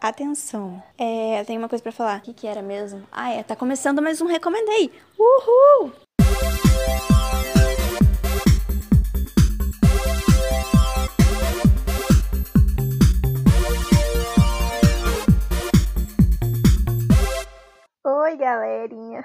Atenção, é, tem uma coisa para falar. O que, que era mesmo? Ah, é, tá começando mais um Recomendei. Uhul! Oi, galerinha!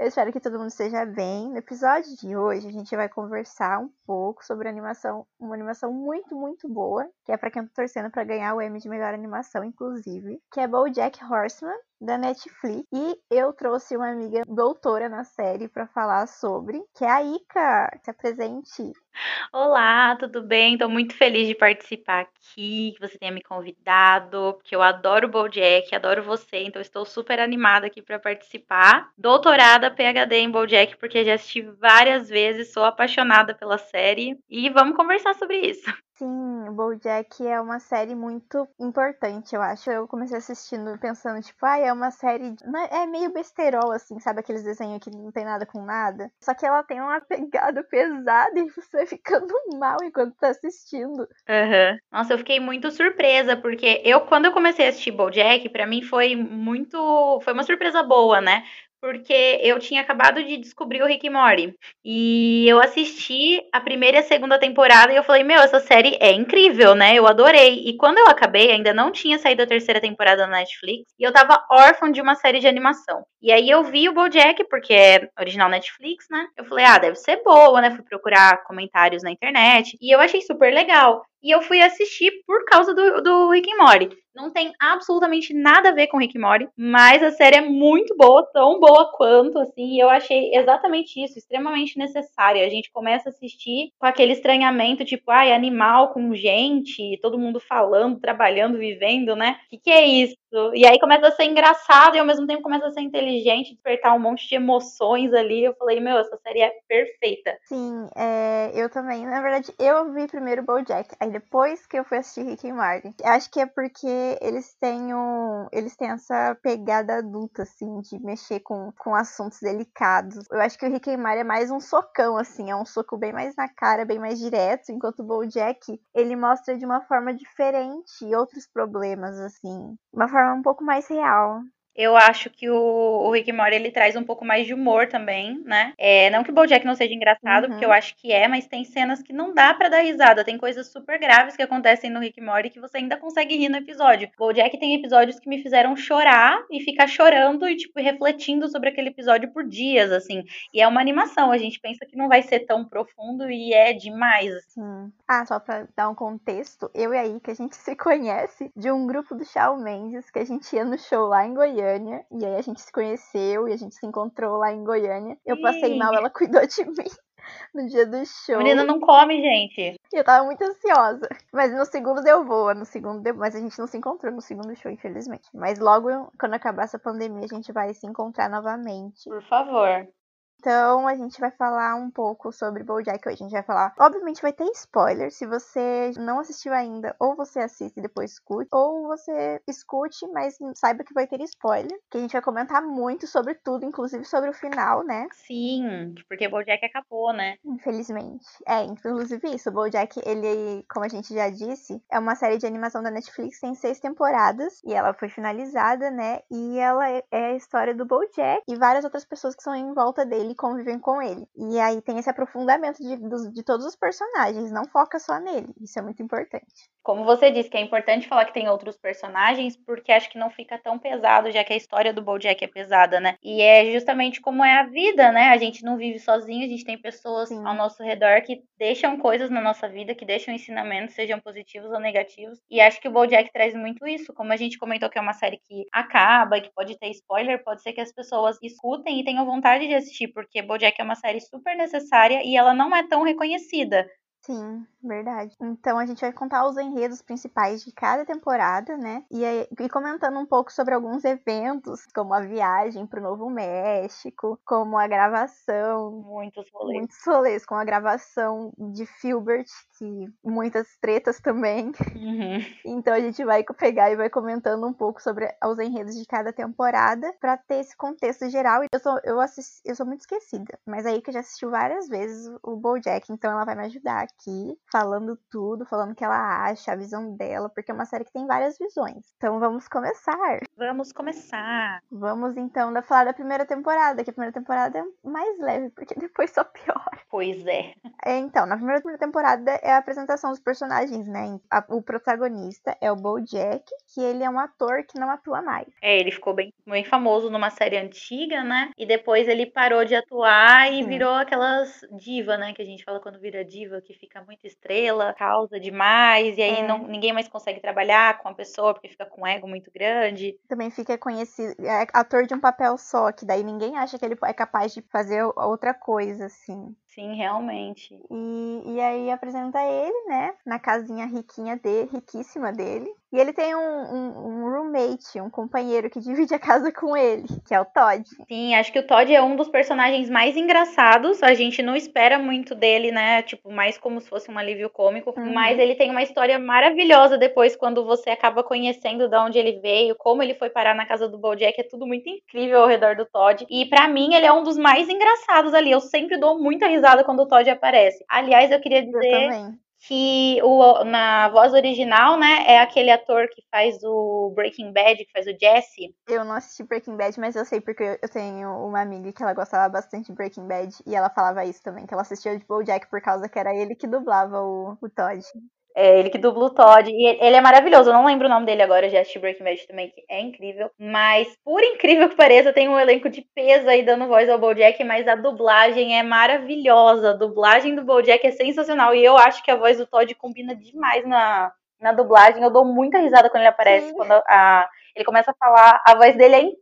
Eu espero que todo mundo esteja bem. No episódio de hoje, a gente vai conversar um pouco sobre animação, uma animação muito, muito boa, que é para quem tá torcendo para ganhar o Emmy de melhor animação, inclusive, que é BoJack Horseman, da Netflix. E eu trouxe uma amiga doutora na série para falar sobre, que é a Ika. Se apresente. Olá, tudo bem? Estou muito feliz de participar aqui, que você tenha me convidado, porque eu adoro o BoJack, adoro você, então estou super animada aqui para participar. Doutorada PhD em BoJack, porque já assisti várias vezes, sou apaixonada pela série e vamos conversar sobre isso. Sim, o BoJack é uma série muito importante, eu acho. Eu comecei assistindo pensando, tipo, ah, é uma série. É meio besterol, assim, sabe? Aqueles desenhos que não tem nada com nada. Só que ela tem uma pegada pesada e você vai ficando mal enquanto tá assistindo. Uhum. Nossa, eu fiquei muito surpresa, porque eu, quando eu comecei a assistir BoJack, para mim foi muito. Foi uma surpresa boa, né? Porque eu tinha acabado de descobrir o Rick e Morty. E eu assisti a primeira e a segunda temporada e eu falei, meu, essa série é incrível, né? Eu adorei. E quando eu acabei, ainda não tinha saído a terceira temporada na Netflix, e eu tava órfã de uma série de animação. E aí eu vi o BoJack, porque é original Netflix, né? Eu falei, ah, deve ser boa, né? Fui procurar comentários na internet, e eu achei super legal. E eu fui assistir por causa do, do Rick and Morty. Não tem absolutamente nada a ver com Rick and Morty, mas a série é muito boa, tão boa quanto, assim, e eu achei exatamente isso, extremamente necessária. A gente começa a assistir com aquele estranhamento, tipo, ai, animal com gente, todo mundo falando, trabalhando, vivendo, né? O que, que é isso? E aí começa a ser engraçado e ao mesmo tempo começa a ser inteligente, despertar um monte de emoções ali. Eu falei, meu, essa série é perfeita. Sim, é, eu também. Na verdade, eu vi primeiro BoJack, aí depois que eu fui assistir Rick e Morty. Acho que é porque eles têm um, eles têm essa pegada adulta assim de mexer com, com assuntos delicados. Eu acho que o Rick e Morty é mais um socão assim, é um soco bem mais na cara, bem mais direto, enquanto o BoJack ele mostra de uma forma diferente outros problemas assim, uma forma um pouco mais real. Eu acho que o, o Rick Mori ele traz um pouco mais de humor também, né? É, não que o BoJack não seja engraçado, uhum. porque eu acho que é, mas tem cenas que não dá para dar risada. Tem coisas super graves que acontecem no Rick Mori que você ainda consegue rir no episódio. O BoJack tem episódios que me fizeram chorar e ficar chorando e tipo refletindo sobre aquele episódio por dias, assim. E é uma animação. A gente pensa que não vai ser tão profundo e é demais. Assim. Ah, só para dar um contexto, eu e aí que a gente se conhece de um grupo do Shawn Mendes que a gente ia no show lá em Goiânia Goiânia. E aí a gente se conheceu e a gente se encontrou lá em Goiânia. Eu passei mal, ela cuidou de mim no dia do show. A menina não come, gente. Eu tava muito ansiosa. Mas no segundo deu boa, no segundo deu... Mas a gente não se encontrou no segundo show, infelizmente. Mas logo, quando acabar essa pandemia, a gente vai se encontrar novamente. Por favor. Então a gente vai falar um pouco sobre BoJack hoje. A gente vai falar, obviamente vai ter spoiler. Se você não assistiu ainda, ou você assiste e depois escute, ou você escute, mas saiba que vai ter spoiler. Que a gente vai comentar muito sobre tudo, inclusive sobre o final, né? Sim, porque BoJack acabou, né? Infelizmente. É, inclusive isso. O BoJack, ele, como a gente já disse, é uma série de animação da Netflix, tem seis temporadas e ela foi finalizada, né? E ela é, é a história do BoJack e várias outras pessoas que são em volta dele e convivem com ele. E aí tem esse aprofundamento de, de, de todos os personagens, não foca só nele. Isso é muito importante. Como você disse, que é importante falar que tem outros personagens, porque acho que não fica tão pesado, já que a história do Bojack é pesada, né? E é justamente como é a vida, né? A gente não vive sozinho, a gente tem pessoas Sim. ao nosso redor que deixam coisas na nossa vida, que deixam ensinamentos, sejam positivos ou negativos. E acho que o Bojack traz muito isso. Como a gente comentou que é uma série que acaba e que pode ter spoiler, pode ser que as pessoas escutem e tenham vontade de assistir, porque Bojack é uma série super necessária e ela não é tão reconhecida. Sim, verdade. Então a gente vai contar os enredos principais de cada temporada, né? E, e comentando um pouco sobre alguns eventos, como a viagem para o Novo México, como a gravação. Muitos rolês. Muitos rolês, como a gravação de Filbert, que muitas tretas também. Uhum. Então a gente vai pegar e vai comentando um pouco sobre os enredos de cada temporada para ter esse contexto geral. Eu sou, eu, assisti, eu sou muito esquecida, mas aí que eu já assisti várias vezes o BoJack, então ela vai me ajudar aqui, falando tudo, falando o que ela acha, a visão dela, porque é uma série que tem várias visões. Então vamos começar. Vamos começar. Vamos então da falar da primeira temporada, que a primeira temporada é mais leve, porque depois só piora. Pois é. é então, na primeira temporada é a apresentação dos personagens, né? o protagonista é o Bojack, que ele é um ator que não atua mais. É, ele ficou bem, bem famoso numa série antiga, né? E depois ele parou de atuar e Sim. virou aquelas diva, né? Que a gente fala quando vira diva, que fica muito estrela, causa demais, e aí é. não, ninguém mais consegue trabalhar com a pessoa porque fica com um ego muito grande. Também fica conhecido, é ator de um papel só, que daí ninguém acha que ele é capaz de fazer outra coisa, assim. Sim, realmente. E, e aí apresenta ele, né, na casinha riquinha dele, riquíssima dele. E ele tem um, um, um, roommate, um companheiro que divide a casa com ele, que é o Todd. Sim, acho que o Todd é um dos personagens mais engraçados. A gente não espera muito dele, né? Tipo, mais como se fosse um alívio cômico. Uhum. Mas ele tem uma história maravilhosa depois, quando você acaba conhecendo de onde ele veio, como ele foi parar na casa do Bojack. É tudo muito incrível ao redor do Todd. E para mim, ele é um dos mais engraçados ali. Eu sempre dou muita risada quando o Todd aparece. Aliás, eu queria dizer. Eu que o, na voz original, né, é aquele ator que faz o Breaking Bad, que faz o Jesse. Eu não assisti Breaking Bad, mas eu sei porque eu tenho uma amiga que ela gostava bastante de Breaking Bad e ela falava isso também, que ela assistia de BoJack por causa que era ele que dublava o, o Todd. É ele que dubla o Todd. E ele é maravilhoso. Eu não lembro o nome dele agora, já assisti Breaking Bad também, que é incrível. Mas, por incrível que pareça, tem um elenco de peso aí dando voz ao Bojack, mas a dublagem é maravilhosa. A dublagem do Bojack é sensacional. E eu acho que a voz do Todd combina demais na, na dublagem. Eu dou muita risada quando ele aparece. Sim. Quando a, ele começa a falar, a voz dele é incrível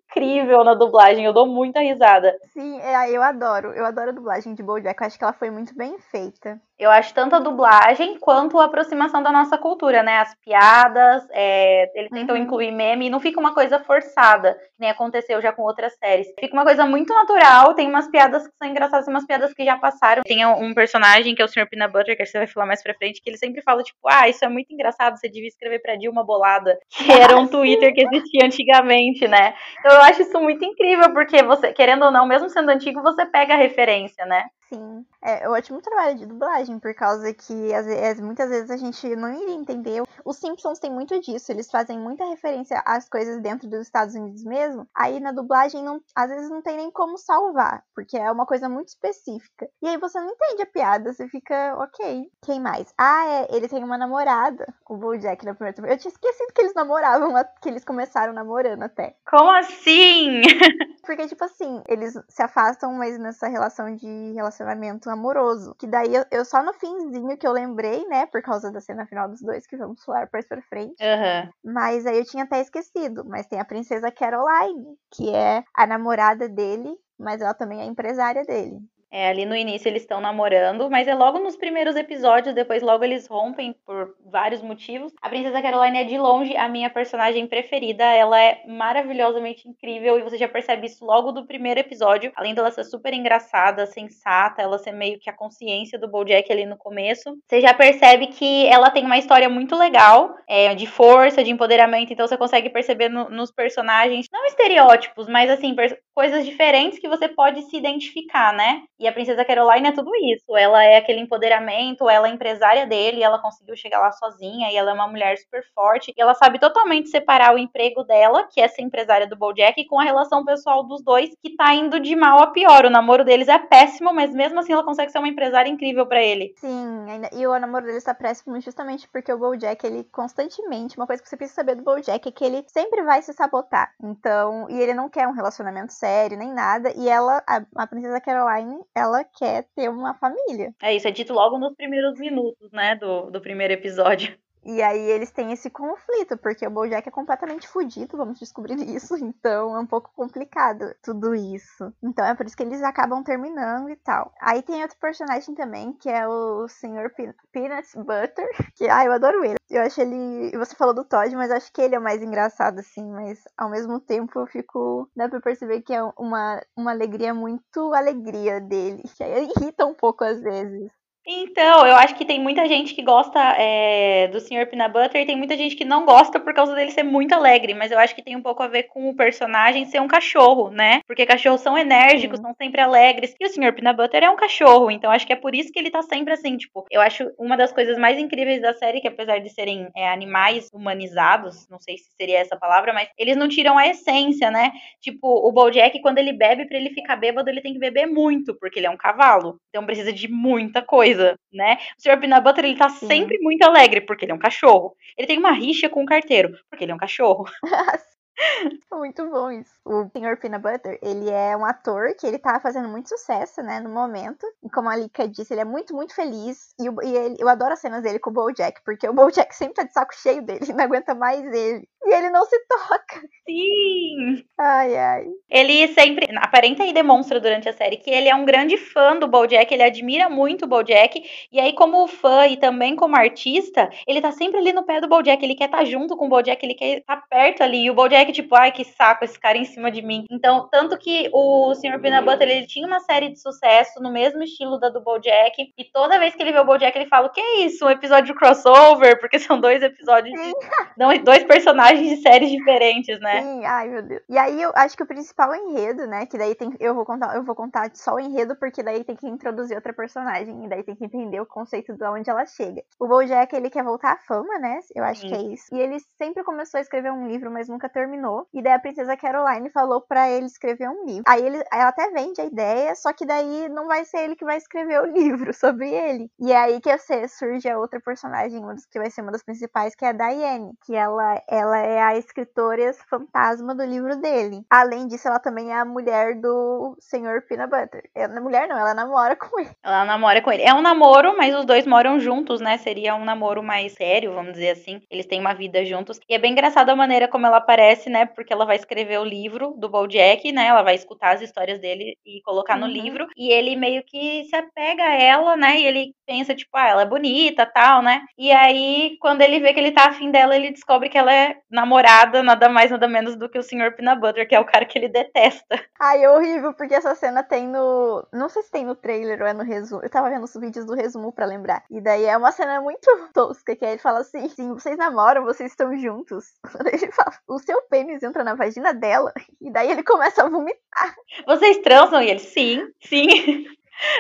na dublagem, eu dou muita risada. Sim, é, eu adoro, eu adoro a dublagem de Bojack, eu acho que ela foi muito bem feita. Eu acho tanto a dublagem quanto a aproximação da nossa cultura, né? As piadas, é, eles tentam uhum. incluir meme e não fica uma coisa forçada, que nem aconteceu já com outras séries. Fica uma coisa muito natural, tem umas piadas que são engraçadas, umas piadas que já passaram. Tem um personagem que é o Sr. Peanut Butter, que você vai falar mais pra frente, que ele sempre fala, tipo, ah, isso é muito engraçado, você devia escrever pra Dilma Bolada, que era um Twitter que existia antigamente, né? Então eu acho isso muito incrível, porque você, querendo ou não, mesmo sendo antigo, você pega a referência, né? Sim. É um ótimo trabalho de dublagem, por causa que às vezes, muitas vezes a gente não iria entender. Os Simpsons têm muito disso, eles fazem muita referência às coisas dentro dos Estados Unidos mesmo. Aí na dublagem, não, às vezes não tem nem como salvar, porque é uma coisa muito específica. E aí você não entende a piada, você fica, ok. Quem mais? Ah, é, ele tem uma namorada, o Bojack na primeira temporada. Eu tinha esquecido que eles namoravam, que eles começaram namorando até. Como assim? Porque, tipo assim, eles se afastam, mas nessa relação de relacionamento amoroso. Que daí eu, eu, só no finzinho que eu lembrei, né? Por causa da cena final dos dois, que vamos falar mais pra frente. Uhum. Mas aí eu tinha até esquecido. Mas tem a princesa Caroline, que é a namorada dele, mas ela também é empresária dele. É, ali no início eles estão namorando, mas é logo nos primeiros episódios, depois logo eles rompem por vários motivos. A Princesa Caroline é de longe a minha personagem preferida, ela é maravilhosamente incrível e você já percebe isso logo do primeiro episódio. Além dela ser super engraçada, sensata, ela ser meio que a consciência do Bojack ali no começo, você já percebe que ela tem uma história muito legal, é, de força, de empoderamento, então você consegue perceber no, nos personagens, não estereótipos, mas assim, coisas diferentes que você pode se identificar, né? E a Princesa Caroline é tudo isso. Ela é aquele empoderamento, ela é empresária dele, ela conseguiu chegar lá sozinha, e ela é uma mulher super forte. E ela sabe totalmente separar o emprego dela, que é ser empresária do Bojack, com a relação pessoal dos dois, que tá indo de mal a pior. O namoro deles é péssimo, mas mesmo assim ela consegue ser uma empresária incrível para ele. Sim, e o namoro deles tá péssimo justamente porque o Bojack, ele constantemente, uma coisa que você precisa saber do Bojack é que ele sempre vai se sabotar. Então, e ele não quer um relacionamento sério, nem nada. E ela, a, a Princesa Caroline, ela quer ter uma família. É isso, é dito logo nos primeiros minutos, né, do, do primeiro episódio. E aí eles têm esse conflito, porque o Bojack é completamente fodido, vamos descobrir isso, então é um pouco complicado tudo isso. Então é por isso que eles acabam terminando e tal. Aí tem outro personagem também, que é o Sr. Peanut Butter, que ah, eu adoro ele. Eu acho ele, você falou do Todd, mas acho que ele é o mais engraçado assim, mas ao mesmo tempo eu fico, dá para perceber que é uma uma alegria muito alegria dele, que irrita um pouco às vezes. Então, eu acho que tem muita gente que gosta é, do Sr. Peanut Butter e tem muita gente que não gosta por causa dele ser muito alegre, mas eu acho que tem um pouco a ver com o personagem ser um cachorro, né? Porque cachorros são enérgicos, Sim. são sempre alegres, e o Sr. Peanut Butter é um cachorro, então acho que é por isso que ele tá sempre assim, tipo, eu acho uma das coisas mais incríveis da série, que apesar de serem é, animais humanizados, não sei se seria essa palavra, mas eles não tiram a essência, né? Tipo, o Bojack, quando ele bebe, para ele ficar bêbado, ele tem que beber muito, porque ele é um cavalo, então precisa de muita coisa coisa, né? O Sr. Peanut Butter, ele tá Sim. sempre muito alegre, porque ele é um cachorro. Ele tem uma rixa com o carteiro, porque ele é um cachorro. Muito bom isso. O Sr. Peanut Butter, ele é um ator que ele tá fazendo muito sucesso, né, no momento. E como a Lika disse, ele é muito, muito feliz. E, e ele, eu adoro as cenas dele com o BoJack, porque o BoJack sempre tá de saco cheio dele, não aguenta mais ele. E ele não se toca. Sim! Ai, ai. Ele sempre aparenta e demonstra durante a série que ele é um grande fã do BoJack, ele admira muito o BoJack. E aí, como fã e também como artista, ele tá sempre ali no pé do BoJack, ele quer estar tá junto com o BoJack, ele quer estar tá perto ali. E o BoJack, tipo, ai, que saco esse cara em cima de mim. Então, tanto que o Sr. Peanut Butter, ele tinha uma série de sucesso no mesmo estilo da do BoJack. E toda vez que ele vê o BoJack, ele fala, o que é isso? Um episódio crossover? Porque são dois episódios, de... não, dois personagens de séries diferentes, né? Sim, ai meu Deus. E aí eu acho que o principal enredo, né, que daí tem eu vou contar, eu vou contar só o enredo porque daí tem que introduzir outra personagem e daí tem que entender o conceito de onde ela chega. O BoJack, ele quer voltar à fama, né? Eu acho Sim. que é isso. E ele sempre começou a escrever um livro, mas nunca terminou. E daí a princesa Caroline falou para ele escrever um livro. Aí ele, ela até vende a ideia, só que daí não vai ser ele que vai escrever o livro sobre ele. E é aí que surge a outra personagem, uma das, que vai ser uma das principais, que é a Diane, que ela, ela é a escritora fantasma do livro dele. Além disso, ela também é a mulher do Senhor Peanut Butter. Não é mulher, não, ela namora com ele. Ela namora com ele. É um namoro, mas os dois moram juntos, né? Seria um namoro mais sério, vamos dizer assim. Eles têm uma vida juntos. E é bem engraçado a maneira como ela aparece, né? Porque ela vai escrever o livro do Bojack, né? Ela vai escutar as histórias dele e colocar uhum. no livro. E ele meio que se apega a ela, né? E ele pensa, tipo, ah, ela é bonita, tal, né? E aí, quando ele vê que ele tá afim dela, ele descobre que ela é namorada, nada mais, nada menos do que o Sr. Peanut Butter, que é o cara que ele detesta. Ai, é horrível, porque essa cena tem no. Não sei se tem no trailer ou é no resumo. Eu tava vendo os vídeos do resumo para lembrar. E daí é uma cena muito tosca, que aí ele fala assim: sim, vocês namoram, vocês estão juntos. Ele fala: o seu pênis entra na vagina dela. E daí ele começa a vomitar. Vocês transam? E ele: sim, sim.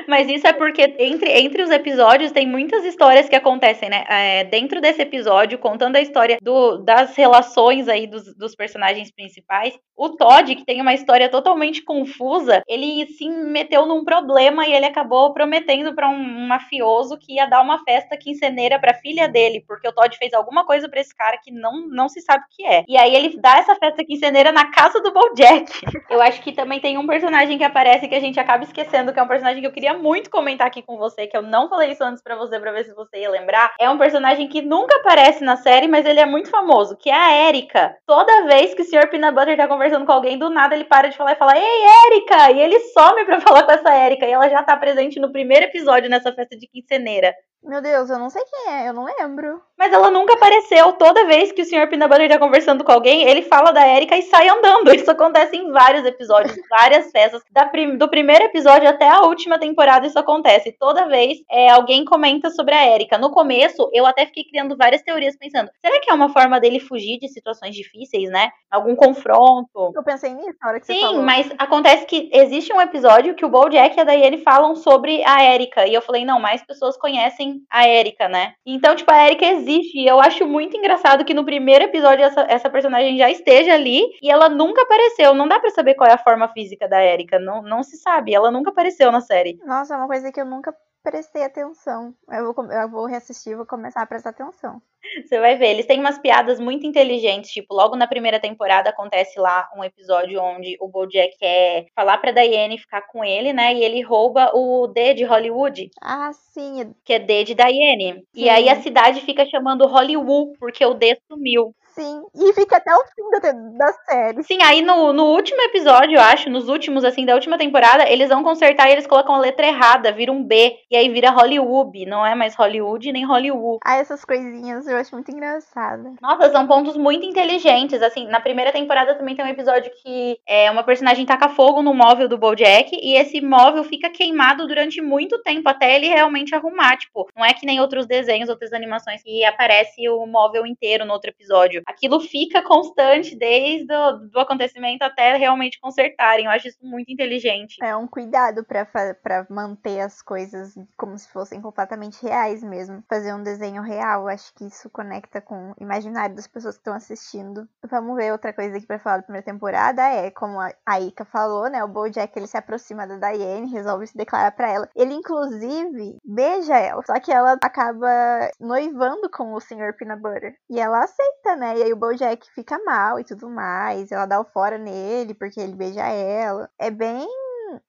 Mas isso é porque entre, entre os episódios tem muitas histórias que acontecem, né? É, dentro desse episódio, contando a história do, das relações aí dos, dos, personagens principais, o Todd, que tem uma história totalmente confusa, ele se meteu num problema e ele acabou prometendo para um, mafioso que ia dar uma festa quinceneira pra filha dele, porque o Todd fez alguma coisa para esse cara que não, não se sabe o que é. E aí ele dá essa festa quinceneira na casa do Bojack. Eu acho que também tem um personagem que aparece que a gente acaba esquecendo, que é um personagem que eu queria muito comentar aqui com você, que eu não falei isso antes para você, pra ver se você ia lembrar. É um personagem que nunca aparece na série, mas ele é muito famoso, que é a Erika. Toda vez que o Sr. Peanut Butter tá conversando com alguém, do nada ele para de falar e fala: Ei, Erika! E ele some pra falar com essa Erika. E ela já tá presente no primeiro episódio nessa festa de quinceneira. Meu Deus, eu não sei quem é, eu não lembro. Mas ela nunca apareceu. Toda vez que o Sr. Peanut Butter tá conversando com alguém, ele fala da Erika e sai andando. Isso acontece em vários episódios, várias festas. Prim do primeiro episódio até a última temporada, isso acontece. Toda vez é, alguém comenta sobre a Erika. No começo, eu até fiquei criando várias teorias pensando: será que é uma forma dele fugir de situações difíceis, né? Algum confronto? Eu pensei nisso na hora que Sim, você falou. Sim, mas acontece que existe um episódio que o Bojack e a Diane falam sobre a Erika. E eu falei: não, mais pessoas conhecem a Erika, né? Então, tipo, a Erika existe. E eu acho muito engraçado que no primeiro episódio essa, essa personagem já esteja ali e ela nunca apareceu. Não dá para saber qual é a forma física da Erika. Não, não se sabe. Ela nunca apareceu na série. Nossa, é uma coisa que eu nunca prestei atenção. Eu vou, eu vou reassistir vou começar a prestar atenção. Você vai ver, eles têm umas piadas muito inteligentes, tipo, logo na primeira temporada acontece lá um episódio onde o Bojack quer falar pra Diane ficar com ele, né? E ele rouba o D de Hollywood. Ah, sim. Que é D de Diane. Sim. E aí a cidade fica chamando Hollywood, porque o D sumiu. Sim, e fica até o fim da, da série. Sim, aí no, no último episódio, eu acho, nos últimos, assim, da última temporada, eles vão consertar e eles colocam a letra errada, vira um B, e aí vira Hollywood, não é mais Hollywood nem Hollywood. Ah, essas coisinhas eu acho muito engraçada. Nossa, são pontos muito inteligentes, assim, na primeira temporada também tem um episódio que é uma personagem taca fogo no móvel do Bojack, e esse móvel fica queimado durante muito tempo, até ele realmente arrumar, tipo, não é que nem outros desenhos, outras animações, que aparece o móvel inteiro no outro episódio. Aquilo fica constante desde o do acontecimento até realmente consertarem. Eu acho isso muito inteligente. É um cuidado para manter as coisas como se fossem completamente reais mesmo. Fazer um desenho real, acho que isso conecta com o imaginário das pessoas que estão assistindo. Vamos ver outra coisa aqui para falar da primeira temporada é, como a Ika falou, né, o BoJack ele se aproxima da Diane, resolve se declarar para ela. Ele inclusive beija ela, só que ela acaba noivando com o Sr. Peanut Butter. E ela aceita, né? E aí o BoJack fica mal e tudo mais. Ela dá o fora nele porque ele beija ela. É bem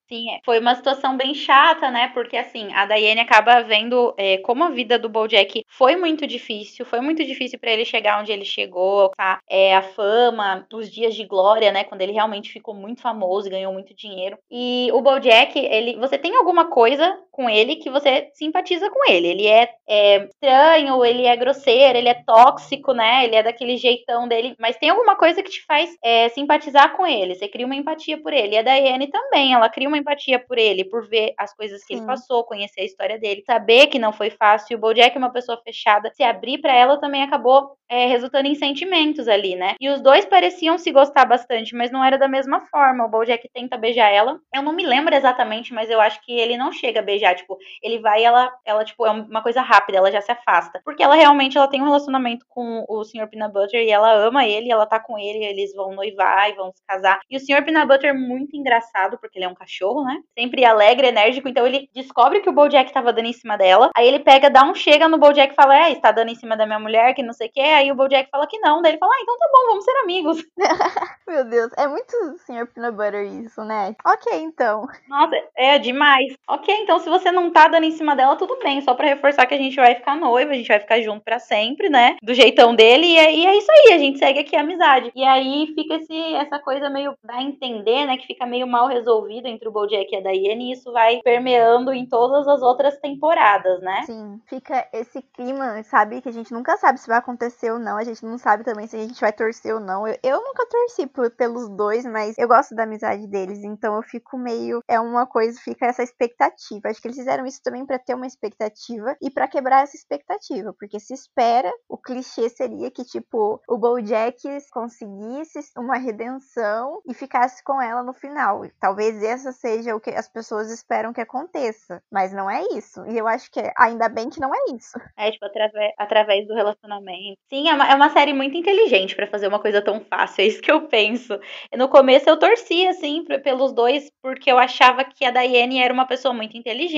Sim, é. foi uma situação bem chata, né? Porque assim, a Diane acaba vendo é, como a vida do Bojack foi muito difícil, foi muito difícil para ele chegar onde ele chegou, tá? É, a fama, os dias de glória, né? Quando ele realmente ficou muito famoso ganhou muito dinheiro. E o Bojack, ele, você tem alguma coisa com ele que você simpatiza com ele. Ele é, é estranho, ele é grosseiro, ele é tóxico, né? Ele é daquele jeitão dele, mas tem alguma coisa que te faz é, simpatizar com ele. Você cria uma empatia por ele. E a Diane também, ela cria uma empatia por ele, por ver as coisas que Sim. ele passou, conhecer a história dele, saber que não foi fácil. O Bojack é uma pessoa fechada, se abrir para ela também acabou é, resultando em sentimentos ali, né? E os dois pareciam se gostar bastante, mas não era da mesma forma. O Bojack tenta beijar ela. Eu não me lembro exatamente, mas eu acho que ele não chega a beijar, tipo, ele vai e ela, ela tipo, é uma coisa rápida, ela já se afasta. Porque ela realmente ela tem um relacionamento com o Sr. Peanut Butter e ela ama ele, ela tá com ele, eles vão noivar e vão se casar. E o Sr. Peanut Butter é muito engraçado, porque ele é um cachorro né? Sempre alegre, enérgico. Então ele descobre que o Bojack tava dando em cima dela. Aí ele pega, dá um chega no Bojack e fala: É, está dando em cima da minha mulher, que não sei o quê. Aí o Bojack fala que não. Daí ele fala: Ah, então tá bom, vamos ser amigos. Meu Deus, é muito Sr. Peanut Butter isso, né? Ok, então. Nossa, é demais. Ok, então se você não tá dando em cima dela, tudo bem. Só pra reforçar que a gente vai ficar noiva, a gente vai ficar junto pra sempre, né? Do jeitão dele. E é, e é isso aí, a gente segue aqui a amizade. E aí fica esse, essa coisa meio dá a entender, né? Que fica meio mal resolvido entre o Bojack e a Diane, e isso vai permeando em todas as outras temporadas, né? Sim, fica esse clima, sabe, que a gente nunca sabe se vai acontecer ou não, a gente não sabe também se a gente vai torcer ou não. Eu, eu nunca torci por, pelos dois, mas eu gosto da amizade deles, então eu fico meio. É uma coisa, fica essa expectativa. Acho que eles fizeram isso também para ter uma expectativa e para quebrar essa expectativa, porque se espera, o clichê seria que, tipo, o Bojack conseguisse uma redenção e ficasse com ela no final. Talvez essa seja o que as pessoas esperam que aconteça. Mas não é isso. E eu acho que ainda bem que não é isso. É, tipo, através, através do relacionamento. Sim, é uma, é uma série muito inteligente para fazer uma coisa tão fácil. É isso que eu penso. No começo eu torcia, assim, pelos dois, porque eu achava que a Diane era uma pessoa muito inteligente,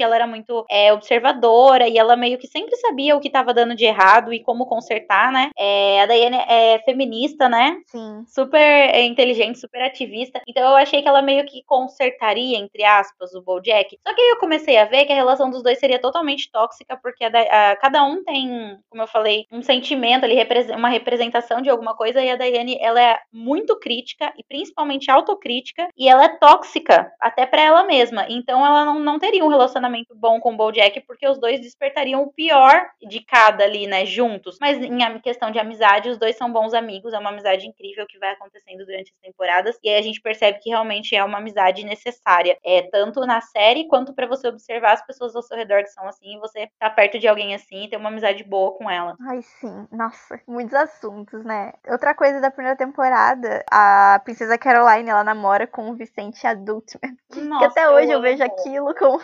ela era muito é, observadora e ela meio que sempre sabia o que estava dando de errado e como consertar, né? É, a Diane é feminista, né? Sim. Super é, inteligente, super ativista. Então eu achei que ela meio que consertaria entre aspas, o Bojack. Só que aí eu comecei a ver que a relação dos dois seria totalmente tóxica, porque a, a, cada um tem, como eu falei, um sentimento ali, uma representação de alguma coisa, e a Daiane, ela é muito crítica, e principalmente autocrítica, e ela é tóxica, até para ela mesma. Então ela não, não teria um relacionamento bom com o Bojack, porque os dois despertariam o pior de cada ali, né, juntos. Mas em questão de amizade, os dois são bons amigos, é uma amizade incrível que vai acontecendo durante as temporadas, e aí a gente percebe que realmente é uma amizade necessária é, tanto na série quanto para você observar as pessoas ao seu redor que são assim, e você tá perto de alguém assim e ter uma amizade boa com ela. Ai, sim. Nossa, muitos assuntos, né? Outra coisa da primeira temporada, a princesa Caroline, ela namora com o Vicente adulto. Nossa, que até hoje eu, eu vejo aquilo como.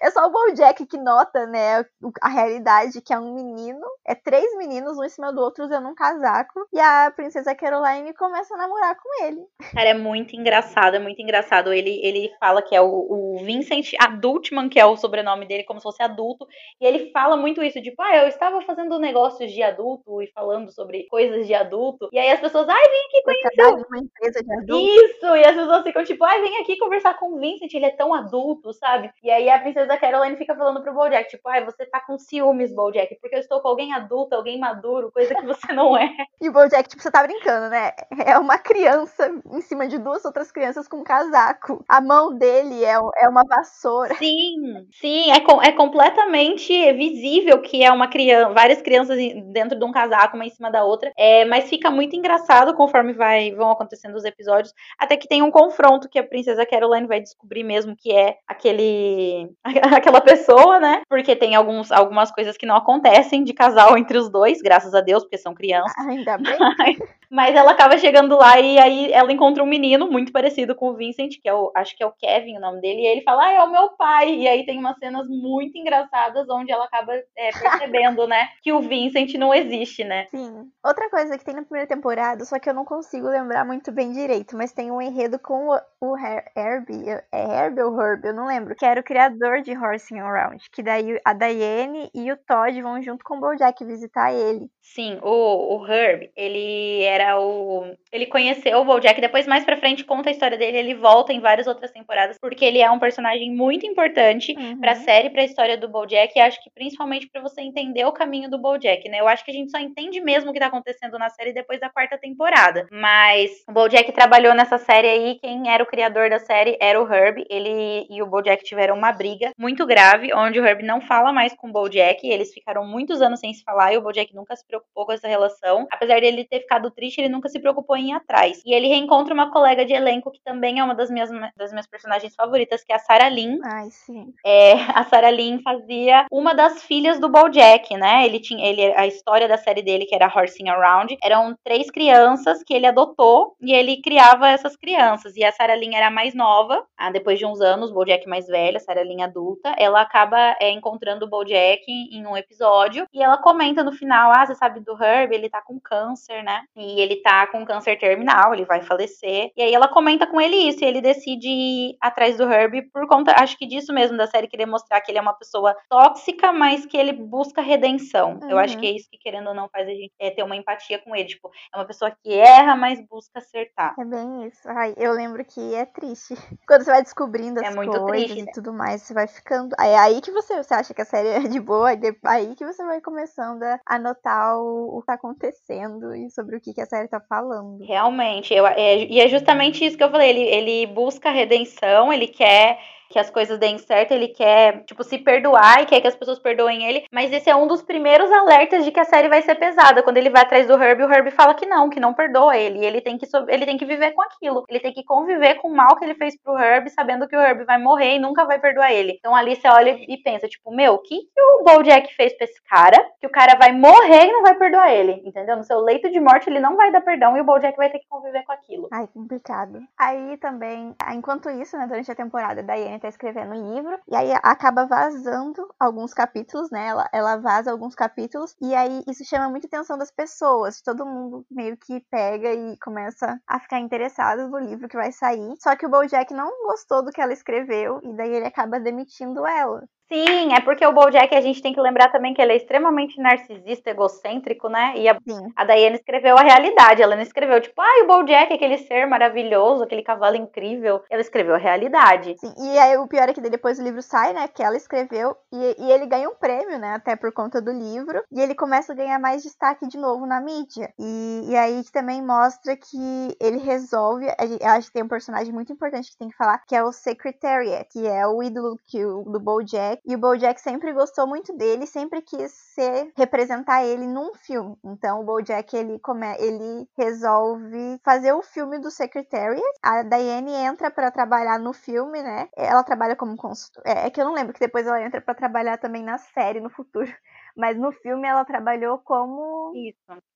É só o Bojack que nota, né, a realidade, que é um menino, é três meninos, um em cima do outro, usando um casaco, e a princesa Caroline começa a namorar com ele. Cara, é muito engraçado, é muito engraçado. Ele, ele fala que é o, o Vincent Adultman, que é o sobrenome dele, como se fosse adulto, e ele fala muito isso, tipo, ah, eu estava fazendo negócios de adulto e falando sobre coisas de adulto, e aí as pessoas, ai, vem aqui conhecer uma empresa de adultos. Isso! E as pessoas ficam tipo, ai, vem aqui conversar com o Vincent, ele é tão adulto, sabe? E aí a princesa Caroline fica falando pro Bojack, tipo, ai, você tá com ciúmes, Bojack, porque eu estou com alguém adulto, alguém maduro, coisa que você não é. E o Bojack, tipo, você tá brincando, né? É uma criança em cima de duas outras crianças com um casaco. A mão dele é, é uma vassoura. Sim, sim, é, com, é completamente visível que é uma criança, várias crianças dentro de um casaco, uma em cima da outra. É, mas fica muito engraçado conforme vai, vão acontecendo os episódios, até que tem um confronto que a princesa Caroline vai descobrir mesmo que é aquele aquela pessoa, né? Porque tem alguns, algumas coisas que não acontecem de casal entre os dois, graças a Deus, porque são crianças. Ainda bem. Mas ela acaba chegando lá e aí ela encontra um menino muito parecido com o Vincent, que é o, acho que é o Kevin o nome dele, e ele fala, ah, é o meu pai. E aí tem umas cenas muito engraçadas onde ela acaba é, percebendo, né, que o Vincent não existe, né? Sim. Outra coisa que tem na primeira temporada, só que eu não consigo lembrar muito bem direito, mas tem um enredo com o, o Her Herbie, é Herbie ou Herb, eu não lembro, que era o criador de Horsing Around, que daí a Diane e o Todd vão junto com o Bojack visitar ele. Sim, o, o Herb, ele era o. Ele conheceu o Bojack, depois mais pra frente conta a história dele, ele volta em várias outras temporadas, porque ele é um personagem muito importante uhum. pra série, pra história do Bojack, e acho que principalmente pra você entender o caminho do Bojack, né? Eu acho que a gente só entende mesmo o que tá acontecendo na série depois da quarta temporada. Mas o Bojack trabalhou nessa série aí, quem era o criador da série era o Herb. Ele e o Bojack tiveram uma briga muito grave, onde o Herb não fala mais com o Bojack, eles ficaram muitos anos sem se falar e o Bojack nunca se preocupou com essa relação. Apesar dele ter ficado triste, ele nunca se preocupou em ir atrás. E ele reencontra uma colega de elenco que também é uma das minhas, das minhas personagens favoritas, que é a Sarah Lynn. Ai, sim. É, a Sarah Lynn fazia uma das filhas do Bojack, né? Ele tinha ele a história da série dele que era Horsing Around, eram três crianças que ele adotou e ele criava essas crianças. E a Sarah Lynn era mais nova, ah, depois de uns anos, o Bojack mais velha, a Sarah Lynn adulta, ela acaba é, encontrando o Bojack em, em um episódio e ela comenta no final, ah, você sabe do Herb, ele tá com câncer, né? E ele tá com câncer terminal, ele vai falecer. E aí ela comenta com ele isso, e ele decide ir atrás do Herb por conta, acho que disso mesmo, da série querer mostrar que ele é uma pessoa tóxica, mas que ele busca redenção. Uhum. Eu acho que é isso que, querendo ou não, faz a gente é, ter uma empatia com ele. Tipo, é uma pessoa que erra, mas busca acertar. É bem isso. Ai, eu lembro que é triste. Quando você vai descobrindo é as é coisas triste, e tudo mais, você vai ficando. É aí que você, você acha que a série é de boa, aí que você vai começando a notar o, o que tá acontecendo e sobre o que, que a série tá falando. Realmente, eu, é, e é justamente isso que eu falei. Ele, ele busca redenção, ele quer que as coisas deem certo, ele quer, tipo, se perdoar e quer que as pessoas perdoem ele. Mas esse é um dos primeiros alertas de que a série vai ser pesada. Quando ele vai atrás do Herb, o Herb fala que não, que não perdoa ele. E ele tem que, ele tem que viver com aquilo. Ele tem que conviver com o mal que ele fez pro Herb, sabendo que o Herb vai morrer e nunca vai perdoar ele. Então ali você olha e pensa, tipo, meu, o que, que o Bojack fez pra esse cara? Que o cara vai morrer e não vai perdoar ele. Entendeu? No seu leito de morte, ele não vai dar perdão e o Bojack vai ter que conviver com aquilo. Ai, complicado. Aí também, enquanto isso, né, durante a temporada, Diane tá escrevendo um livro, e aí acaba vazando alguns capítulos, né? Ela, ela vaza alguns capítulos, e aí isso chama muita atenção das pessoas. Todo mundo meio que pega e começa a ficar interessado no livro que vai sair. Só que o Bojack não gostou do que ela escreveu, e daí ele acaba demitindo ela. Sim, é porque o Bojack a gente tem que lembrar também que ele é extremamente narcisista, egocêntrico, né? E a, a Diana escreveu a realidade. Ela não escreveu, tipo, ai, ah, o Bojack aquele ser maravilhoso, aquele cavalo incrível. Ela escreveu a realidade. Sim, e aí o pior é que depois o livro sai, né? Que ela escreveu e, e ele ganha um prêmio, né? Até por conta do livro. E ele começa a ganhar mais destaque de novo na mídia. E, e aí também mostra que ele resolve. Eu acho que tem um personagem muito importante que tem que falar, que é o Secretariat, que é o ídolo que o, do Bojack E o Bojack sempre gostou muito dele, sempre quis ser representar ele num filme. Então o Bojack ele come, ele resolve fazer o filme do Secretariat. A Diane entra para trabalhar no filme, né? Ela trabalha como consultora. É, é que eu não lembro que depois ela entra para trabalhar também na série no futuro. Mas no filme ela trabalhou como Isso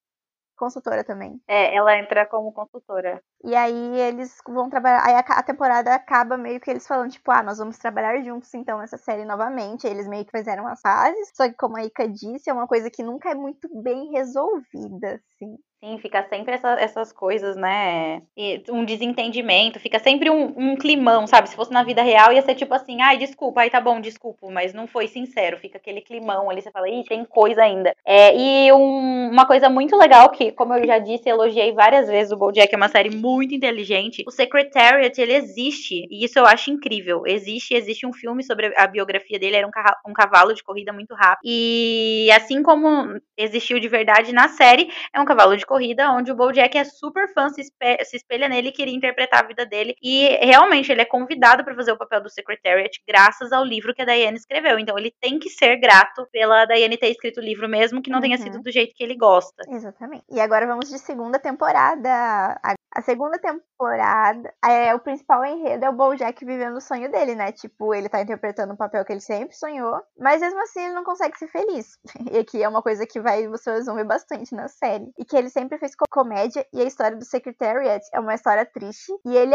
consultora também. É, ela entra como consultora. E aí eles vão trabalhar. Aí a, temporada acaba meio que eles falando, tipo, ah, nós vamos trabalhar juntos então nessa série novamente. Aí eles meio que fizeram as fases. Só que, como a Ika disse, é uma coisa que nunca é muito bem resolvida, assim. Sim, fica sempre essa, essas coisas, né? E um desentendimento, fica sempre um, um, climão, sabe? Se fosse na vida real, ia ser tipo assim, ai, desculpa, aí tá bom, desculpa, mas não foi sincero, fica aquele climão ali, você fala, ih, tem coisa ainda. É, e um, uma coisa muito legal que, como eu já disse, elogiei várias vezes o BoJack, é uma série muito inteligente. O Secretariat, ele existe, e isso eu acho incrível. Existe, existe um filme sobre a biografia dele, era um, um cavalo de corrida muito rápido. E assim como existiu de verdade na série, é um cavalo de corrida, onde o Bojack é super fã, se, espe se espelha nele e queria interpretar a vida dele. E realmente ele é convidado para fazer o papel do Secretariat graças ao livro que a Diane escreveu. Então ele tem que ser grato pela Diane ter escrito o livro, mesmo que não uhum. tenha sido do jeito que ele gosta. Exatamente. E agora vamos de segunda temporada. A segunda temporada, é, o principal enredo é o Bojack vivendo o sonho dele, né? Tipo, ele tá interpretando um papel que ele sempre sonhou, mas mesmo assim ele não consegue ser feliz. E aqui é uma coisa que vai vocês vão ver bastante na série. E que ele sempre fez comédia e a história do Secretariat é uma história triste e ele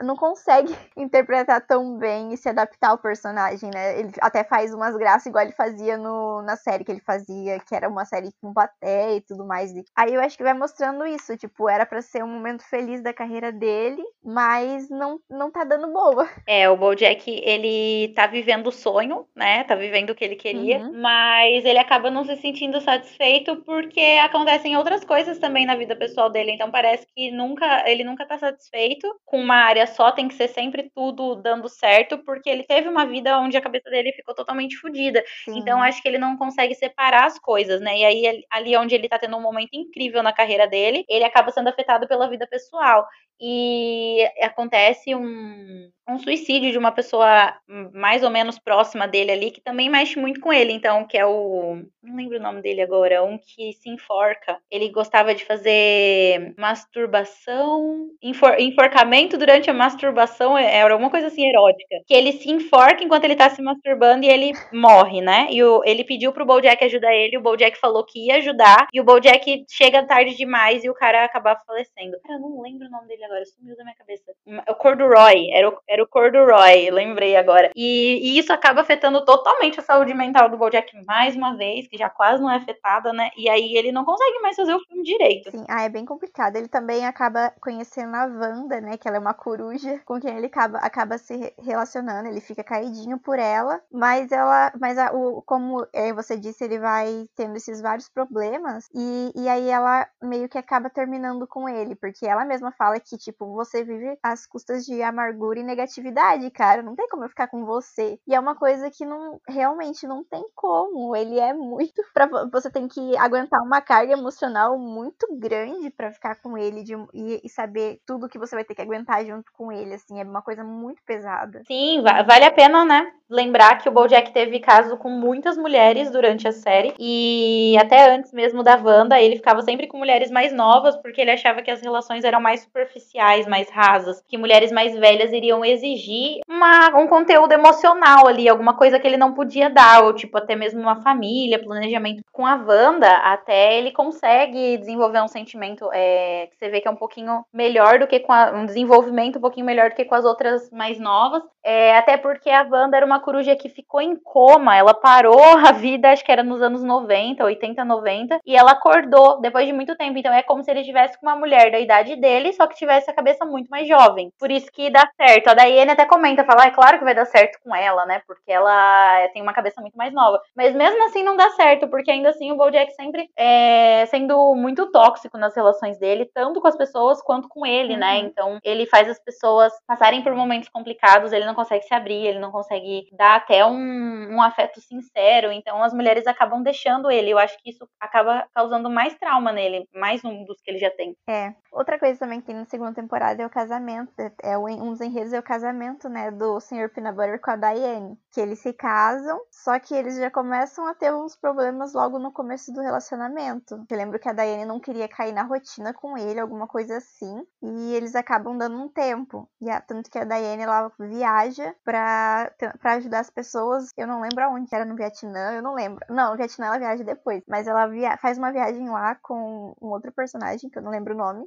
não consegue interpretar tão bem e se adaptar ao personagem, né? Ele até faz umas graças igual ele fazia no, na série que ele fazia, que era uma série com paté e tudo mais. Aí eu acho que vai mostrando isso, tipo, era para ser um momento feliz da carreira dele, mas não, não tá dando boa. É, o Bojack, ele tá vivendo o sonho, né? Tá vivendo o que ele queria, uhum. mas ele acaba não se sentindo satisfeito porque acontecem outras coisas também na vida pessoal dele, então parece que nunca ele nunca tá satisfeito com uma área só, tem que ser sempre tudo dando certo, porque ele teve uma vida onde a cabeça dele ficou totalmente fodida. Então acho que ele não consegue separar as coisas, né? E aí ali onde ele tá tendo um momento incrível na carreira dele, ele acaba sendo afetado pela vida pessoal pessoal. E acontece um, um suicídio de uma pessoa mais ou menos próxima dele ali, que também mexe muito com ele, então, que é o. Não lembro o nome dele agora, um que se enforca. Ele gostava de fazer masturbação. Enfor, enforcamento durante a masturbação, é, era alguma coisa assim erótica. Que ele se enforca enquanto ele tá se masturbando e ele morre, né? E o, ele pediu pro Bojack ajudar ele, o Bojack falou que ia ajudar, e o Bojack chega tarde demais e o cara acaba falecendo. Cara, não lembro o nome dele agora, sumiu da minha cabeça. O Corduroy, era o, era o Corduroy, lembrei agora. E, e, isso acaba afetando totalmente a saúde mental do Bojack mais uma vez, que já quase não é afetada, né? E aí ele não consegue mais fazer o filme direito. Sim, ah, é bem complicado. Ele também acaba conhecendo a Wanda, né? Que ela é uma coruja com quem ele acaba, acaba se relacionando. Ele fica caidinho por ela, mas ela, mas a, o, como é, você disse, ele vai tendo esses vários problemas e, e aí ela meio que acaba terminando com ele, porque ela mesma fala que, tipo, você vive às custas de amargura e negatividade, cara. Não tem como eu ficar com você. E é uma coisa que não realmente não tem como. Ele é muito. Pra, você tem que aguentar uma carga emocional muito grande para ficar com ele de, e, e, saber tudo que você vai ter que aguentar junto com ele. Assim, é uma coisa muito pesada. Sim, vale a pena, né? Lembrar que o Bojack teve caso com muitas mulheres durante a série. E até antes mesmo da Wanda, ele ficava sempre com mulheres mais novas, porque ele achava que as relações eram mais superficiais, mais rasas, que mulheres mais velhas iriam exigir uma, um conteúdo emocional ali, alguma coisa que ele não podia dar, ou tipo, até mesmo uma família, planejamento. Com a Wanda, até ele consegue desenvolver um sentimento é, que você vê que é um pouquinho melhor do que com a, um desenvolvimento um pouquinho melhor do que com as outras mais novas. É, até porque a Wanda era uma coruja que ficou em coma, ela parou a vida, acho que era nos anos 90, 80, 90, e ela acordou depois de muito tempo. Então é como se ele estivesse com uma mulher da idade dele, só que tivesse a cabeça muito mais jovem. Por isso que dá certo. A Daiane até comenta, fala, ah, é claro que vai dar certo com ela, né? Porque ela tem uma cabeça muito mais nova. Mas mesmo assim não dá certo, porque ainda assim o Bojack sempre é sendo muito tóxico nas relações dele, tanto com as pessoas quanto com ele, né? uhum. né? Então ele faz as pessoas passarem por momentos complicados, ele não consegue se abrir, ele não consegue dar até um, um afeto sincero. Então as mulheres acabam deixando ele. Eu acho que isso acaba causando mais trauma nele, mais um dos que ele já tem. É. Outra coisa também que tem na segunda temporada é o casamento. É um dos enredos é o casamento, né, do Sr. Peanut Butter com a Diane. Que eles se casam, só que eles já começam a ter uns problemas logo no começo do relacionamento. Eu lembro que a Diane não queria cair na rotina com ele, alguma coisa assim. E eles acabam dando um tempo. E tanto que a Diane ela viaja pra ajudar as pessoas. Eu não lembro aonde, era no Vietnã, eu não lembro. Não, no Vietnã ela viaja depois. Mas ela via, faz uma viagem lá com um outro personagem, que eu não lembro o nome.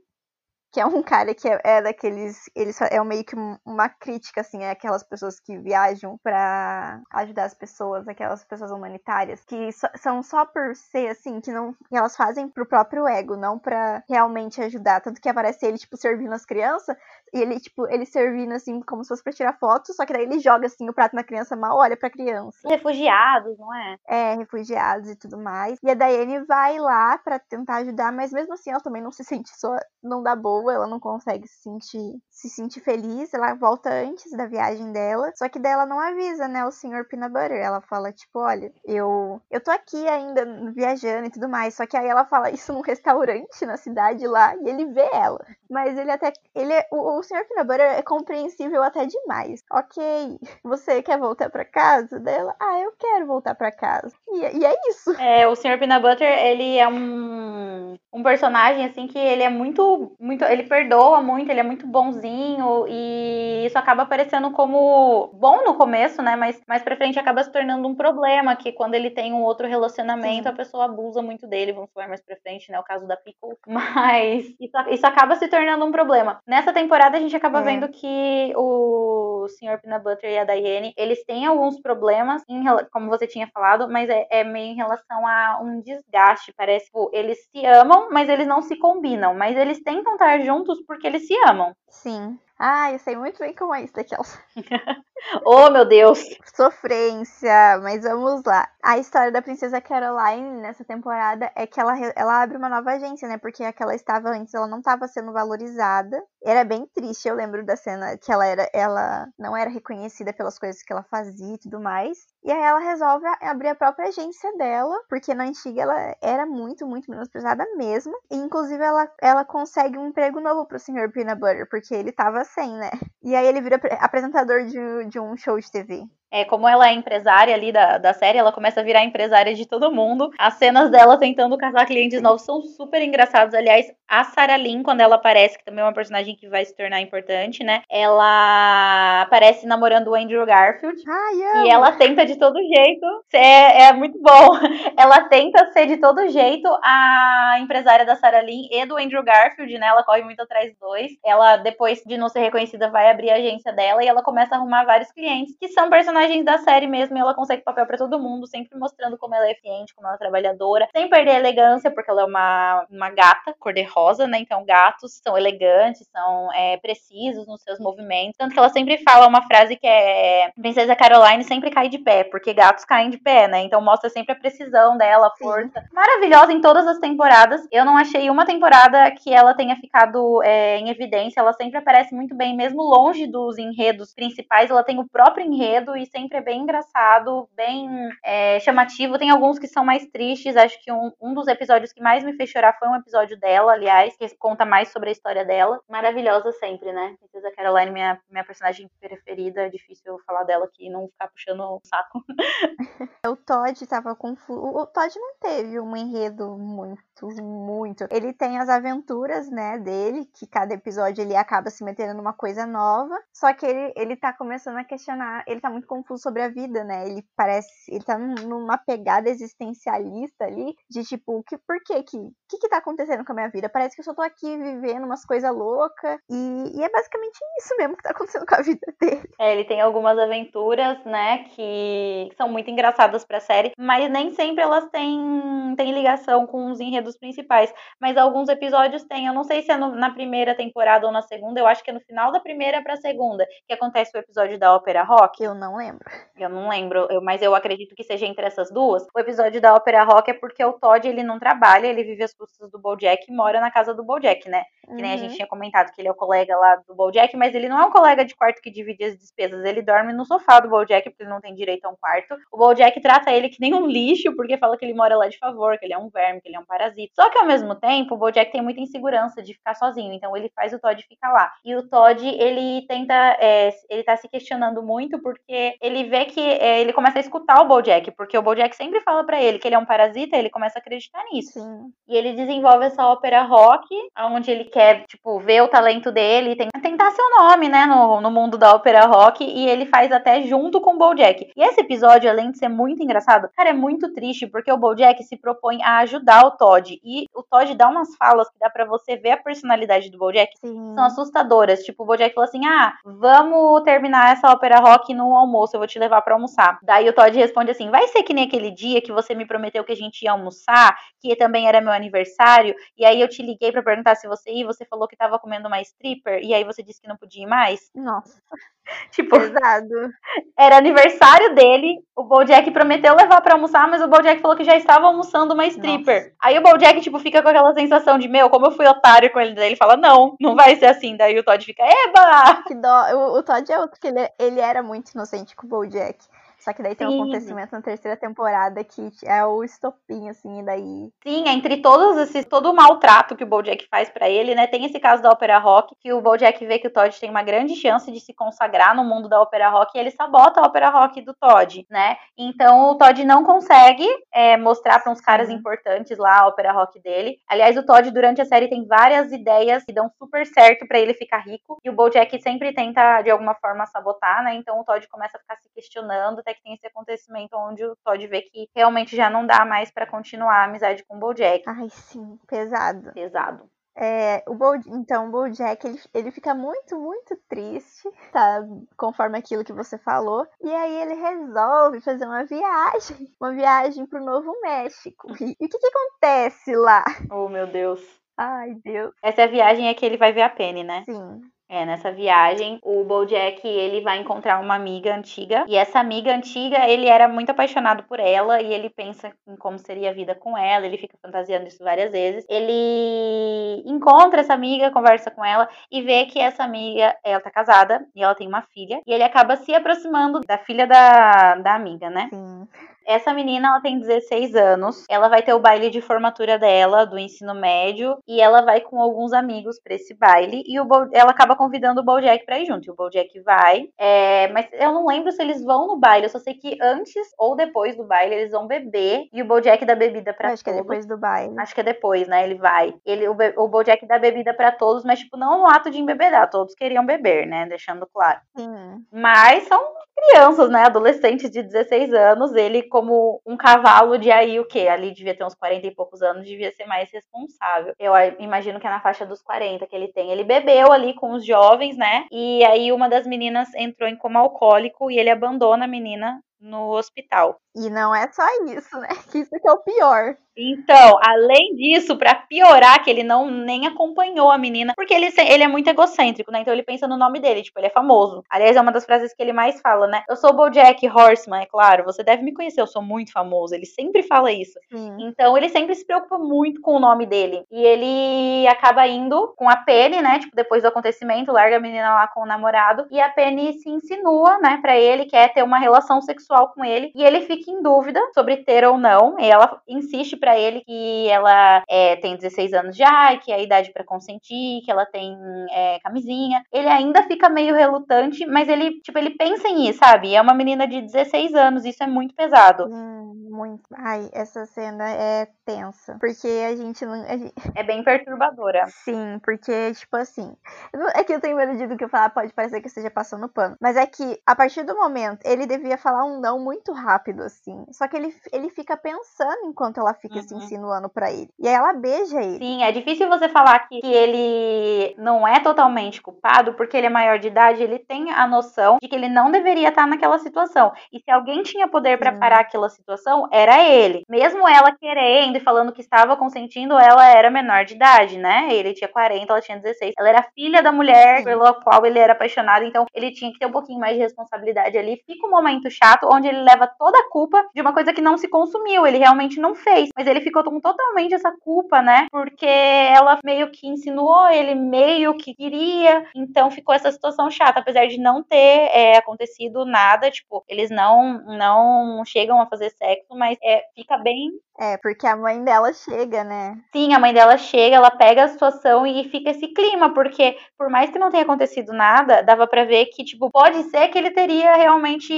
Que é um cara que é, é daqueles. Ele é meio que uma crítica, assim, é aquelas pessoas que viajam para ajudar as pessoas, aquelas pessoas humanitárias, que so, são só por ser assim, que não. Que elas fazem pro próprio ego, não para realmente ajudar. Tanto que aparece ele, tipo, servindo as crianças, e ele, tipo, ele servindo assim, como se fosse pra tirar foto, só que daí ele joga assim o prato na criança, mal olha pra criança. Refugiados, não é? É, refugiados e tudo mais. E a Daiane vai lá para tentar ajudar, mas mesmo assim ela também não se sente só, não dá boa, ela não consegue se sentir, se sentir feliz, ela volta antes da viagem dela, só que daí ela não avisa, né, o senhor Peanut Butter, ela fala, tipo, olha, eu, eu tô aqui ainda viajando e tudo mais, só que aí ela fala isso num restaurante na cidade lá, e ele vê ela, mas ele até, ele é, o, o senhor Peanut Butter é compreensível até demais, ok, você quer voltar para casa dela? Ah, eu quero voltar para casa, e, e é isso. É, o senhor Peanut Butter, ele é um, um personagem, assim, que ele é muito, muito, ele perdoa muito, ele é muito bonzinho e isso acaba aparecendo como bom no começo, né? Mas mais pra frente acaba se tornando um problema, que quando ele tem um outro relacionamento, Sim. a pessoa abusa muito dele, vamos falar mais pra frente, né? O caso da Pickle. Mas isso, isso acaba se tornando um problema. Nessa temporada a gente acaba é. vendo que o Sr. Peanut Butter e a Diane, eles têm alguns problemas, em, como você tinha falado, mas é, é meio em relação a um desgaste, parece. Tipo, eles se amam, mas eles não se combinam, mas eles tentam estar juntos porque eles se amam. Sim. Ah, eu sei muito bem como é isso daquelas. oh, meu Deus! Sofrência, mas vamos lá. A história da princesa Caroline nessa temporada é que ela, ela abre uma nova agência, né? Porque a que ela estava antes, ela não estava sendo valorizada. Era bem triste, eu lembro da cena que ela era, ela não era reconhecida pelas coisas que ela fazia e tudo mais. E aí ela resolve abrir a própria agência dela, porque na antiga ela era muito, muito menosprezada mesmo. E inclusive ela, ela consegue um emprego novo pro Sr. Peanut Butter, porque ele tava sem, né? E aí ele vira apresentador de, de um show de TV. É, como ela é empresária ali da, da série, ela começa a virar empresária de todo mundo. As cenas dela tentando casar clientes novos são super engraçadas. Aliás, a Sarah Lynn, quando ela aparece, que também é uma personagem que vai se tornar importante, né? Ela aparece namorando o Andrew Garfield. Ai, e ela tenta de todo jeito. É, é muito bom. Ela tenta ser de todo jeito a empresária da Sarah Lynn e do Andrew Garfield, né? Ela corre muito atrás dos dois. Ela, depois de não ser reconhecida, vai abrir a agência dela e ela começa a arrumar vários clientes que são personagens personagens da série mesmo e ela consegue papel para todo mundo, sempre mostrando como ela é eficiente, como ela é trabalhadora, sem perder a elegância, porque ela é uma, uma gata cor-de-rosa, né? Então, gatos são elegantes, são é, precisos nos seus movimentos. Tanto que ela sempre fala uma frase que é: Princesa Caroline sempre cai de pé, porque gatos caem de pé, né? Então, mostra sempre a precisão dela, a força. Sim. Maravilhosa em todas as temporadas. Eu não achei uma temporada que ela tenha ficado é, em evidência. Ela sempre aparece muito bem, mesmo longe dos enredos principais. Ela tem o próprio enredo e sempre é bem engraçado, bem é, chamativo. Tem alguns que são mais tristes. Acho que um, um dos episódios que mais me fez chorar foi um episódio dela, aliás, que conta mais sobre a história dela. Maravilhosa sempre, né? Princesa Caroline, minha, minha personagem preferida. É difícil falar dela aqui e não ficar puxando o saco. o Todd tava confuso. O Todd não teve um enredo muito, muito. Ele tem as aventuras, né, dele, que cada episódio ele acaba se metendo numa coisa nova. Só que ele, ele tá começando a questionar. Ele tá muito confuso sobre a vida, né? Ele parece, ele tá numa pegada existencialista ali, de tipo, que, por que que, que que tá acontecendo com a minha vida? Parece que eu só tô aqui vivendo umas coisas loucas, e, e, é basicamente isso mesmo que tá acontecendo com a vida dele. É, ele tem algumas aventuras, né, que são muito engraçadas pra série, mas nem sempre elas têm, têm ligação com os enredos principais, mas alguns episódios têm, eu não sei se é no, na primeira temporada ou na segunda, eu acho que é no final da primeira pra segunda, que acontece o episódio da ópera rock. Eu não lembro. Eu não lembro, eu, mas eu acredito que seja entre essas duas. O episódio da ópera rock é porque o Todd, ele não trabalha, ele vive as custas do Bojack e mora na casa do Bojack, né? Que nem a gente uhum. tinha comentado que ele é o colega lá do Bojack, mas ele não é um colega de quarto que divide as despesas, ele dorme no sofá do Bojack porque ele não tem direito a um quarto. O Bojack trata ele que nem um lixo porque fala que ele mora lá de favor, que ele é um verme, que ele é um parasita. Só que ao mesmo tempo, o Bojack tem muita insegurança de ficar sozinho, então ele faz o Todd ficar lá. E o Todd, ele tenta, é, ele tá se questionando muito porque ele vê que é, ele começa a escutar o Bojack, porque o Bojack sempre fala para ele que ele é um parasita, ele começa a acreditar nisso. Sim. E ele desenvolve essa ópera rock, onde ele quer, tipo, ver o talento dele, tem, tentar seu nome, né, no, no mundo da ópera rock, e ele faz até junto com o Bojack. E esse episódio, além de ser muito engraçado, cara, é muito triste, porque o Bojack se propõe a ajudar o Todd, e o Todd dá umas falas que dá para você ver a personalidade do Bojack, Sim. são assustadoras. Tipo, o Bojack falou assim: ah, vamos terminar essa ópera rock no almoço, eu vou te levar para almoçar. Daí o Todd responde assim: vai ser que nem aquele dia que você me prometeu que a gente ia almoçar, que também era meu aniversário, e aí eu te liguei para perguntar se você ia, você falou que tava comendo uma stripper, e aí você disse que não podia ir mais. Nossa, Tipo, pesado. era aniversário dele, o Bojack prometeu levar pra almoçar, mas o Bojack falou que já estava almoçando uma stripper. Aí o Bojack, tipo, fica com aquela sensação de, meu, como eu fui otário com ele, daí ele fala, não, não vai ser assim. Daí o Todd fica, eba! Que dó. O, o Todd é outro que ele, ele era muito inocente com o Bojack. Só que daí tem um Sim. acontecimento na terceira temporada que é o estopim, assim, e daí. Sim, entre todos esses, todo o maltrato que o Bojack faz pra ele, né? Tem esse caso da ópera rock, que o Bojack vê que o Todd tem uma grande chance de se consagrar no mundo da ópera rock e ele sabota a ópera rock do Todd, né? Então o Todd não consegue é, mostrar pra uns caras Sim. importantes lá a ópera rock dele. Aliás, o Todd durante a série tem várias ideias que dão super certo pra ele ficar rico e o Bojack sempre tenta de alguma forma sabotar, né? Então o Todd começa a ficar se questionando, até que tem esse acontecimento onde o Todd vê que realmente já não dá mais pra continuar a amizade com o Bojack. Ai, sim, pesado. Pesado. É, o Bo, então, o Bojack, ele, ele fica muito, muito triste, tá? Conforme aquilo que você falou. E aí ele resolve fazer uma viagem. Uma viagem pro Novo México. E, e o que que acontece lá? Oh, meu Deus. Ai, Deus. Essa é a viagem é que ele vai ver a Penny, né? Sim. É, nessa viagem, o Bojack, ele vai encontrar uma amiga antiga. E essa amiga antiga, ele era muito apaixonado por ela. E ele pensa em como seria a vida com ela. Ele fica fantasiando isso várias vezes. Ele encontra essa amiga, conversa com ela. E vê que essa amiga, ela tá casada. E ela tem uma filha. E ele acaba se aproximando da filha da, da amiga, né? Sim. Essa menina, ela tem 16 anos. Ela vai ter o baile de formatura dela, do ensino médio. E ela vai com alguns amigos pra esse baile. E o Bo- ela acaba convidando o Bojack pra ir junto. E o Bojack vai. É, mas eu não lembro se eles vão no baile. Eu só sei que antes ou depois do baile, eles vão beber. E o Bojack dá bebida pra Eu acho que é todos. depois do baile. Acho que é depois, né? Ele vai. Ele, o, Be- o Bojack dá bebida pra todos, mas, tipo, não no ato de embebedar. Todos queriam beber, né? Deixando claro. Sim. Mas são crianças, né? Adolescentes de 16 anos. Ele, como um cavalo de aí, o quê? Ali devia ter uns 40 e poucos anos, devia ser mais responsável. Eu imagino que é na faixa dos 40 que ele tem. Ele bebeu ali com os jovens, né? E aí uma das meninas entrou em coma alcoólico e ele abandona a menina no hospital. E não é só isso, né? Que isso que é o pior. Então, além disso, pra piorar, que ele não nem acompanhou a menina, porque ele, ele é muito egocêntrico, né? Então ele pensa no nome dele, tipo, ele é famoso. Aliás, é uma das frases que ele mais fala, né? Eu sou o Bojack Horseman, é claro, você deve me conhecer, eu sou muito famoso. Ele sempre fala isso. Sim. Então ele sempre se preocupa muito com o nome dele. E ele acaba indo com a Penny, né? Tipo, depois do acontecimento, larga a menina lá com o namorado. E a Penny se insinua, né, pra ele, quer ter uma relação sexual com ele. E ele fica em dúvida sobre ter ou não. E ela insiste pra ele que ela é, tem 16 anos já, e que é a idade pra consentir, que ela tem é, camisinha. Ele ainda fica meio relutante, mas ele, tipo, ele pensa em ir, sabe? É uma menina de 16 anos, isso é muito pesado. Hum, muito. Ai, essa cena é tensa. Porque a gente não. a gente- É bem perturbadora. Sim, porque, tipo assim. É que eu tenho medo de do que eu falar, pode parecer que eu esteja passando pano. Mas é que, a partir do momento, ele devia falar um não muito rápido, assim. Só que ele, ele fica pensando enquanto ela fica se Uhum. insinuando pra ele. E aí ela beija ele. Sim, é difícil você falar que, que ele não é totalmente culpado, porque ele é maior de idade, ele tem a noção de que ele não deveria estar naquela situação. E se alguém tinha poder pra Sim. parar aquela situação, era ele. Mesmo ela querendo e falando que estava consentindo, ela era menor de idade, né? Ele tinha 40, ela tinha 16. Ela era filha da mulher Sim. pela qual ele era apaixonado, então ele tinha que ter um pouquinho mais de responsabilidade ali. Fica um momento chato, onde ele leva toda a culpa de uma coisa que não se consumiu, ele realmente não fez, mas ele ficou com totalmente essa culpa, né? Porque ela meio que insinuou, ele meio que queria, então ficou essa situação chata, apesar de não ter é, acontecido nada, tipo, eles não não chegam a fazer sexo, mas é, fica bem é, porque a mãe dela chega, né? Sim, a mãe dela chega, ela pega a situação e fica esse clima, porque por mais que não tenha acontecido nada, dava para ver que, tipo, pode ser que ele teria realmente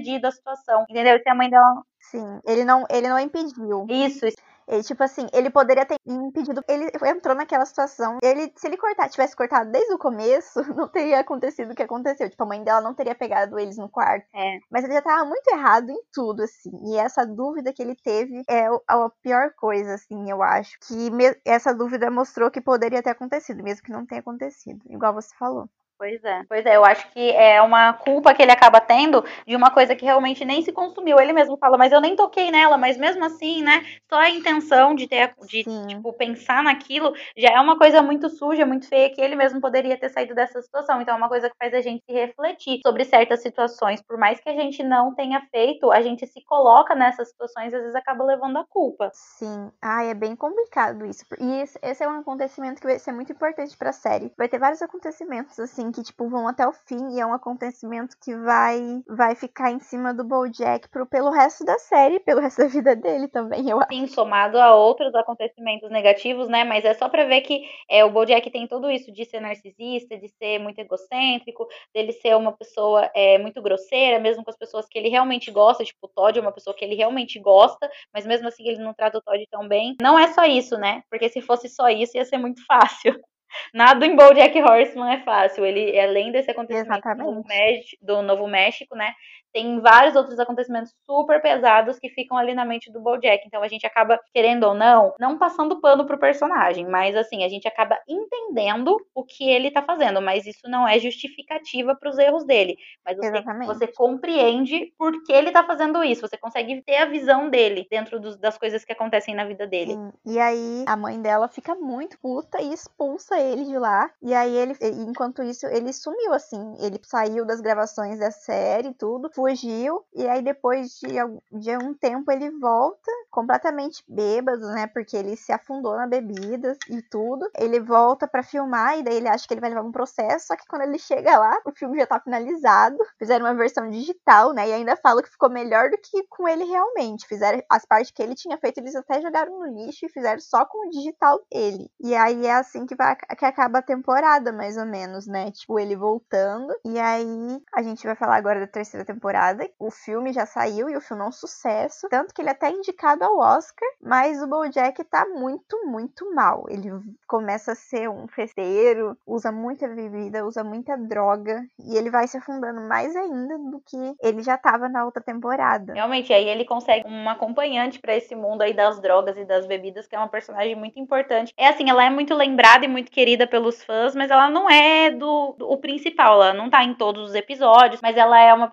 cedido a situação, entendeu? Se a mãe dela. Sim, ele não, ele não impediu. Isso, ele, tipo assim, ele poderia ter impedido. Ele entrou naquela situação. Ele, se ele cortar, tivesse cortado desde o começo, não teria acontecido o que aconteceu. Tipo, a mãe dela não teria pegado eles no quarto. É. Mas ele já tava muito errado em tudo, assim. E essa dúvida que ele teve é a pior coisa, assim, eu acho. Que essa dúvida mostrou que poderia ter acontecido, mesmo que não tenha acontecido. Igual você falou. Pois é, pois é, eu acho que é uma culpa que ele acaba tendo de uma coisa que realmente nem se consumiu. Ele mesmo fala, mas eu nem toquei nela, mas mesmo assim, né? Só a intenção de ter, de, tipo, pensar naquilo já é uma coisa muito suja, muito feia, que ele mesmo poderia ter saído dessa situação. Então é uma coisa que faz a gente refletir sobre certas situações. Por mais que a gente não tenha feito, a gente se coloca nessas situações e às vezes acaba levando a culpa. Sim. Ai, é bem complicado isso. E esse é um acontecimento que vai ser muito importante pra série. Vai ter vários acontecimentos, assim, que, tipo, vão até o fim e é um acontecimento que vai vai ficar em cima do BoJack pro, pelo resto da série, pelo resto da vida dele também, eu acho. Sim, somado a outros acontecimentos negativos, né? Mas é só pra ver que é, o BoJack tem tudo isso de ser narcisista, de ser muito egocêntrico, dele ser uma pessoa é, muito grosseira, mesmo com as pessoas que ele realmente gosta, tipo, o Todd é uma pessoa que ele realmente gosta, mas mesmo assim ele não trata o Todd tão bem. Não é só isso, né? Porque se fosse só isso ia ser muito fácil. Nada em BoJack Horseman é fácil. Ele, além desse acontecimento do do Novo México, né, tem vários outros acontecimentos super pesados que ficam ali na mente do BoJack. Então a gente acaba querendo ou não, não passando pano pro personagem, mas assim a gente acaba entendendo o que ele tá fazendo. Mas isso não é justificativa para os erros dele. Mas você, você, compreende por que ele tá fazendo isso. Você consegue ter a visão dele dentro dos, das coisas que acontecem na vida dele. Sim. E aí a mãe dela fica muito puta e expulsa ele de lá. E aí ele, enquanto isso, ele sumiu assim. Ele saiu das gravações da série e tudo fugiu e aí depois de, de um tempo ele volta completamente bêbado, né? Porque ele se afundou na bebida e tudo. Ele volta para filmar e daí ele acha que ele vai levar um processo, só que quando ele chega lá, o filme já tá finalizado. Fizeram uma versão digital, né? E ainda falo que ficou melhor do que com ele realmente. Fizeram as partes que ele tinha feito, eles até jogaram no lixo e fizeram só com o digital dele. E aí é assim que vai que acaba a temporada, mais ou menos, né? Tipo, ele voltando. E aí a gente vai falar agora da terceira temporada temporada. O filme já saiu e o filme é um sucesso. Tanto que ele é até indicado ao Oscar. Mas o Bojack tá muito, muito mal. Ele começa a ser um festeiro, usa muita bebida, usa muita droga. E ele vai se afundando mais ainda do que ele já tava na outra temporada. Realmente, aí ele consegue uma acompanhante para esse mundo aí das drogas e das bebidas, que é uma personagem muito importante. É assim, ela é muito lembrada e muito querida pelos fãs, mas ela não é do, do o principal. Ela não tá em todos os episódios, mas ela é uma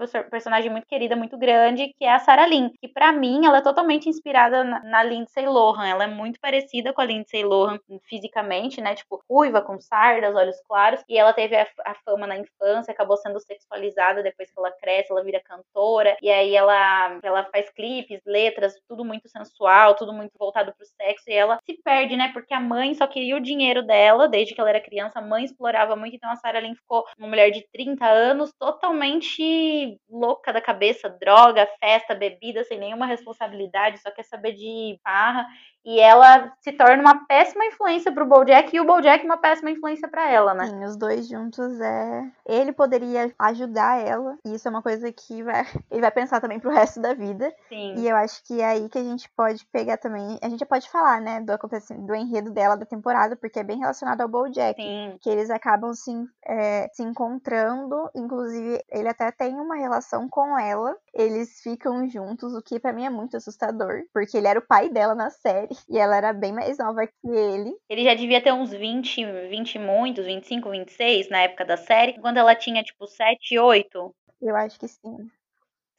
personagem muito querida, muito grande, que é a Sarah Lynn. Que para mim, ela é totalmente inspirada na, na Lindsay Lohan. Ela é muito parecida com a Lindsay Lohan fisicamente, né? Tipo, ruiva, com sardas, olhos claros. E ela teve a, a fama na infância, acabou sendo sexualizada depois que ela cresce, ela vira cantora. E aí ela, ela faz clipes, letras, tudo muito sensual, tudo muito voltado pro sexo. E ela se perde, né? Porque a mãe só queria o dinheiro dela desde que ela era criança. A mãe explorava muito, então a Sarah Lynn ficou uma mulher de 30 anos totalmente louca louca da cabeça, droga, festa, bebida, sem nenhuma responsabilidade, só quer saber de farra. E ela se torna uma péssima influência pro Bojack e o Bojack uma péssima influência para ela, né? Sim, os dois juntos é. Ele poderia ajudar ela, e isso é uma coisa que vai... ele vai pensar também pro resto da vida. Sim. E eu acho que é aí que a gente pode pegar também. A gente já pode falar, né, do acontecimento, do enredo dela da temporada, porque é bem relacionado ao Bojack. Sim. Que eles acabam se, é, se encontrando, inclusive ele até tem uma relação com ela. Eles ficam juntos, o que para mim é muito assustador, porque ele era o pai dela na série. E ela era bem mais nova que ele. Ele já devia ter uns 20, 20 e muitos, 25, 26 na época da série. Quando ela tinha, tipo, 7, 8. Eu acho que sim.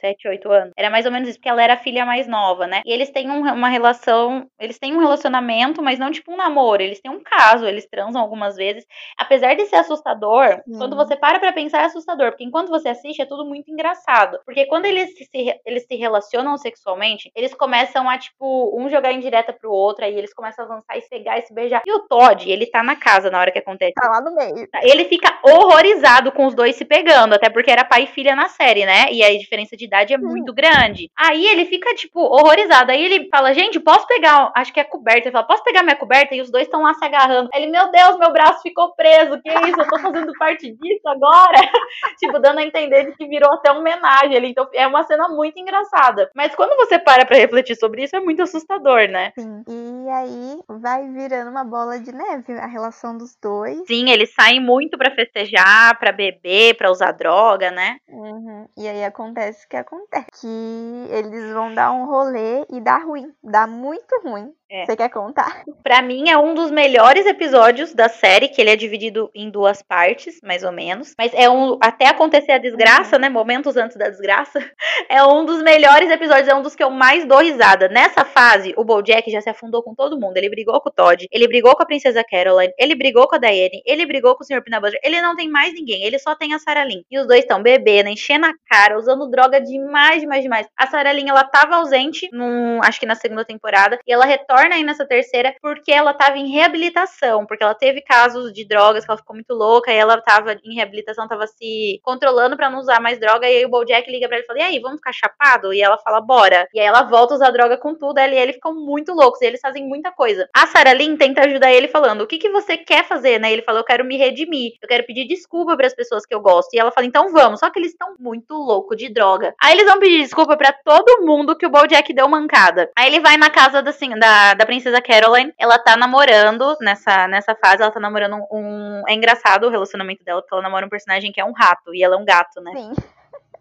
7, 8 anos. Era mais ou menos isso, porque ela era a filha mais nova, né? E eles têm um, uma relação, eles têm um relacionamento, mas não tipo um namoro, eles têm um caso, eles transam algumas vezes. Apesar de ser assustador, quando você para pra pensar é assustador, porque enquanto você assiste é tudo muito engraçado. Porque quando eles se, eles se relacionam sexualmente, eles começam a, tipo, um jogar em direta pro outro, aí eles começam a avançar e se pegar e se beijar. E o Todd, ele tá na casa na hora que acontece. Tá lá no meio. Ele fica horrorizado com os dois se pegando, até porque era pai e filha na série, né? E aí a diferença de idade é muito grande. Aí ele fica, tipo, horrorizado. Aí ele fala, gente, posso pegar, acho que é coberta. Ele fala, posso pegar minha coberta? E os dois estão lá se agarrando. Ele, meu Deus, meu braço ficou preso. Que isso? Eu tô fazendo parte disso agora? tipo, dando a entender de que virou até uma homenagem ali. Então é uma cena muito engraçada. Mas quando você para pra refletir sobre isso, é muito assustador, né? Sim. E aí vai virando uma bola de neve a relação dos dois. Sim, eles saem muito para festejar, para beber, para usar droga, né? Uhum. E aí acontece o que acontece. Que eles vão dar um rolê e dá ruim. Dá muito ruim. É. Você quer contar? Para mim é um dos melhores episódios da série, que ele é dividido em duas partes, mais ou menos. Mas é um até acontecer a desgraça, uhum. né? Momentos antes da desgraça. É um dos melhores episódios, é um dos que eu mais dou risada. Nessa fase, o BoJack já se afundou com todo mundo. Ele brigou com o Todd, ele brigou com a princesa Caroline, ele brigou com a Diane, ele brigou com o Sr. Peanut Butter. Ele não tem mais ninguém, ele só tem a Sarah Lynn. E os dois estão bebendo, enchendo a cara, usando droga demais, demais, demais. A Sarah Lynn, ela tava ausente, num, acho que na segunda temporada, e ela retorna retorna aí nessa terceira porque ela estava em reabilitação, porque ela teve casos de drogas, que ela ficou muito louca, e ela estava em reabilitação, estava se controlando para não usar mais droga, e aí o Bojack liga pra ela e fala, e aí, vamos ficar chapado? E ela fala, bora. E aí ela volta a usar droga com tudo, ela e ele ficam muito loucos, e eles fazem muita coisa. A Sarah Lynn tenta ajudar ele falando, o que que você quer fazer, né? Ele falou, eu quero me redimir, eu quero pedir desculpa para as pessoas que eu gosto. E ela fala, então vamos, só que eles estão muito loucos de droga. Aí eles vão pedir desculpa para todo mundo que o Bojack deu mancada. Aí ele vai na casa da, assim, da, da princesa Caroline, ela tá namorando nessa, nessa fase, ela tá namorando um. É engraçado o relacionamento dela, porque ela namora um personagem que é um rato, e ela é um gato, né? Sim.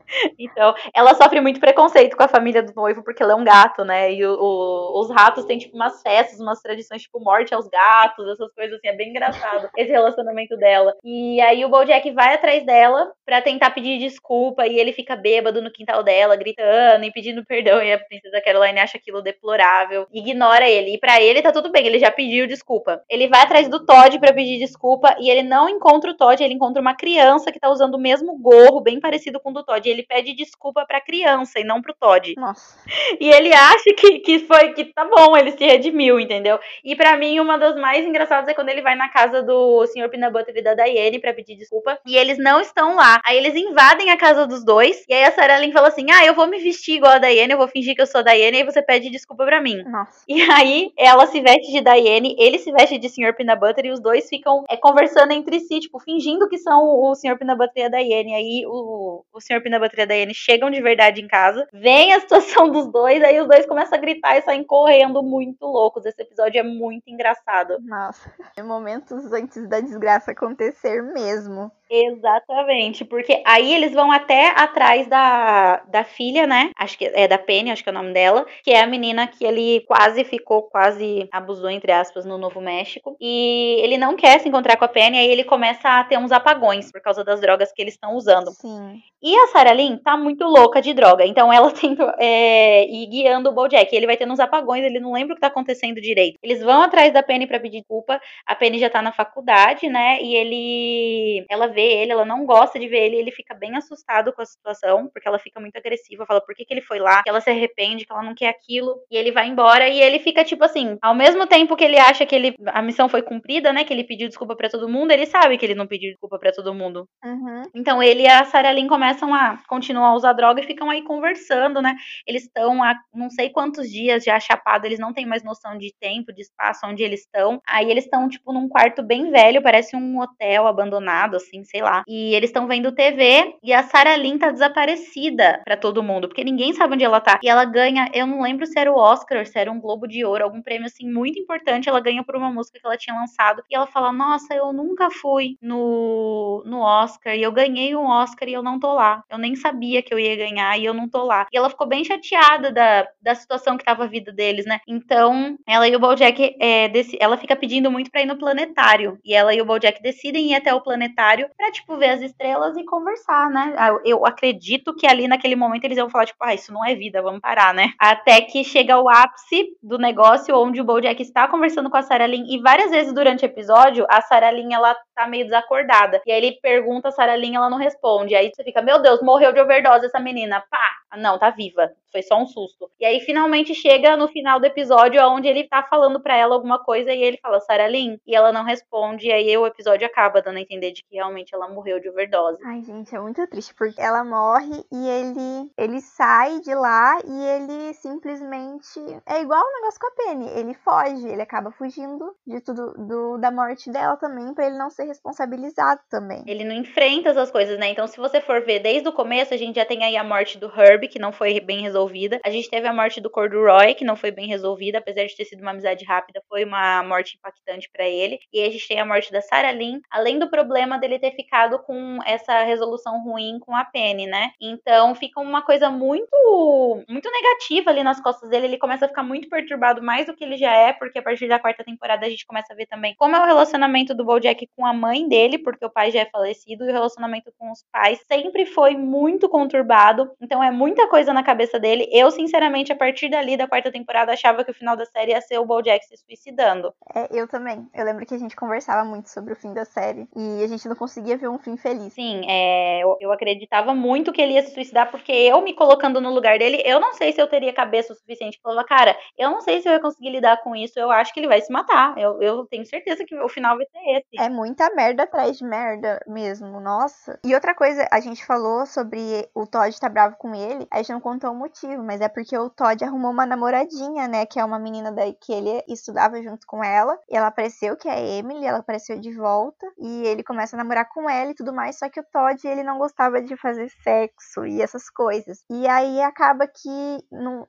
Então, ela sofre muito preconceito com a família do noivo, porque ela é um gato, né? E o, o, os ratos têm, tipo, umas festas, umas tradições, tipo, morte aos gatos, essas coisas assim. É bem engraçado esse relacionamento dela. E aí o Bojack vai atrás dela pra tentar pedir desculpa, e ele fica bêbado no quintal dela, gritando e pedindo perdão. E a princesa Caroline acha aquilo deplorável, ignora ele. E para ele tá tudo bem, ele já pediu desculpa. Ele vai atrás do Todd para pedir desculpa, e ele não encontra o Todd, ele encontra uma criança que tá usando o mesmo gorro, bem parecido com o do Todd ele pede desculpa pra criança e não pro Todd. Nossa. E ele acha que, que foi que tá bom, ele se redimiu, entendeu? E para mim, uma das mais engraçadas é quando ele vai na casa do Sr. Peanut Butter e da Diane pra pedir desculpa. E eles não estão lá. Aí eles invadem a casa dos dois. E aí a Sarah Lynn fala assim: Ah, eu vou me vestir igual a Diane, eu vou fingir que eu sou a Diane, e você pede desculpa pra mim. Nossa. E aí ela se veste de Diane, ele se veste de Sr. Peanut Butter e os dois ficam é, conversando entre si, tipo, fingindo que são o Sr. Peanut Butter e a Diane. E aí o, o Sr. Peanut Butter e a Diane chegam de verdade em casa, vem a situação dos dois, aí os dois começam a gritar e saem correndo muito loucos. Esse episódio é muito engraçado. Nossa, momentos antes da desgraça acontecer mesmo. Exatamente, porque aí eles vão até atrás da, da filha, né? Acho que é da Penny, acho que é o nome dela, que é a menina que ele quase ficou, quase abusou, entre aspas, no Novo México. E ele não quer se encontrar com a Penny, aí ele começa a ter uns apagões por causa das drogas que eles estão usando. Sim. E a Sarah Lynn tá muito louca de droga, então ela tenta é, ir guiando o Bojack. Ele vai tendo uns apagões, ele não lembra o que tá acontecendo direito. Eles vão atrás da Penny para pedir desculpa. A Penny já tá na faculdade, né? E ele. Ela vê ele, ela não gosta de ver ele, ele fica bem assustado com a situação, porque ela fica muito agressiva, fala por que, que ele foi lá, que ela se arrepende, que ela não quer aquilo, e ele vai embora e ele fica tipo assim, ao mesmo tempo que ele acha que ele a missão foi cumprida, né, que ele pediu desculpa para todo mundo, ele sabe que ele não pediu desculpa para todo mundo. Uhum. Então ele e a Sarah Lynn começam a continuar a usar droga e ficam aí conversando, né? Eles estão há não sei quantos dias já chapado, eles não têm mais noção de tempo, de espaço onde eles estão. Aí eles estão tipo num quarto bem velho, parece um hotel abandonado assim, sei lá. E eles estão vendo TV e a Sarah Lynn tá desaparecida para todo mundo, porque ninguém sabe onde ela tá. E ela ganha, eu não lembro se era o Oscar, se era um Globo de Ouro, algum prêmio assim muito importante. Ela ganha por uma música que ela tinha lançado. E ela fala: Nossa, eu nunca fui no, no Oscar e eu ganhei um Oscar e eu não tô lá. Eu nem sabia que eu ia ganhar e eu não tô lá. E ela ficou bem chateada da, da situação que tava a vida deles, né? Então, ela e o Bojack, é, ela fica pedindo muito pra ir no planetário. E ela e o Bojack decidem ir até o planetário pra, tipo, ver as estrelas e conversar, né? Ah, eu acredito que ali naquele momento eles iam falar, tipo, ah, isso não é vida, vamos parar, né? Até que chega o ápice do negócio onde o Bojack está conversando com a Sarah Lynn e várias vezes durante o episódio a Sarah Lynn, ela tá meio desacordada. E aí ele pergunta a Sarah Lynn, ela não responde. Aí você fica, meu Deus, morreu de overdose essa menina. Pá! Não, tá viva. Foi só um susto. E aí finalmente chega no final do episódio onde ele tá falando para ela alguma coisa e ele fala, Sarah Lynn, e ela não responde. E aí o episódio acaba dando a entender de que realmente ela morreu de overdose. Ai, gente, é muito triste, porque ela morre e ele, ele sai de lá e ele simplesmente. É igual o negócio com a Penny. Ele foge, ele acaba fugindo de tudo do, da morte dela também, para ele não ser responsabilizado também. Ele não enfrenta essas coisas, né? Então, se você for ver desde o começo, a gente já tem aí a morte do Herb, que não foi bem resolvida. A gente teve a morte do Corduroy, que não foi bem resolvida, apesar de ter sido uma amizade rápida, foi uma morte impactante para ele. E a gente tem a morte da Sarah Lynn, além do problema dele ter ficado com essa resolução ruim com a Penny, né? Então, fica uma coisa muito muito negativa ali nas costas dele. Ele começa a ficar muito perturbado mais do que ele já é, porque a partir da quarta temporada a gente começa a ver também como é o relacionamento do Bojack com a mãe dele, porque o pai já é falecido, e o relacionamento com os pais sempre foi muito conturbado. Então é muita coisa na cabeça dele. Eu, sinceramente, a partir dali da quarta temporada, achava que o final da série ia ser o Bojack se suicidando. É, eu também. Eu lembro que a gente conversava muito sobre o fim da série e a gente não conseguia ver um fim feliz. Sim, é, eu, eu acreditava muito que ele ia se suicidar, porque eu me colocando no lugar dele, eu não sei se eu teria cabeça o suficiente pra falar, cara, eu não sei se eu ia conseguir lidar com isso, eu acho que ele vai se matar. Eu, eu tenho certeza que o final vai ser esse. É muita merda atrás de merda mesmo, nossa. E outra coisa, a gente falou sobre o Todd estar tá bravo com ele, a gente não contou o motivo, mas é porque o Todd arrumou uma namoradinha, né, que é uma menina daí que ele estudava junto com ela, e ela apareceu, que é a Emily, ela apareceu de volta, e ele começa a namorar com ela e tudo mais, só que o Todd, ele não gostava de fazer sexo e essas coisas. E aí acaba que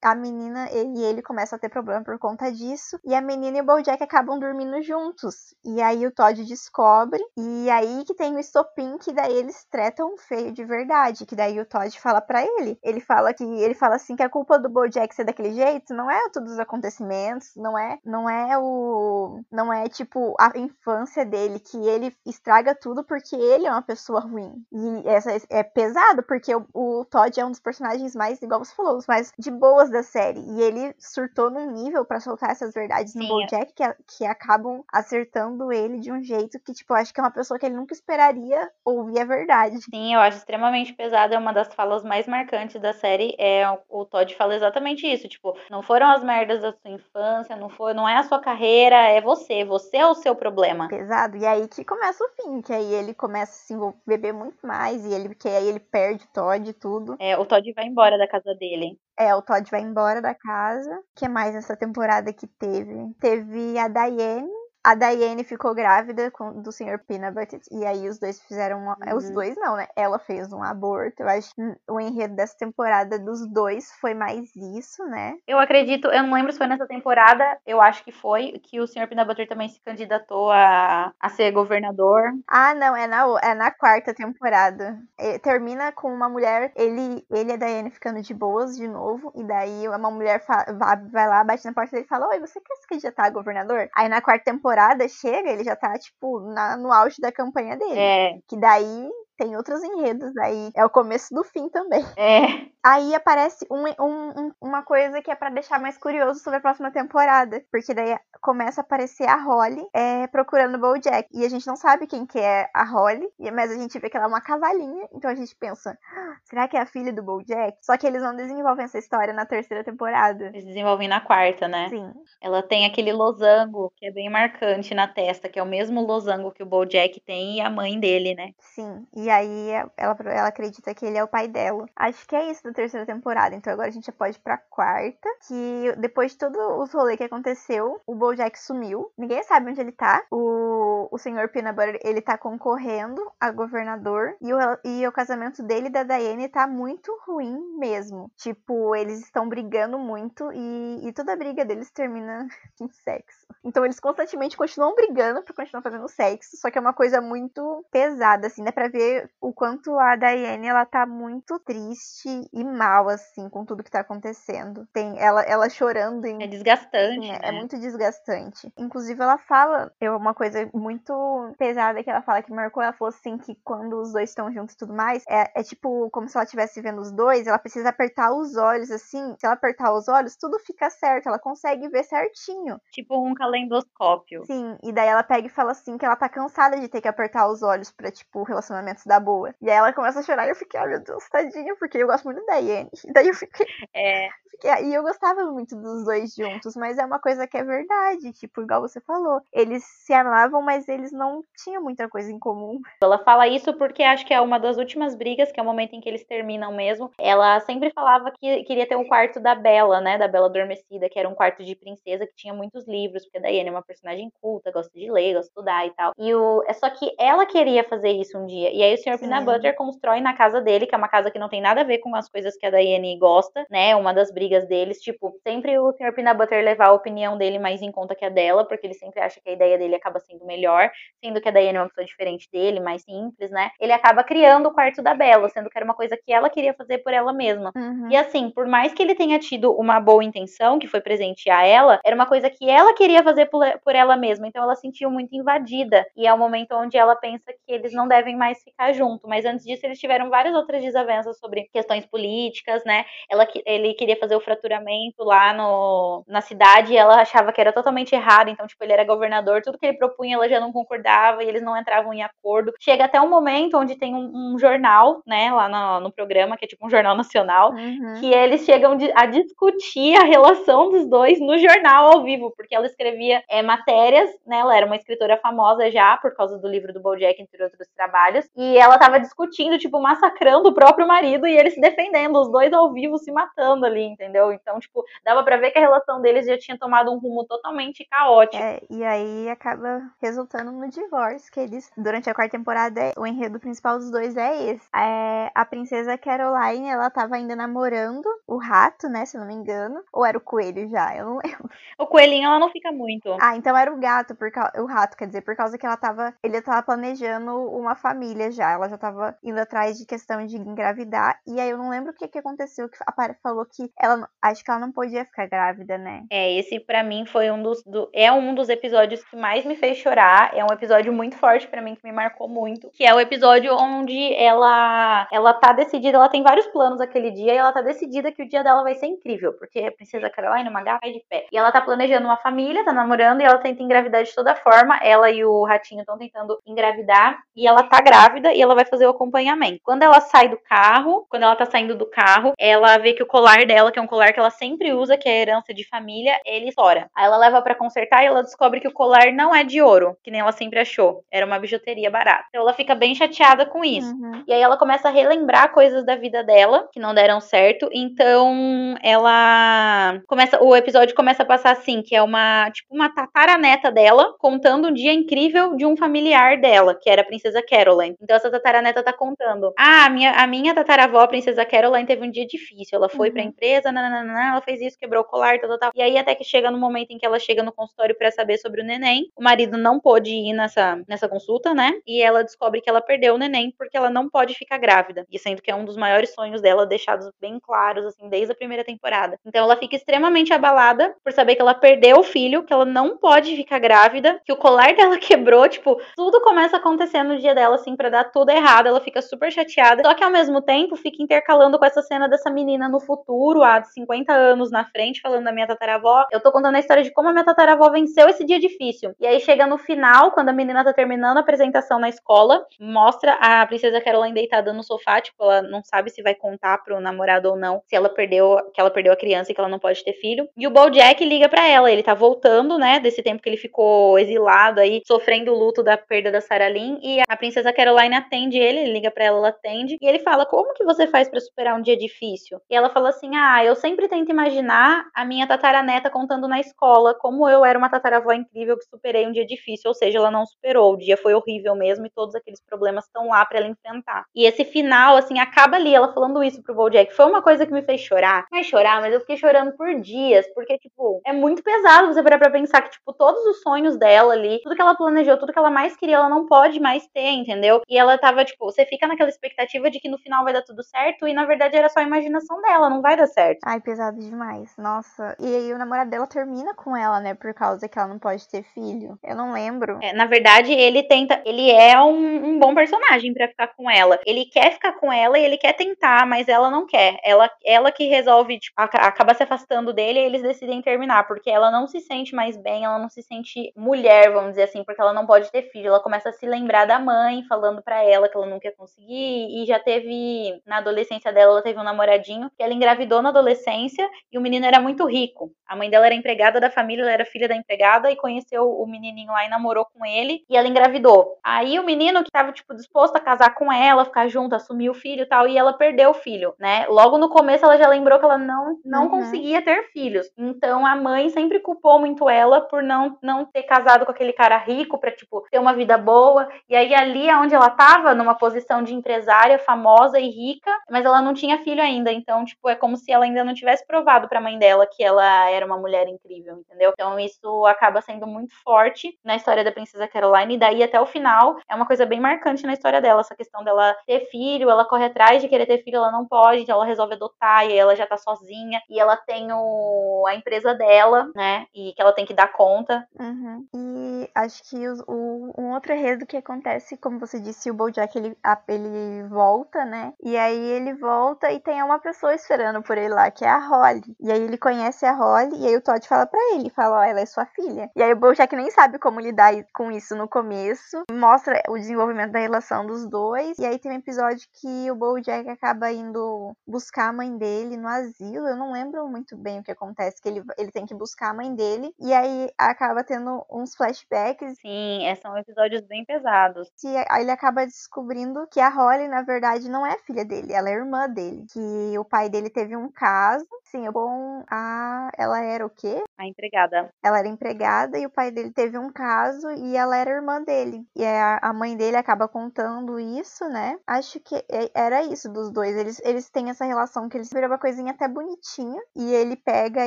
a menina e ele começam a ter problema por conta disso, e a menina e o Bojack acabam dormindo juntos. E aí o Todd descobre, e aí que tem o estopim que daí eles tretam feio de verdade, que daí o Todd fala para ele. Ele fala que ele fala assim que a culpa do Bojack ser daquele jeito não é todos os acontecimentos, não é, não é o não é tipo a infância dele que ele estraga tudo porque ele é uma pessoa ruim. E essa é pesado porque o, o Todd é um dos personagens mais, igual você falou, os mais de boas da série. E ele surtou num nível para soltar essas verdades Sim. no Bojack que, que acabam acertando ele de um jeito que, tipo, acho que é uma pessoa que ele nunca esperaria ouvir a verdade. Sim, eu acho extremamente pesado. É uma das falas mais marcantes da série. É o Todd fala exatamente isso. Tipo, não foram as merdas da sua infância, não foi, não é a sua carreira, é você. Você é o seu problema. Pesado. E aí que começa o fim, que aí ele começa a se envolver, beber muito mais e ele que aí ele perde o Todd e tudo. É, o Todd vai embora da casa dele. É, o Todd vai embora da casa. O que mais nessa temporada que teve? Teve a Diane, a Diane ficou grávida com, do Sr. Peanut e aí os dois fizeram uma, uhum. os dois não, né? Ela fez um aborto. Eu acho que o enredo dessa temporada dos dois foi mais isso, né? Eu acredito, eu não lembro se foi nessa temporada, eu acho que foi que o Sr. Peanut também se candidatou a, a ser governador. Ah, não, é na, é na quarta temporada. É, termina com uma mulher, ele, ele e a Diane ficando de boas de novo, e daí uma mulher vai, vai lá, bate na porta dele e fala: Oi, você quer se candidatar a governador? Aí na quarta temporada temporada chega, ele já tá, tipo, na, no auge da campanha dele. É. Que daí tem outros enredos aí. É o começo do fim também. É. Aí aparece um, um, uma coisa que é para deixar mais curioso sobre a próxima temporada. Porque daí começa a aparecer a Holly é, procurando o Bojack. E a gente não sabe quem que é a Holly, mas a gente vê que ela é uma cavalinha. Então a gente pensa, ah, será que é a filha do Bojack? Só que eles não desenvolvem essa história na terceira temporada. Eles desenvolvem na quarta, né? Sim. Ela tem aquele losango que é bem marcante na testa, que é o mesmo losango que o Bojack tem e a mãe dele, né? Sim. E e aí ela, ela acredita que ele é o pai dela. Acho que é isso da terceira temporada. Então agora a gente já pode ir pra quarta. Que depois de todo os rolês que aconteceu, o Bojack sumiu. Ninguém sabe onde ele tá. O, o senhor Peanut Butter, ele tá concorrendo a governador. E o, e o casamento dele e da Diane tá muito ruim mesmo. Tipo, eles estão brigando muito e, e toda a briga deles termina em sexo. Então eles constantemente continuam brigando pra continuar fazendo sexo. Só que é uma coisa muito pesada, assim, dá pra ver o quanto a Diane ela tá muito triste e mal assim com tudo que tá acontecendo. Tem ela ela chorando em... É desgastante. Sim, é, né? é, muito desgastante. Inclusive ela fala, é uma coisa muito pesada que ela fala que marcou. Ela falou assim que quando os dois estão juntos e tudo mais, é, é tipo como se ela estivesse vendo os dois, ela precisa apertar os olhos, assim. Se ela apertar os olhos, tudo fica certo, ela consegue ver certinho. Tipo um calendoscópio. Sim, e daí ela pega e fala assim que ela tá cansada de ter que apertar os olhos pra, tipo, relacionamentos dar boa. E aí ela começa a chorar e eu fiquei, ai meu Deus, tadinha, porque eu gosto muito da Yane. E daí eu fiquei. É. E eu gostava muito dos dois juntos, mas é uma coisa que é verdade, tipo, igual você falou. Eles se amavam, mas eles não tinham muita coisa em comum. Ela fala isso porque acho que é uma das últimas brigas, que é o momento em que eles terminam mesmo. Ela sempre falava que queria ter um quarto da Bela, né? Da Bela Adormecida, que era um quarto de princesa que tinha muitos livros, porque daí Anne é uma personagem culta, gosta de ler, gosta de estudar e tal. E o... É só que ela queria fazer isso um dia. E aí o Sr. Peanut Butter constrói na casa dele, que é uma casa que não tem nada a ver com as coisas que a Diane gosta, né? Uma das brigas deles, tipo, sempre o Sr. Peanut Butter levar a opinião dele mais em conta que a dela, porque ele sempre acha que a ideia dele acaba sendo melhor, sendo que a Diane é uma pessoa diferente dele, mais simples, né? Ele acaba criando o quarto da Bella, sendo que era uma coisa que ela queria fazer por ela mesma. Uhum. E assim, por mais que ele tenha tido uma boa intenção, que foi presentear ela, era uma coisa que ela queria fazer por, ela mesma, então ela se sentiu muito invadida. E é o momento onde ela pensa que eles não devem mais ficar junto. Mas antes disso, eles tiveram várias outras desavenças sobre questões políticas, né? Ela, ele queria fazer o fraturamento lá no, na cidade e ela achava que era totalmente errado. Então, tipo, ele era governador, tudo que ele propunha ela já não concordava e eles não entravam em acordo. Chega até um momento onde tem um, um jornal, né, lá no, no, programa, que é tipo um jornal nacional, uhum. que eles chegam a discutir a relação dos dois no jornal ao vivo, porque ela escrevia é, matérias, né? Ela era uma escritora famosa já por causa do livro do Bojack, entre outros trabalhos, e ela tava discutindo, tipo, massacrando o próprio marido e ele se defendendo, os dois ao vivo se matando ali, entendeu? Então, tipo, dava para ver que a relação deles já tinha tomado um rumo totalmente caótico. É, e aí acaba resultando no divórcio, que eles, durante a quarta temporada, o enredo principal dos dois é esse. É, a princesa Caroline, ela tava ainda namorando o rato, né, se eu não me engano, ou era o coelho já, eu não lembro. O coelhinho, ela não fica muito. Ah, então era o gato, por o rato, quer dizer, por causa que ela tava, ele tava planejando uma família já, ela já tava indo atrás de questão de engravidar, e aí eu não lembro o que que aconteceu, que a Pari falou que ela, acho que ela não podia ficar grávida, né? É, esse para mim foi um dos, do, é um dos episódios que mais me fez chorar, é um episódio muito forte para mim, que me marcou muito, que é o episódio onde ela, ela tá decidida, ela tem vários planos aquele dia, e ela tá decidida que o dia dela vai ser incrível, porque a princesa Caroline, uma gata de pé, e ela tá planejando uma família, tá namorando, e ela tenta engravidar de toda forma, ela e o ratinho estão tentando engravidar, e ela tá grávida, e ela vai fazer o acompanhamento. Quando ela sai do carro, quando ela tá saindo do carro, ela vê que o colar dela, que é um colar que ela sempre usa, que é herança de família, ele estoura. Aí ela leva para consertar e ela descobre que o colar não é de ouro, que nem ela sempre achou. Era uma bijuteria barata. Então ela fica bem chateada com isso. Uhum. E aí ela começa a relembrar coisas da vida dela que não deram certo. Então ela começa, o episódio começa a passar assim, que é uma tipo uma tataraneta dela contando um dia incrível de um familiar dela, que era a princesa Caroline. Então essa tataraneta tá contando: "Ah, a minha a minha tataravó, a princesa Caroline, teve um dia difícil. Ela foi uhum. pra empresa, nananana, ela fez isso, quebrou o colar, tal, tal, tal. E aí até que chega no momento em que ela chega no consultório para saber sobre o neném. O marido não pôde ir nessa, nessa consulta, né? E ela descobre que ela perdeu o neném porque ela não pode ficar grávida. E sendo que é um dos maiores sonhos dela, deixados bem claros, assim, desde a primeira temporada. Então ela fica extremamente abalada por saber que ela perdeu o filho, que ela não pode ficar grávida, que o colar dela quebrou, tipo, tudo começa a acontecer no dia dela, assim, pra dar tudo errado. Ela fica super chateada. Só que ao mesmo tempo fica intercalando com essa cena dessa menina no futuro, há 50 anos na frente, falando da minha tataravó. Eu tô contando a história de como a minha tataravó venceu esse dia difícil. E aí chega no final, quando a menina tá terminando a apresentação na escola, mostra a princesa Caroline deitada no sofá, tipo, ela não sabe se vai contar pro namorado ou não, se ela perdeu, que ela perdeu a criança e que ela não pode ter filho. E o Bojack liga para ela, ele tá voltando, né, desse tempo que ele ficou exilado aí, sofrendo o luto da perda da Sarah Lynn, e a princesa Caroline atende ele, ele liga para ela, ela atende, e ele fala: "Como que você faz para superar um dia difícil?" E ela fala assim: "Ah, eu sempre tento imaginar a minha tataraneta contando na escola como eu era uma tataravó incrível que superei um dia difícil, ou seja, ela não superou, o dia foi horrível mesmo e todos aqueles problemas estão lá para ela enfrentar. E esse final, assim, acaba ali, ela falando isso pro Bojack, foi uma coisa que me fez chorar. Não é chorar, mas eu fiquei chorando por dias, porque, tipo, é muito pesado você parar pra pensar que, tipo, todos os sonhos dela ali, tudo que ela planejou, tudo que ela mais queria, ela não pode mais ter, entendeu? E ela tava, tipo, você fica naquela expectativa de que no final vai dar tudo certo e, na verdade, era só a imaginação dela, não vai dar certo. certo. Ai, pesado demais. Nossa. E aí o namorado dela termina com ela, né? Por causa que ela não pode ter filho. Eu não lembro. É, na verdade, ele tenta. Ele é um, um bom personagem para ficar com ela. Ele quer ficar com ela e ele quer tentar, mas ela não quer. Ela, ela que resolve, tipo, acaba se afastando dele e eles decidem terminar, porque ela não se sente mais bem, ela não se sente mulher, vamos dizer assim, porque ela não pode ter filho. Ela começa a se lembrar da mãe, falando para ela que ela não quer conseguir, e já teve, na adolescência dela, ela teve um namoradinho, que ela engravidou na adolescência, e o menino era muito rico. A mãe dela era empregada da família, ela era filha da empregada, e conheceu o menininho lá e namorou com ele, e ela engravidou. Aí o menino que tava, tipo, disposto a casar com ela, ficar junto, assumir o filho e tal, e ela perdeu o filho, né? Logo no começo ela já lembrou que ela não, não uhum. conseguia ter filhos. Então a mãe sempre culpou muito ela por não, não ter casado com aquele cara rico pra, tipo, ter uma vida boa. E aí ali onde ela tava, numa posição de empresária famosa e rica, mas ela não tinha filho ainda. Então, tipo, é como se ela ainda não tivesse provado pra mãe dela que ela era uma mulher incrível, entendeu? Então isso acaba sendo muito forte na história da princesa Caroline. E daí até o final é uma coisa bem marcante na história dela, essa questão dela ter filho, ela corre atrás de querer ter filho, ela não pode, então ela resolve adotar e ela já tá sozinha. E ela tem o, a empresa dela, né? E que ela tem que dar conta. Uhum. E acho que o, o, um outro enredo que acontece, como você disse, o Bojack ele, ele volta, né? E aí ele volta e tem uma pessoa esperando por ele lá, que é a Holly. E aí ele conhece a Holly e aí o Todd fala pra ele, fala, ó, oh, ela é sua filha. E aí o Bojack nem sabe como lidar com isso no começo. Mostra o desenvolvimento da relação dos dois. E aí tem um episódio que o Bojack acaba indo buscar a mãe dele no asilo. Eu não lembro muito bem o que acontece, que ele, ele tem que buscar a mãe dele. E aí acaba tendo uns flashbacks. Sim, é, são episódios bem pesados. E aí ele acaba descobrindo que a Holly, na verdade, não é filha dele, ela é irmã dele. Que o pai dele teve um caso. Sim, com a. Ela era o quê? A empregada. Ela era empregada e o pai dele teve um caso e ela era irmã dele. E a, a mãe dele acaba contando isso, né? Acho que é, era isso dos dois. Eles, eles têm essa relação que eles viram uma coisinha até bonitinha. E ele pega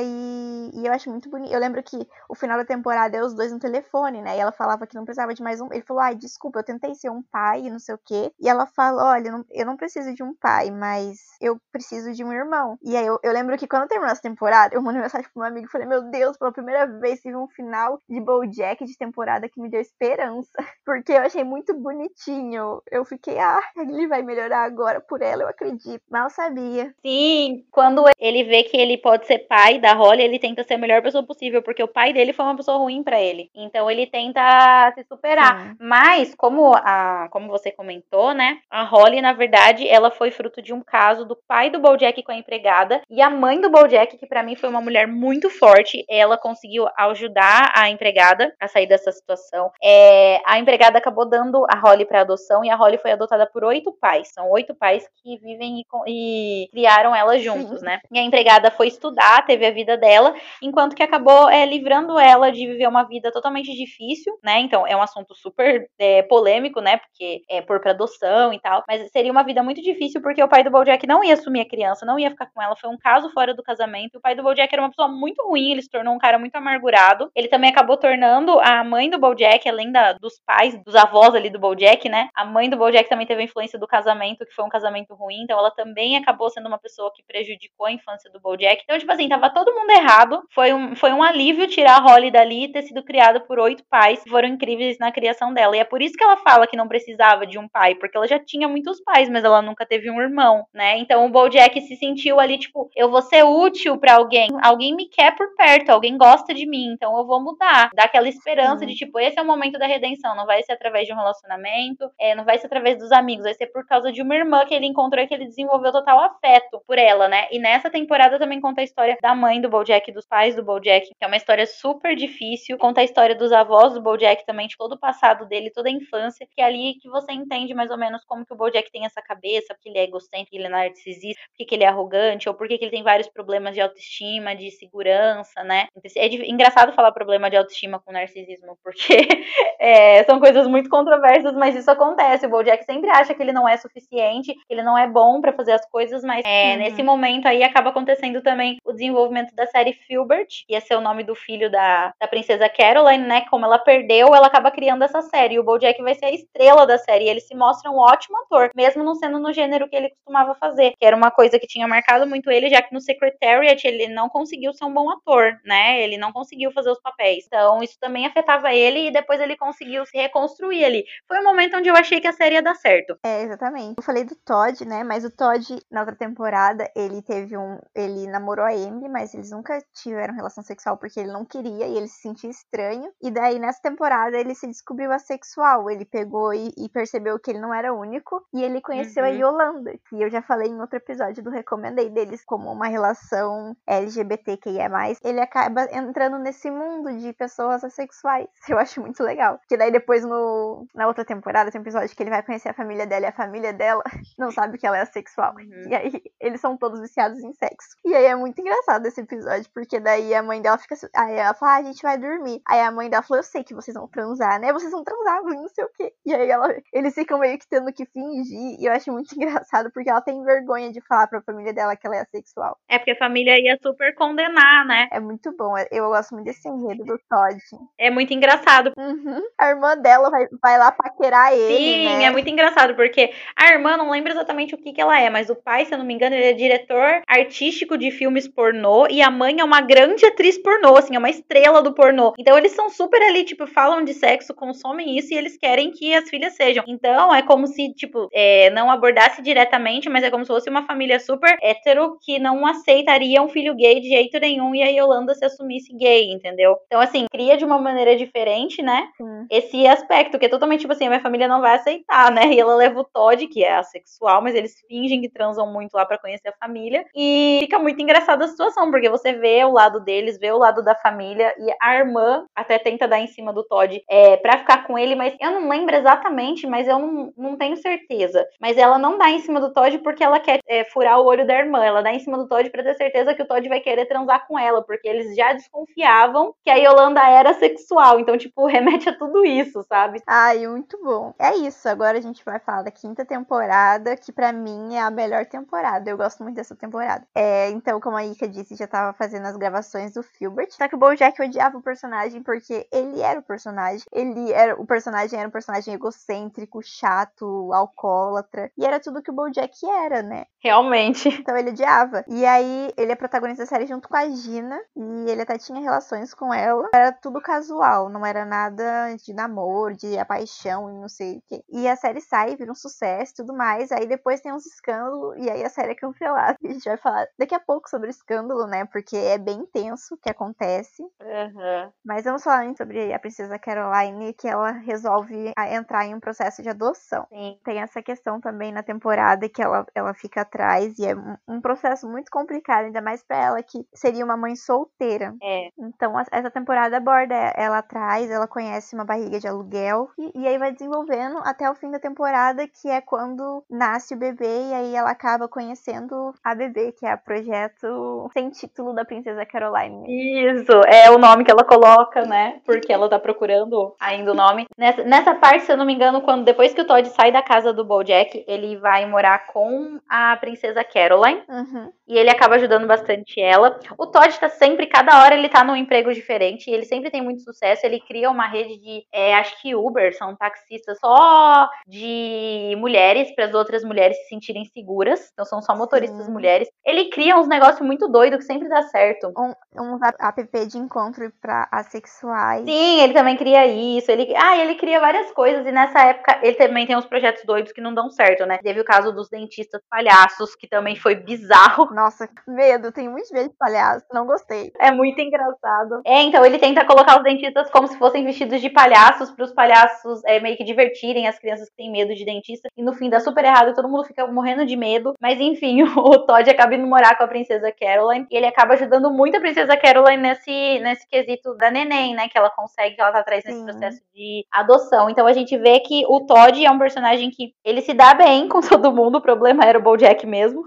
e, e eu acho muito bonito. Eu lembro que o final da temporada é os dois no telefone, né? E ela falava que não precisava de mais um. Ele falou: ai, desculpa, eu tentei ser um pai e não sei o quê. E ela fala: olha, eu não, eu não preciso de um pai, mas eu preciso de um irmão. E aí eu, eu lembro que quando terminou essa temporada, eu mandei mensagem pro meu amigo e falei: meu Deus, pela primeira vez tive um final de Bojack de temporada que me deu esperança. Porque eu achei muito bonitinho. Eu fiquei, ah, ele vai melhorar agora por ela, eu acredito. Mal sabia. Sim, quando ele vê que ele pode ser pai da Holly, ele tenta ser a melhor pessoa possível, porque o pai dele foi uma pessoa ruim para ele. Então ele tenta se superar. Sim. Mas, como, a, como você comentou, né? A Holly, na verdade, ela foi fruto de um caso do pai do Bojack com a empregada e a mãe do Bojack, que para mim foi uma mulher muito forte. Ela conseguiu ajudar a empregada a sair dessa situação. É, a empregada acabou dando a Holly para adoção e a Holly foi adotada por oito pais. São oito pais que vivem e, e criaram ela juntos, né? E a empregada foi estudar, teve a vida dela, enquanto que acabou é, livrando ela de viver uma vida totalmente difícil, né? Então é um assunto super é, polêmico, né? Porque é por pra adoção e tal, mas seria uma vida muito difícil porque o pai do Bojack não ia assumir a criança, não ia ficar com ela. Foi um caso fora do casamento. O pai do Bojack era uma pessoa muito ruim, ele se tornou um cara muito amargurado. Ele também acabou tornando a mãe do Bojack, além da, dos pais, dos avós ali do Bojack, né? A mãe do Bojack também teve a influência do casamento, que foi um casamento ruim, então ela também acabou sendo uma pessoa que prejudicou a infância do Bojack. Então, tipo assim, tava todo mundo errado. Foi um, foi um alívio tirar a Holly dali e ter sido criada por oito pais que foram incríveis na criação dela. E é por isso que ela fala que não precisava de um pai, porque ela já tinha muitos pais, mas ela nunca teve um irmão, né? Então o Bojack se sentiu ali, tipo, eu vou ser útil para alguém, alguém me quer por perto, alguém gosta de mim, então eu vou mudar. Dá aquela esperança de, tipo, esse é o momento da redenção, não vai ser através de um relacionamento, é, não vai ser através dos amigos, vai ser por causa de uma irmã que ele encontrou e que ele desenvolveu total afeto por ela, né? E nessa temporada também conta a história da mãe do Bojack, dos pais do Bojack, que é uma história super difícil. Conta a história dos avós do Bojack também, de todo o passado dele, toda a infância, que é ali que você entende mais ou menos como que o Bojack tem essa cabeça, porque ele é egocêntrico, ele é narcisista, porque ele é arrogante, ou porque ele tem vários problemas de autoestima, de segurança, né? É engraçado falar problema de autoestima com narcisismo, porque é, são coisas muito controversas, mas isso acontece. O Bojack sempre acha que ele não é suficiente, que ele não é bom para fazer as coisas, mas é, uhum. nesse momento aí acaba acontecendo também o desenvolvimento da série Filbert, que ia ser o nome do filho da, da princesa Caroline, né? Como ela perdeu, ela acaba criando essa série. E o Bojack vai ser a estrela da série. Ele se mostra um ótimo ator, mesmo não sendo no gênero que ele costumava fazer, que era uma coisa que tinha marcado muito ele, já que no Secret Secretariat, ele não conseguiu ser um bom ator, né? Ele não conseguiu fazer os papéis. Então, isso também afetava ele e depois ele conseguiu se reconstruir ali. Foi um momento onde eu achei que a série ia dar certo. É, exatamente. Eu falei do Todd, né? Mas o Todd, na outra temporada, ele teve um. Ele namorou a Amy, mas eles nunca tiveram relação sexual porque ele não queria e ele se sentia estranho. E daí, nessa temporada, ele se descobriu assexual. Ele pegou e, e percebeu que ele não era único. E ele conheceu uhum. a Yolanda, que eu já falei em outro episódio do Recomendei deles como uma relação LGBTQIA. Ele acaba entrando nesse mundo de pessoas assexuais. Eu acho muito legal. Que daí depois no, na outra temporada tem um episódio que ele vai conhecer a família dela e a família dela não sabe que ela é assexual. Uhum. E aí eles são todos viciados em sexo. E aí é muito engraçado esse episódio, porque daí a mãe dela fica. Aí ela fala, ah, a gente vai dormir. Aí a mãe dela falou, eu sei que vocês vão transar, né? Vocês vão transar, não sei o quê. E aí ela, eles ficam meio que tendo que fingir. E eu acho muito engraçado, porque ela tem vergonha de falar pra família dela que ela é assexual. É porque a família ia super condenar, né? É muito bom. Eu gosto muito desse enredo do Todd. É muito engraçado. Uhum. A irmã dela vai, vai lá paquerar ele. Sim, né? é muito engraçado, porque a irmã não lembra exatamente o que, que ela é, mas o pai, se eu não me engano, ele é diretor artístico de filmes pornô e a mãe é uma grande atriz pornô, assim, é uma estrela do pornô. Então eles são super ali, tipo, falam de sexo, consomem isso e eles querem que as filhas sejam. Então é como se, tipo, é, não abordasse diretamente, mas é como se fosse uma família super hétero que não aceitaria um filho gay de jeito nenhum e a Yolanda se assumisse gay, entendeu? Então, assim, cria de uma maneira diferente, né? Sim. Esse aspecto, que é totalmente, tipo assim, a minha família não vai aceitar, né? E ela leva o Todd, que é assexual, mas eles fingem que transam muito lá para conhecer a família. E fica muito engraçada a situação, porque você vê o lado deles, vê o lado da família, e a irmã até tenta dar em cima do Todd é, pra ficar com ele, mas eu não lembro exatamente, mas eu não, não tenho certeza. Mas ela não dá em cima do Todd porque ela quer é, furar o olho da irmã. Ela dá em cima do Todd pra ter certeza que o Todd vai querer transar com ela, porque eles já desconfiavam que a Yolanda era sexual. Então, tipo, remete a tudo isso, sabe? Ai, muito bom. É isso. Agora a gente vai falar da quinta temporada, que para mim é a melhor temporada. Eu gosto muito dessa temporada. É, então, como a Ika disse, já tava fazendo as gravações do Filbert. Só que o Bojack odiava o personagem porque ele era o personagem. Ele era o personagem era um personagem egocêntrico, chato, alcoólatra. E era tudo que o Bojack era, né? Realmente. Então ele odiava. E aí ele é protagonista da série junto com a Gina. E ele até tinha relações com ela. Era tudo casual, não era nada de namoro, de paixão e não sei o quê. E a série sai, vira um sucesso e tudo mais. Aí depois tem uns escândalos e aí a série é cancelada. A gente vai falar daqui a pouco sobre o escândalo, né? Porque é bem intenso o que acontece. Uhum. Mas vamos falar sobre a princesa Caroline, que ela resolve entrar em um processo de adoção. Sim. Tem essa questão também na temporada que ela, ela fica atrás e é um, um processo muito complicado, ainda mais para ela que seria uma mãe solteira. É. Então essa temporada aborda ela atrás, ela conhece uma barriga de aluguel e, e aí vai desenvolvendo até o fim da temporada, que é quando nasce o bebê e aí ela acaba conhecendo a bebê, que é o projeto sem título da princesa Caroline. Isso, é o nome que ela coloca, né? Porque ela tá procurando ainda o nome. Nessa, nessa parte, se eu não me engano, quando depois que o Todd sai da casa do Bojack, ele vai morar com a princesa Caroline. Uhum. E ele acaba ajudando bastante ela. O Todd tá sempre, cada hora ele tá num emprego diferente. ele sempre tem muito sucesso. Ele cria uma rede de, é, acho que Uber, são taxistas só de mulheres, para as outras mulheres se sentirem seguras. Então são só motoristas Sim. mulheres. Ele cria uns negócios muito doidos que sempre dá certo. Um, um app de encontro para assexuais. Sim, ele também cria isso. Ele, ah, ele cria várias coisas. E nessa época ele também tem uns projetos doidos que não dão certo, né? Teve o caso dos dentistas palhaços, que também foi bizarro. Nossa, medo. Tem muitos medo de palhaço. Não gostei. É muito engraçado. É, então ele tenta colocar os dentistas como se fossem vestidos de palhaços para os palhaços é, meio que divertirem as crianças que têm medo de dentista. E no fim dá super errado e todo mundo fica morrendo de medo. Mas enfim, o Todd acaba indo morar com a princesa Caroline. E ele acaba ajudando muito a princesa Caroline nesse, nesse quesito da neném, né? Que ela consegue, que ela tá atrás nesse processo de adoção. Então a gente vê que o Todd é um personagem que ele se dá bem com todo mundo. O problema era o Bojack mesmo.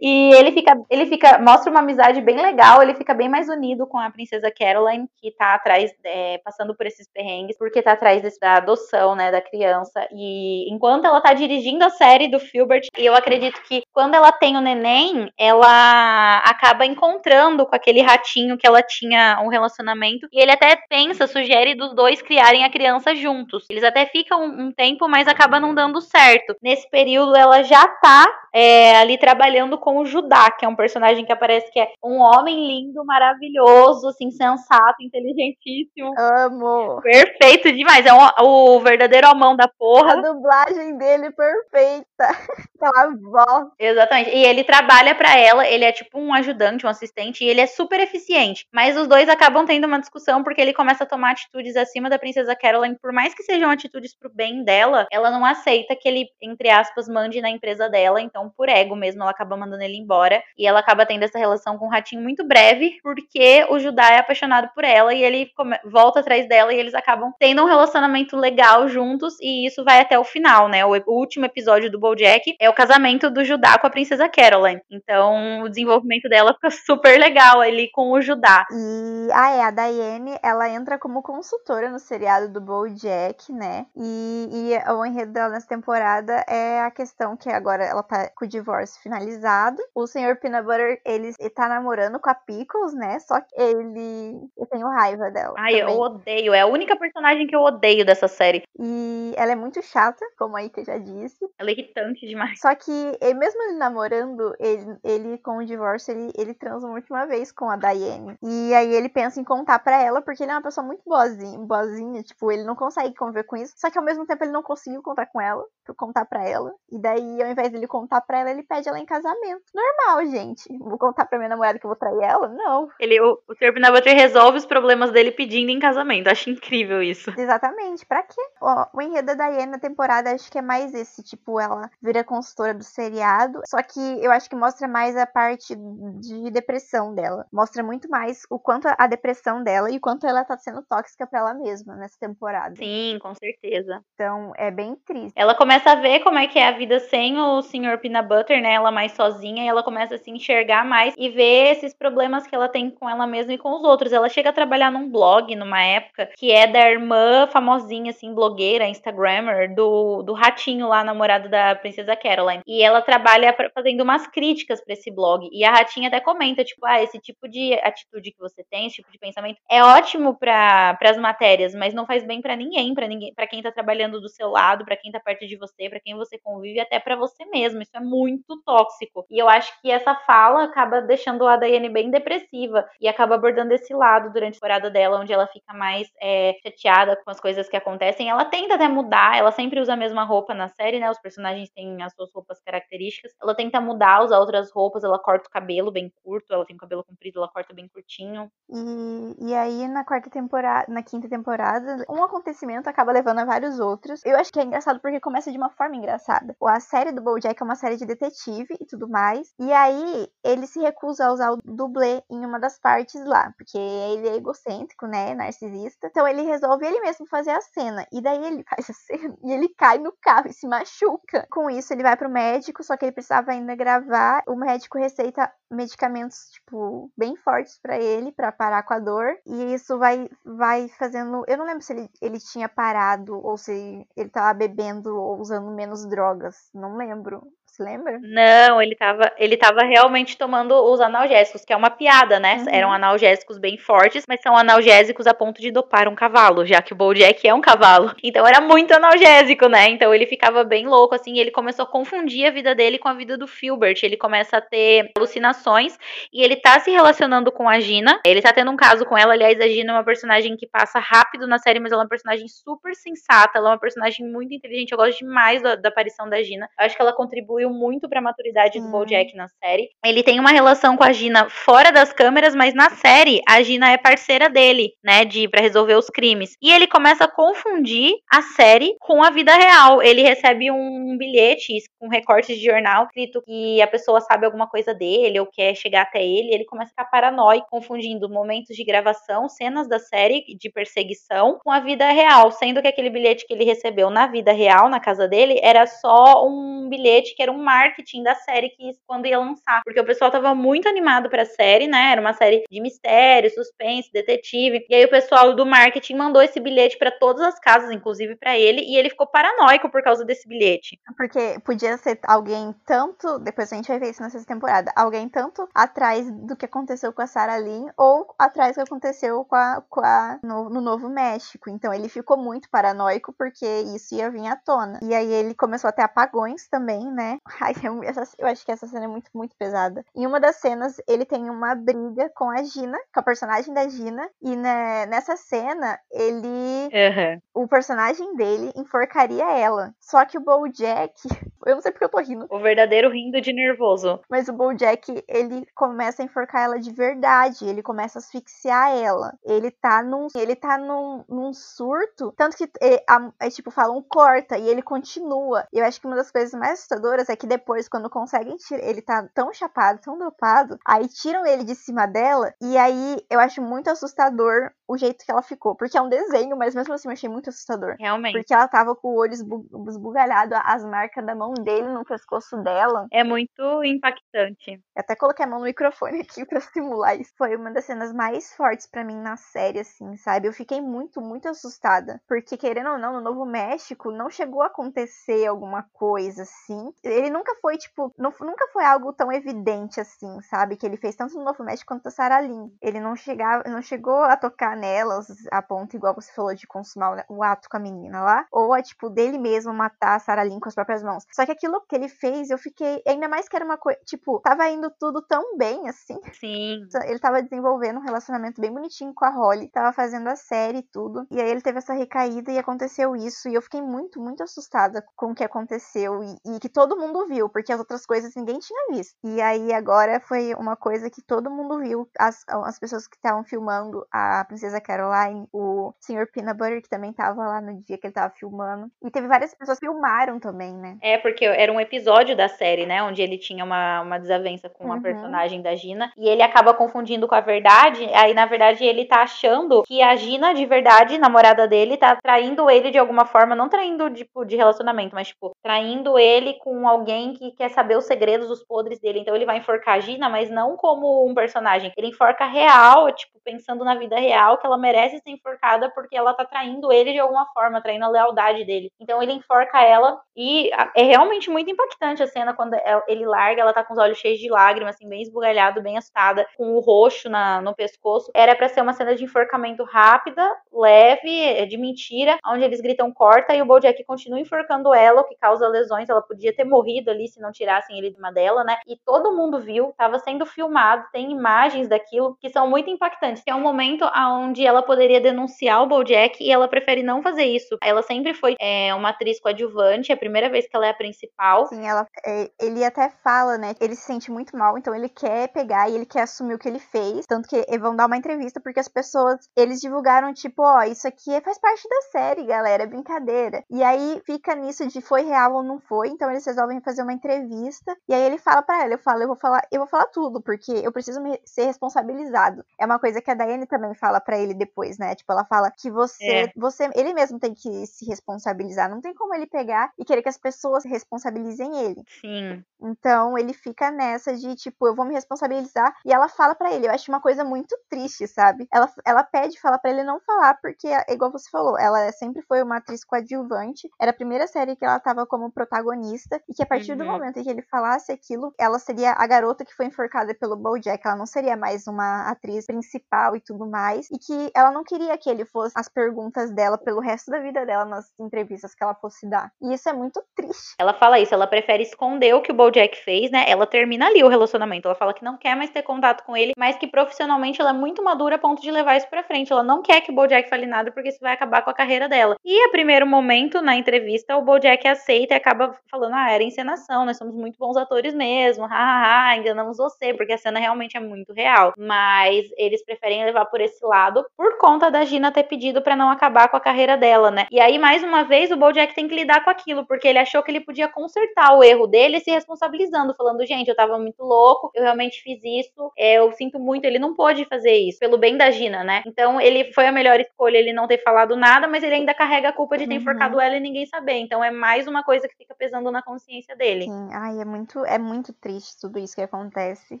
E ele fica, ele fica, mostra uma amizade bem legal. Ele fica bem mais unido com a princesa Caroline, que tá atrás, é, passando por esses perrengues, porque tá atrás desse, da adoção, né, da criança. E enquanto ela tá dirigindo a série do Filbert, eu acredito que quando ela tem o neném, ela acaba encontrando com aquele ratinho que ela tinha um relacionamento. E ele até pensa, sugere dos dois criarem a criança juntos. Eles até ficam um tempo, mas acaba não dando certo. Nesse período, ela já tá é, ali trabalhando com o Judá, que é um personagem que aparece que é um homem lindo, maravilhoso, assim, sensato, inteligentíssimo. Amo! Perfeito demais. É um, o verdadeiro amão da porra. A dublagem dele perfeita. Aquela voz. Exatamente. E ele trabalha para ela, ele é tipo um ajudante, um assistente, e ele é super eficiente. Mas os dois acabam tendo uma discussão porque ele começa a tomar atitudes acima da princesa Caroline, por mais que sejam atitudes pro bem dela, ela não aceita que ele, entre aspas, mande na empresa dela. Então, por ego mesmo, ela acaba mandando ele embora. E ela acaba tendo essa relação com o ratinho muito breve, porque o Judá é apaixonado por ela e ele volta atrás dela e eles acabam tendo um relacionamento legal juntos. E isso vai até o final, né? O, último episódio do Bojack é o casamento do Judá com a princesa Caroline. Então, o desenvolvimento dela fica super legal ali com o Judá. E ah, é, a Diane, ela entra como consultora no seriado do Bojack, né? E, e o enredo dela nessa temporada é a questão que agora ela tá com o divórcio finalizado. O senhor Peanut Butter, ele, tá namorando com a Pickles, né? Só que ele. Eu tenho raiva dela. Ai, também. eu odeio. É a única personagem que eu odeio dessa série. E ela é muito chata, como a Ika já disse. Ela é irritante demais. Só que, mesmo ele namorando, ele, ele com o divórcio, ele, ele transa uma última vez com a Diane. E aí ele pensa em contar pra ela, porque ele é uma pessoa muito boazinha, boazinha tipo, ele não consegue conviver com isso. Só que ao mesmo tempo ele não conseguiu contar com ela, contar pra ela. E daí, ao invés dele contar pra ela, ele pede ela em casamento. Normal, gente. Vou contar pra minha namorada que eu vou trair ela? Não. Ele, o, o Sr. Resolve os problemas dele pedindo em casamento. Acho incrível isso. Exatamente. Pra quê? Ó, o enredo da Diane na temporada acho que é mais esse, tipo, ela vira consultora do seriado. Só que eu acho que mostra mais a parte de depressão dela. Mostra muito mais o quanto a depressão dela e o quanto ela tá sendo tóxica para ela mesma nessa temporada. Sim, com certeza. Então é bem triste. Ela começa a ver como é que é a vida sem o Sr. Peanut Butter, né? Ela mais sozinha e ela começa a se enxergar mais e ver esses problemas que ela tem com ela mesma e com os outros. Ela chega a trabalhar num blog numa época que é da irmã famosinha, assim, blogueira, Instagrammer, do, do ratinho lá, namorado da princesa Caroline. E ela trabalha fazendo umas críticas para esse blog. E a ratinha até comenta, tipo, ah, esse tipo de atitude que você tem, esse tipo de pensamento é ótimo para as matérias, mas não faz bem para ninguém, para ninguém, para quem tá trabalhando do seu lado, para quem tá perto de você, para quem você convive, até para você mesmo. Isso é muito tóxico. E eu acho que essa fala acaba deixando a Daiane bem depressiva e acaba abordando esse lado durante a temporada dela, onde ela fica mais é, chateada com as coisas que acontecem. Ela tenta até mudar, ela sempre usa a mesma roupa na série, né? Os personagens têm as suas roupas características. Ela tenta mudar, usar outras roupas, ela corta o cabelo bem curto, ela tem o cabelo comprido, ela corta bem curtinho. E, e aí, na quarta temporada, na quinta temporada, um acontecimento acaba levando a vários outros. Eu acho que é engraçado porque começa de uma forma engraçada. A série do BoJack é uma série de detetive e tudo mais. E aí, ele se recusa a usar o dublê em uma das partes lá, porque ele é egocêntrico, né, narcisista. Então ele resolve ele mesmo fazer a cena. E daí ele faz a cena e ele cai no carro e se machuca. Com isso, ele vai pro médico, só que ele precisava ainda gravar. O médico receita medicamentos, tipo, bem fortes para ele, para parar com a dor. E isso vai, vai fazendo. Eu não lembro se ele, ele tinha parado ou se ele tava bebendo ou usando menos drogas. Não lembro. Você lembra? Não, ele tava, ele tava realmente tomando os analgésicos, que é uma piada, né? Uhum. Eram analgésicos bem fortes, mas são analgésicos a ponto de dopar um cavalo, já que o Bojack é um cavalo. Então era muito analgésico, né? Então ele ficava bem louco, assim, e ele começou a confundir a vida dele com a vida do Filbert. Ele começa a ter alucinações e ele tá se relacionando com a Gina. Ele tá tendo um caso com ela, aliás, a Gina é uma personagem que passa rápido na série, mas ela é uma personagem super sensata, ela é uma personagem muito inteligente. Eu gosto demais da, da aparição da Gina. Eu acho que ela contribui contribuiu muito para a maturidade do Bojack na série. Ele tem uma relação com a Gina fora das câmeras, mas na série a Gina é parceira dele, né, de para resolver os crimes. E ele começa a confundir a série com a vida real. Ele recebe um bilhete com recortes de jornal escrito que a pessoa sabe alguma coisa dele ou quer chegar até ele. Ele começa a ficar paranoico, confundindo momentos de gravação, cenas da série de perseguição com a vida real, sendo que aquele bilhete que ele recebeu na vida real, na casa dele, era só um bilhete que era um marketing da série que quando ia lançar, porque o pessoal tava muito animado para a série, né? Era uma série de mistério, suspense, detetive. E aí o pessoal do marketing mandou esse bilhete para todas as casas, inclusive para ele, e ele ficou paranoico por causa desse bilhete. Porque podia ser alguém tanto, depois a gente vai ver isso nessa temporada, alguém tanto atrás do que aconteceu com a Sarah Lynn ou atrás do que aconteceu com a, com a no, no Novo México. Então ele ficou muito paranoico porque isso ia vir à tona. E aí ele começou a ter apagões também, né? Ai, eu, essa, eu acho que essa cena é muito, muito pesada. Em uma das cenas, ele tem uma briga com a Gina, com a personagem da Gina. E né, nessa cena, ele. Uhum. O personagem dele enforcaria ela. Só que o Bojack. Eu não sei porque eu tô rindo. O verdadeiro rindo de nervoso. Mas o Bojack, ele começa a enforcar ela de verdade. Ele começa a asfixiar ela. Ele tá num. Ele tá num, num surto. Tanto que é, é, tipo, falam corta. E ele continua. E eu acho que uma das coisas mais assustadoras é que depois, quando conseguem tirar. Ele tá tão chapado, tão dopado. Aí tiram ele de cima dela. E aí eu acho muito assustador o jeito que ela ficou. Porque é um desenho, mas mesmo assim eu achei muito assustador. Realmente. Porque ela tava com o olho esbugalhado, as marcas da mão dele no pescoço dela. É muito impactante. Eu até coloquei a mão no microfone aqui pra simular isso. Foi uma das cenas mais fortes para mim na série, assim, sabe? Eu fiquei muito, muito assustada. Porque, querendo ou não, no Novo México não chegou a acontecer alguma coisa assim. Ele nunca foi, tipo, não, nunca foi algo tão evidente assim, sabe? Que ele fez tanto no Novo México quanto a Sarah Lynn. Ele não, chegava, não chegou a tocar nelas a ponto, igual você falou, de consumar o ato com a menina lá. Ou a, tipo, dele mesmo matar a Sarah Lynn com as próprias mãos. Só que aquilo que ele fez, eu fiquei. Ainda mais que era uma coisa. Tipo, tava indo tudo tão bem assim. Sim. Ele tava desenvolvendo um relacionamento bem bonitinho com a Holly. Tava fazendo a série e tudo. E aí ele teve essa recaída e aconteceu isso. E eu fiquei muito, muito assustada com o que aconteceu. E, e que todo mundo viu, porque as outras coisas ninguém tinha visto. E aí agora foi uma coisa que todo mundo viu. As, as pessoas que estavam filmando a Princesa Caroline, o Sr. Peanut Butter, que também tava lá no dia que ele tava filmando. E teve várias pessoas que filmaram também, né? É, porque era um episódio da série, né? Onde ele tinha uma, uma desavença com uma uhum. personagem da Gina. E ele acaba confundindo com a verdade. Aí, na verdade, ele tá achando que a Gina, de verdade, namorada dele, tá traindo ele de alguma forma. Não traindo, tipo, de relacionamento, mas, tipo, traindo ele com alguém que quer saber os segredos, os podres dele. Então ele vai enforcar a Gina, mas não como um personagem. Ele enforca real, tipo, pensando na vida real, que ela merece ser enforcada porque ela tá traindo ele de alguma forma, traindo a lealdade dele. Então ele enforca ela e é realmente muito impactante a cena quando ele larga, ela tá com os olhos cheios de lágrimas, assim, bem esbugalhado, bem assustada, com o roxo na, no pescoço. Era para ser uma cena de enforcamento rápida, leve, é de mentira, onde eles gritam corta e o Bojack continua enforcando ela, o que causa lesões. Ela podia ter morrido ali se não tirassem ele de uma dela, né? E todo mundo viu, tava sendo filmado, tem imagens daquilo que são muito impactantes. Que é um momento onde ela poderia denunciar o Bojack e ela prefere não fazer isso. Ela sempre foi é, uma atriz coadjuvante, é a primeira vez que ela é a principal. Sim, ela, é, ele até fala, né? Ele se sente muito mal, então ele quer pegar e ele quer assumir o que ele fez. Tanto que vão dar uma entrevista porque as pessoas, eles divulgaram, tipo, ó, oh, isso aqui faz parte da série, galera, é brincadeira. E aí fica nisso de foi real ou não foi, então eles resolvem fazer uma entrevista. E aí ele fala para ela, eu falo, eu vou falar, eu vou falar tudo, porque eu preciso me, ser responsabilizado. É uma coisa que a Daiane também fala para ele depois, né? Tipo, ela fala que você, é. você, ele mesmo tem que se responsabilizar. Não tem como ele pegar e querer que as pessoas responsabilizem ele. Sim. Então ele fica nessa de tipo, eu vou me responsabilizar. E ela fala para ele, eu acho uma coisa muito triste, sabe? Ela, ela pede, fala para ele não falar, porque, igual você falou, ela sempre foi uma atriz coadjuvante. Era a primeira série que ela tava como protagonista. E que a partir uhum. do momento em que ele falasse aquilo, ela seria a garota que foi enforcada pelo Bojack. Ela não seria mais uma atriz principal e tudo mais. E que ela não queria que ele fosse as perguntas dela pelo resto da vida dela nas entrevistas que ela fosse dar. E isso é muito triste. Ela fala isso, ela prefere esconder o que o Bojack fez, né? Ela termina ali o relacionamento. Ela fala que não quer mais ter contato com ele, mas que profissionalmente ela é muito madura a ponto de levar isso pra frente. Ela não quer que o Bojack fale nada porque isso vai acabar com a carreira dela. E a primeiro momento, na entrevista, o Bojack aceita e acaba falando: ah, era encenação, nós somos muito bons atores mesmo, hahaha, enganamos você, porque a cena realmente é muito real. Mas eles preferem levar por esse lado por conta da Gina ter pedido para não acabar com a carreira dela, né? E aí, mais uma vez, o Bojack tem que lidar com aquilo, porque ele achou que ele podia consertar o erro dele se responsabilizando, falando, gente, eu tava muito louco, eu realmente fiz isso, é, eu sinto muito, ele não pôde fazer isso, pelo bem da Gina, né? Então, ele foi a melhor escolha ele não ter falado nada, mas ele ainda carrega a culpa de ter uhum. enforcado ela e ninguém saber. Então, é mais uma coisa que fica pesando na consciência dele. Sim, ai, é muito, é muito triste tudo isso que acontece.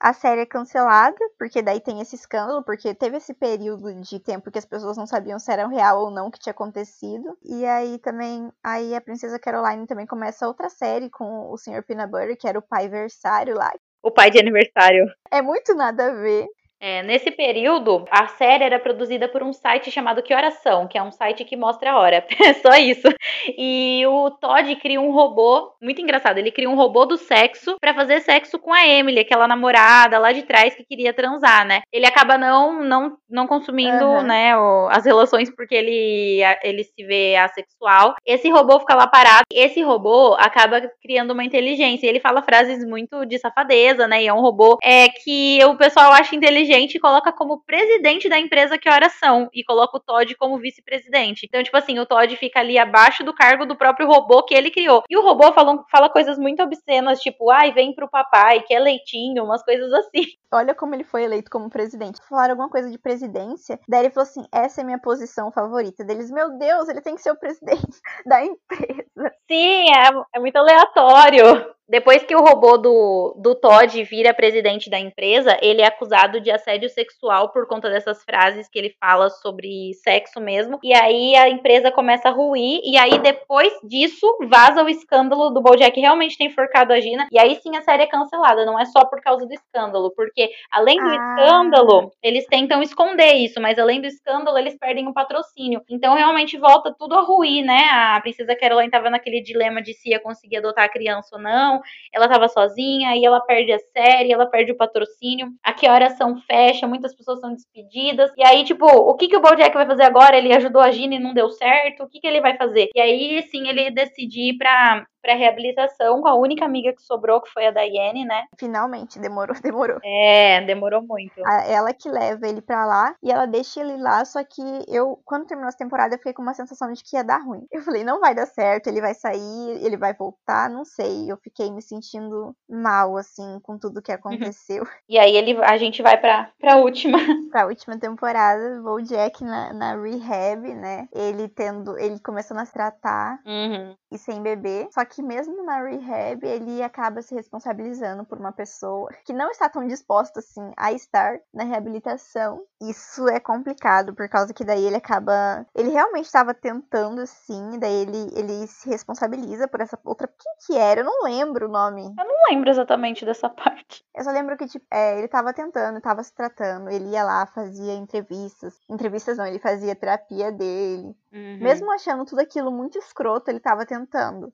A série é cancelada, porque daí tem esse escândalo, porque teve esse período de tempo que as pessoas não sabiam se era real ou não que tinha acontecido. E aí também, aí a Princesa Caroline também começa outra série com o Sr. Peanut Butter, que era o pai versário lá. O pai de aniversário. É muito nada a ver. É, nesse período, a série era produzida por um site chamado Que Horas São, que é um site que mostra a hora. É só isso. E o Todd cria um robô, muito engraçado, ele cria um robô do sexo para fazer sexo com a Emily, aquela namorada lá de trás que queria transar, né? Ele acaba não não, não consumindo, uhum. né, o, as relações porque ele ele se vê assexual. Esse robô fica lá parado. Esse robô acaba criando uma inteligência. Ele fala frases muito de safadeza, né? E é um robô é que o pessoal acha inteligente e coloca como presidente da empresa que horas são e coloca o Todd como vice-presidente. Então, tipo assim, o Todd fica ali abaixo do cargo do próprio robô que ele criou. E o robô fala, fala coisas muito obscenas, tipo, ai, vem pro papai, que é leitinho, umas coisas assim. Olha como ele foi eleito como presidente. Falaram alguma coisa de presidência, daí ele falou assim: essa é minha posição favorita. Deles, meu Deus, ele tem que ser o presidente da empresa. Sim, é, é muito aleatório. Depois que o robô do, do Todd vira presidente da empresa, ele é acusado de assédio sexual por conta dessas frases que ele fala sobre sexo mesmo. E aí a empresa começa a ruir. E aí depois disso vaza o escândalo do Bojack realmente ter enforcado a Gina. E aí sim a série é cancelada. Não é só por causa do escândalo. Porque além do ah. escândalo, eles tentam esconder isso. Mas além do escândalo, eles perdem o patrocínio. Então realmente volta tudo a ruir, né? A princesa Caroline tava naquele dilema de se ia conseguir adotar a criança ou não ela estava sozinha, aí ela perde a série, ela perde o patrocínio, a que a ação fecha, muitas pessoas são despedidas, e aí, tipo, o que, que o Bojack vai fazer agora? Ele ajudou a Gina e não deu certo, o que, que ele vai fazer? E aí, sim, ele decide ir pra, pra reabilitação com a única amiga que sobrou, que foi a Diane, né? Finalmente, demorou, demorou. É, demorou muito. ela que leva ele pra lá e ela deixa ele lá, só que eu, quando terminou essa temporada, eu fiquei com uma sensação de que ia dar ruim. Eu falei, não vai dar certo, ele vai sair, ele vai voltar, não sei. Eu fiquei me sentindo mal, assim, com tudo que aconteceu. E aí ele, a gente vai pra, pra última. pra última temporada, vou Jack na, na rehab, né? Ele tendo, ele começando a se tratar uhum. E sem bebê. Só que mesmo na rehab, ele acaba se responsabilizando por uma pessoa que não está tão disposta assim a estar na reabilitação. Isso é complicado, por causa que daí ele acaba. Ele realmente estava tentando, assim, daí ele, ele se responsabiliza por essa outra. Quem que era? Eu não lembro o nome. Eu não lembro exatamente dessa parte. Eu só lembro que, tipo, é, ele estava tentando, estava se tratando, ele ia lá, fazia entrevistas. Entrevistas não, ele fazia terapia dele. Uhum. Mesmo achando tudo aquilo muito escroto, ele estava tentando.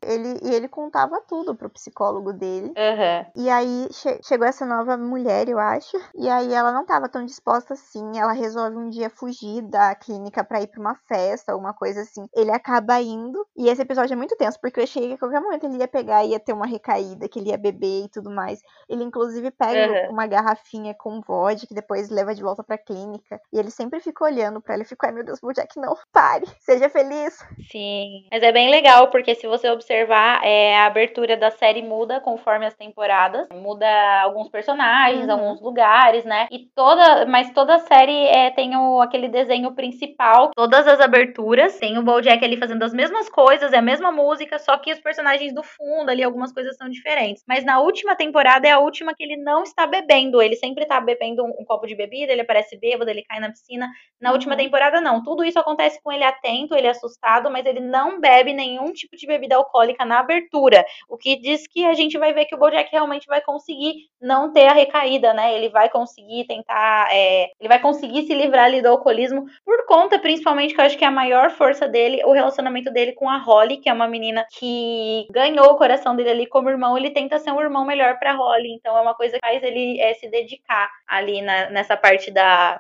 Ele, e ele contava tudo pro psicólogo dele. Uhum. E aí che chegou essa nova mulher, eu acho. E aí ela não estava tão disposta assim. Ela resolve um dia fugir da clínica para ir para uma festa, alguma coisa assim. Ele acaba indo. E esse episódio é muito tenso, porque eu achei que a qualquer momento ele ia pegar e ia ter uma recaída, que ele ia beber e tudo mais. Ele, inclusive, pega uhum. uma garrafinha com vodka, que depois leva de volta pra clínica. E ele sempre fica olhando para ela e fica, ai meu Deus, Bojack, não, pare. Seja feliz. Sim, mas é bem legal, porque se você observar, é, a abertura da série muda conforme as temporadas. Muda alguns personagens, uhum. alguns lugares, né? E toda, mas toda a série é, tem o, aquele desenho principal. Todas as aberturas tem o Bojack ali fazendo as mesmas coisas, é a mesma música, só que os personagens do fundo ali, algumas coisas são diferentes. Mas na última temporada é a última que ele não está bebendo. Ele sempre tá bebendo um, um copo de bebida, ele aparece bêbado, ele cai na piscina. Na uhum. última temporada, não. Tudo isso acontece com ele atento, ele é assustado, mas ele não bebe nenhum tipo de bebida alcoólica na abertura. O que diz que a gente vai ver que o Bojack realmente vai conseguir não ter a recaída, né? Ele vai conseguir tentar. É, ele vai conseguir se livrar ali do alcoolismo por conta, principalmente, que eu acho que é a maior força dele, o relacionamento dele com a Holly, que é uma menina que ganhou o coração dele ali como irmão. Ele tenta ser um irmão melhor pra Holly. Então é uma coisa que faz ele é, se dedicar ali na, nessa parte da,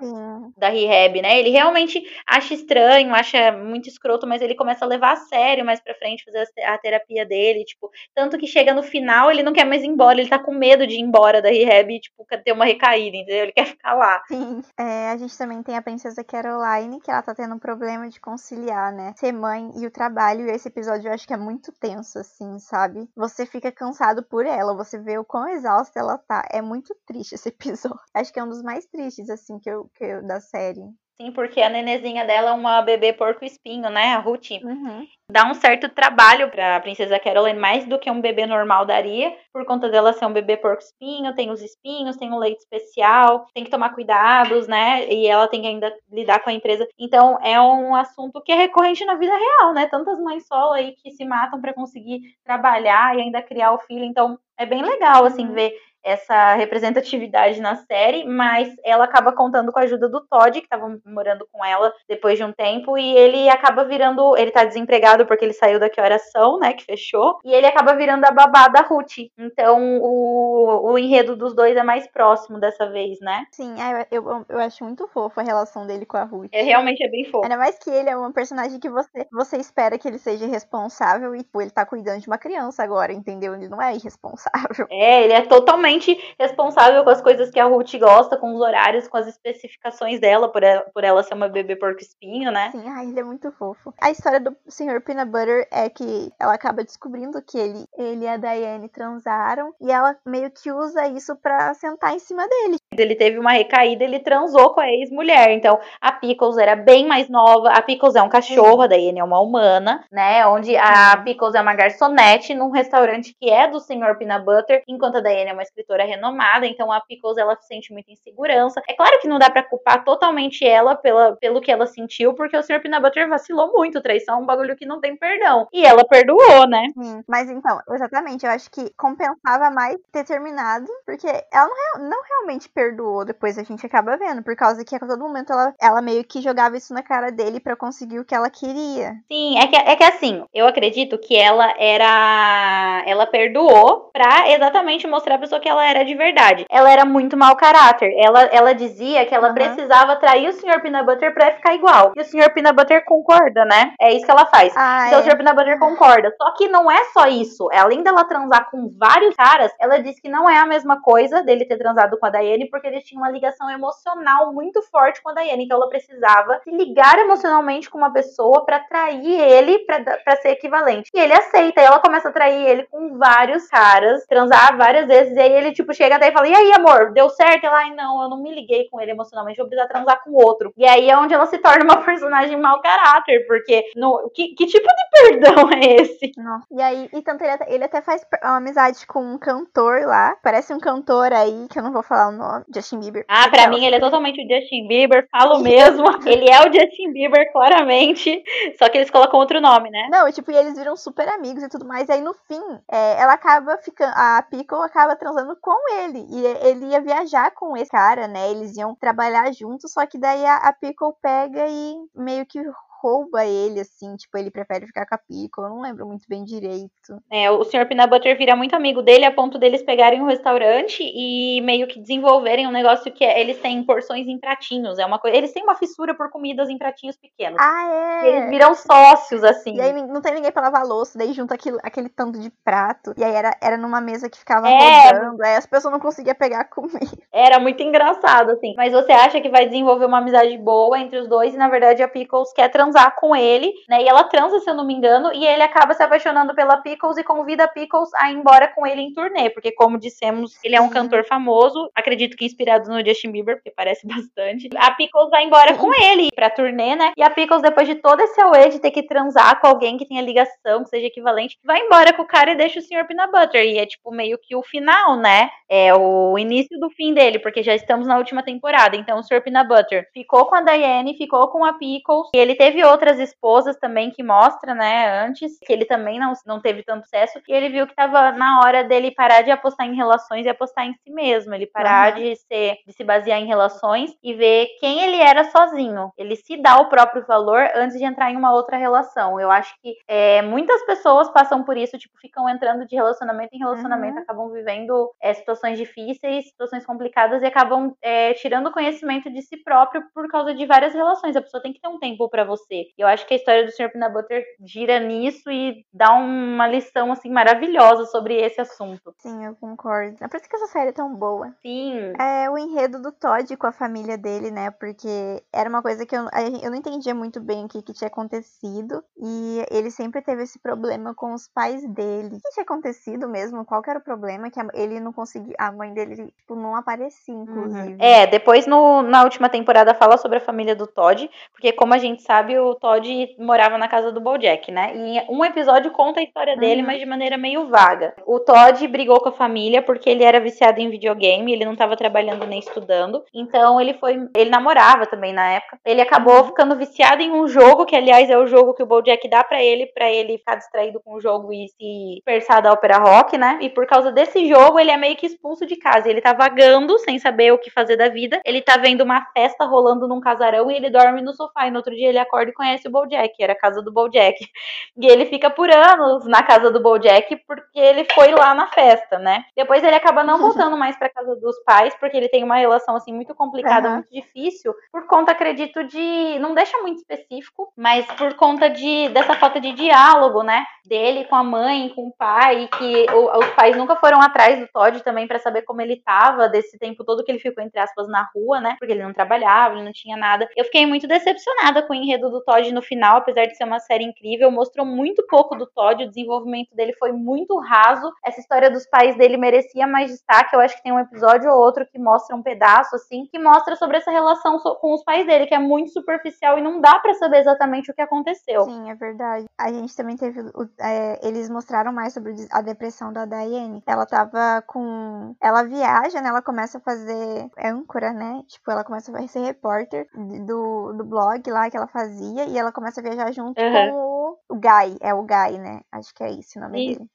da rehab, né? Ele realmente acha estranho, acha muito escroto, mas ele começa a levar a sério mais pra frente, fazer a terapia dele, tipo, tanto que chega no final, ele não quer mais ir embora, ele tá com medo de ir embora da rehab e, tipo, ter uma recaída, entendeu? Ele quer ficar lá. Sim. É, a gente também tem a princesa Caroline, que ela tá tendo um problema de conciliar, né? Ser mãe e o trabalho, e esse episódio eu acho que é muito tenso, assim, sabe? Você fica cansado por ela, você vê o quão exausta ela tá. É muito triste esse episódio. Acho que é um dos mais tristes, assim, que eu, que eu da série. Sim, porque a nenezinha dela é uma bebê porco espinho, né? A Ruth. Uhum. Dá um certo trabalho pra princesa Caroline, mais do que um bebê normal daria, por conta dela ser um bebê porco espinho, tem os espinhos, tem o um leite especial, tem que tomar cuidados, né? E ela tem que ainda lidar com a empresa. Então, é um assunto que é recorrente na vida real, né? Tantas mães solo aí que se matam para conseguir trabalhar e ainda criar o filho. Então, é bem legal, assim, uhum. ver essa representatividade na série, mas ela acaba contando com a ajuda do Todd, que estava morando com ela depois de um tempo, e ele acaba virando. Ele tá desempregado porque ele saiu da que oração, né? Que fechou, e ele acaba virando a babá da Ruth. Então o, o enredo dos dois é mais próximo dessa vez, né? Sim, é, eu, eu, eu acho muito fofo a relação dele com a Ruth. É realmente é bem fofo. Ainda mais que ele é um personagem que você, você espera que ele seja responsável e pô, ele tá cuidando de uma criança agora, entendeu? Ele não é irresponsável. É, ele é totalmente responsável com as coisas que a Ruth gosta, com os horários, com as especificações dela, por ela, por ela ser uma bebê porco espinho, né? Sim, ai, ele é muito fofo. A história do Sr. Peanut Butter é que ela acaba descobrindo que ele, ele e a Diane transaram e ela meio que usa isso pra sentar em cima dele. Ele teve uma recaída, ele transou com a ex-mulher. Então, a Pickles era bem mais nova. A Pickles é um cachorro, a Diane é uma humana, né? Onde a Pickles é uma garçonete num restaurante que é do Sr. Peanut Butter, enquanto a Diane é uma escritora renomada. Então, a Pickles ela se sente muita insegurança. É claro que não dá para culpar totalmente ela pela, pelo que ela sentiu, porque o Sr. Peanut Butter vacilou muito. Traição é um bagulho que não tem perdão. E ela perdoou, né? Sim, mas então, exatamente, eu acho que compensava mais ter terminado, porque ela não, não realmente perdoou, depois a gente acaba vendo, por causa que a todo momento ela, ela meio que jogava isso na cara dele para conseguir o que ela queria. Sim, é que, é que assim, eu acredito que ela era. Ela perdoou pra exatamente mostrar pra pessoa que ela era de verdade. Ela era muito mau caráter. Ela, ela dizia que ela uhum. precisava trair o Sr. Peanut Butter pra ficar igual. E o Sr. Peanut Butter concorda, né? É isso que ela faz. Ah, então é. o Sr. Peanut Butter concorda. Só que não é só isso. Além dela transar com vários caras, ela disse que não é a mesma coisa dele ter transado com a Daiane, porque eles tinham uma ligação emocional muito forte com a Daiane. Então ela precisava se ligar emocionalmente com uma pessoa para atrair ele para ser equivalente. E ele aceita. E ela começa a atrair ele com vários caras, transar várias vezes. E aí ele, tipo, chega até e fala: E aí, amor, deu certo? Ela, ai, não, eu não me liguei com ele emocionalmente, vou precisar transar com outro. E aí é onde ela se torna uma personagem mau caráter, porque no, que, que tipo de perdão é esse? E aí, e tanto ele até, ele até faz uma amizade com um cantor lá. Parece um cantor aí, que eu não vou falar o nome, Justin Bieber. Ah, pra mim ele é totalmente o Justin Bieber, falo mesmo. ele é o Justin Bieber, claramente. Só que eles colocam outro nome, né? Não, tipo, e eles viram super amigos e tudo mais. E aí no fim, é, ela acaba ficando. A Pickle acaba transando com ele. E ele ia viajar com esse cara, né? Eles iam trabalhar juntos, só que daí a, a Pickle pega e meio que rouba ele, assim, tipo, ele prefere ficar com a Piccolo, eu não lembro muito bem direito. É, o Sr. Peanut Butter vira muito amigo dele a ponto deles pegarem um restaurante e meio que desenvolverem um negócio que é, eles têm porções em pratinhos, é uma coisa, eles têm uma fissura por comidas em pratinhos pequenos. Ah, é? E eles viram sócios, assim. E aí não tem ninguém pra lavar louça, daí junta aquilo, aquele tanto de prato, e aí era, era numa mesa que ficava É. rodando, aí as pessoas não conseguiam pegar comer. Era muito engraçado, assim. Mas você acha que vai desenvolver uma amizade boa entre os dois e, na verdade, a Pickles quer transar com ele, né? E ela transa, se eu não me engano, e ele acaba se apaixonando pela Pickles e convida a Pickles a ir embora com ele em turnê, porque, como dissemos, ele é um cantor famoso, acredito que inspirado no Justin Bieber, porque parece bastante. A Pickles vai embora com ele pra turnê, né? E a Pickles, depois de todo esse auê de ter que transar com alguém que tenha ligação, que seja equivalente, vai embora com o cara e deixa o Sr. Peanut Butter. E é, tipo, meio que o final, né? É o início do fim dele, porque já estamos na última temporada. Então, o Sr. Peanut Butter ficou com a Diane, ficou com a Pickles. E ele teve outras esposas também que mostra, né, antes, que ele também não, não teve tanto sucesso. E ele viu que tava na hora dele parar de apostar em relações e apostar em si mesmo. Ele parar Uhum. de ser, de se basear em relações e ver quem ele era sozinho. Ele se dá o próprio valor antes de entrar em uma outra relação. Eu acho que é, muitas pessoas passam por isso, tipo, ficam entrando de relacionamento em relacionamento, Uhum. acabam vivendo é, situações difíceis, situações complicadas e acabam é, tirando conhecimento de si próprio por causa de várias relações. A pessoa tem que ter um tempo pra você. E eu acho que a história do Sr. Peanut Butter gira nisso e dá uma lição, assim, maravilhosa sobre esse assunto. Sim, eu concordo. É por isso que essa série é tão boa. Sim. É o enredo do Todd com a família dele, né? Porque era uma coisa que eu, eu não entendia muito bem o que, que tinha acontecido. E ele sempre teve esse problema com os pais dele. O que tinha acontecido mesmo? Qual que era o problema? Que ele não conseguia. A mãe dele, tipo, não aparecia, inclusive. É, depois no- na última temporada fala sobre a família do Todd, porque como a gente sabe, sabe, o Todd morava na casa do Bojack, né? E um episódio conta a história dele, Uhum. mas de maneira meio vaga. O Todd brigou com a família porque ele era viciado em videogame, ele não estava trabalhando nem estudando. Então ele foi, ele namorava também na época. Ele acabou Uhum. ficando viciado em um jogo, que aliás é o jogo que o Bojack dá pra ele, pra ele ficar distraído com o jogo e se dispersar da ópera rock, né? E por causa desse jogo, ele é meio que expulso de casa. Ele tá vagando, sem saber o que fazer da vida. Ele tá vendo uma festa rolando num casarão e ele dorme no sofá. E no outro dia ele acorda e conhece o Bojack, era a casa do Bojack. E ele fica por anos na casa do Bojack porque ele foi lá na festa, né? Depois ele acaba não voltando mais pra casa dos pais porque ele tem uma relação assim muito complicada, Aham. muito difícil, por conta acredito de, não deixa muito específico, mas por conta de dessa falta de diálogo, né? Dele com a mãe, com o pai, que o- os pais nunca foram atrás do Todd também pra saber como ele tava desse tempo todo que ele ficou entre aspas na rua, né? Porque ele não trabalhava, ele não tinha nada. Eu fiquei muito decepcionada com o enredo do Todd no final, apesar de ser uma série incrível, mostrou muito pouco do Todd, o desenvolvimento dele foi muito raso. Essa história dos pais dele merecia mais destaque. Eu acho que tem um episódio ou outro que mostra um pedaço assim, que mostra sobre essa relação com os pais dele, que é muito superficial e não dá pra saber exatamente o que aconteceu. Sim, é verdade. A gente também teve. é, eles mostraram mais sobre a depressão da Diane. Ela tava com. Ela viaja, né? Ela começa a fazer âncora, né? Tipo, ela começa a ser repórter do, do blog lá que ela fazia. E ela começa a viajar junto Uhum. com o, o Guy. É o Guy, né? Acho que é esse o nome dele.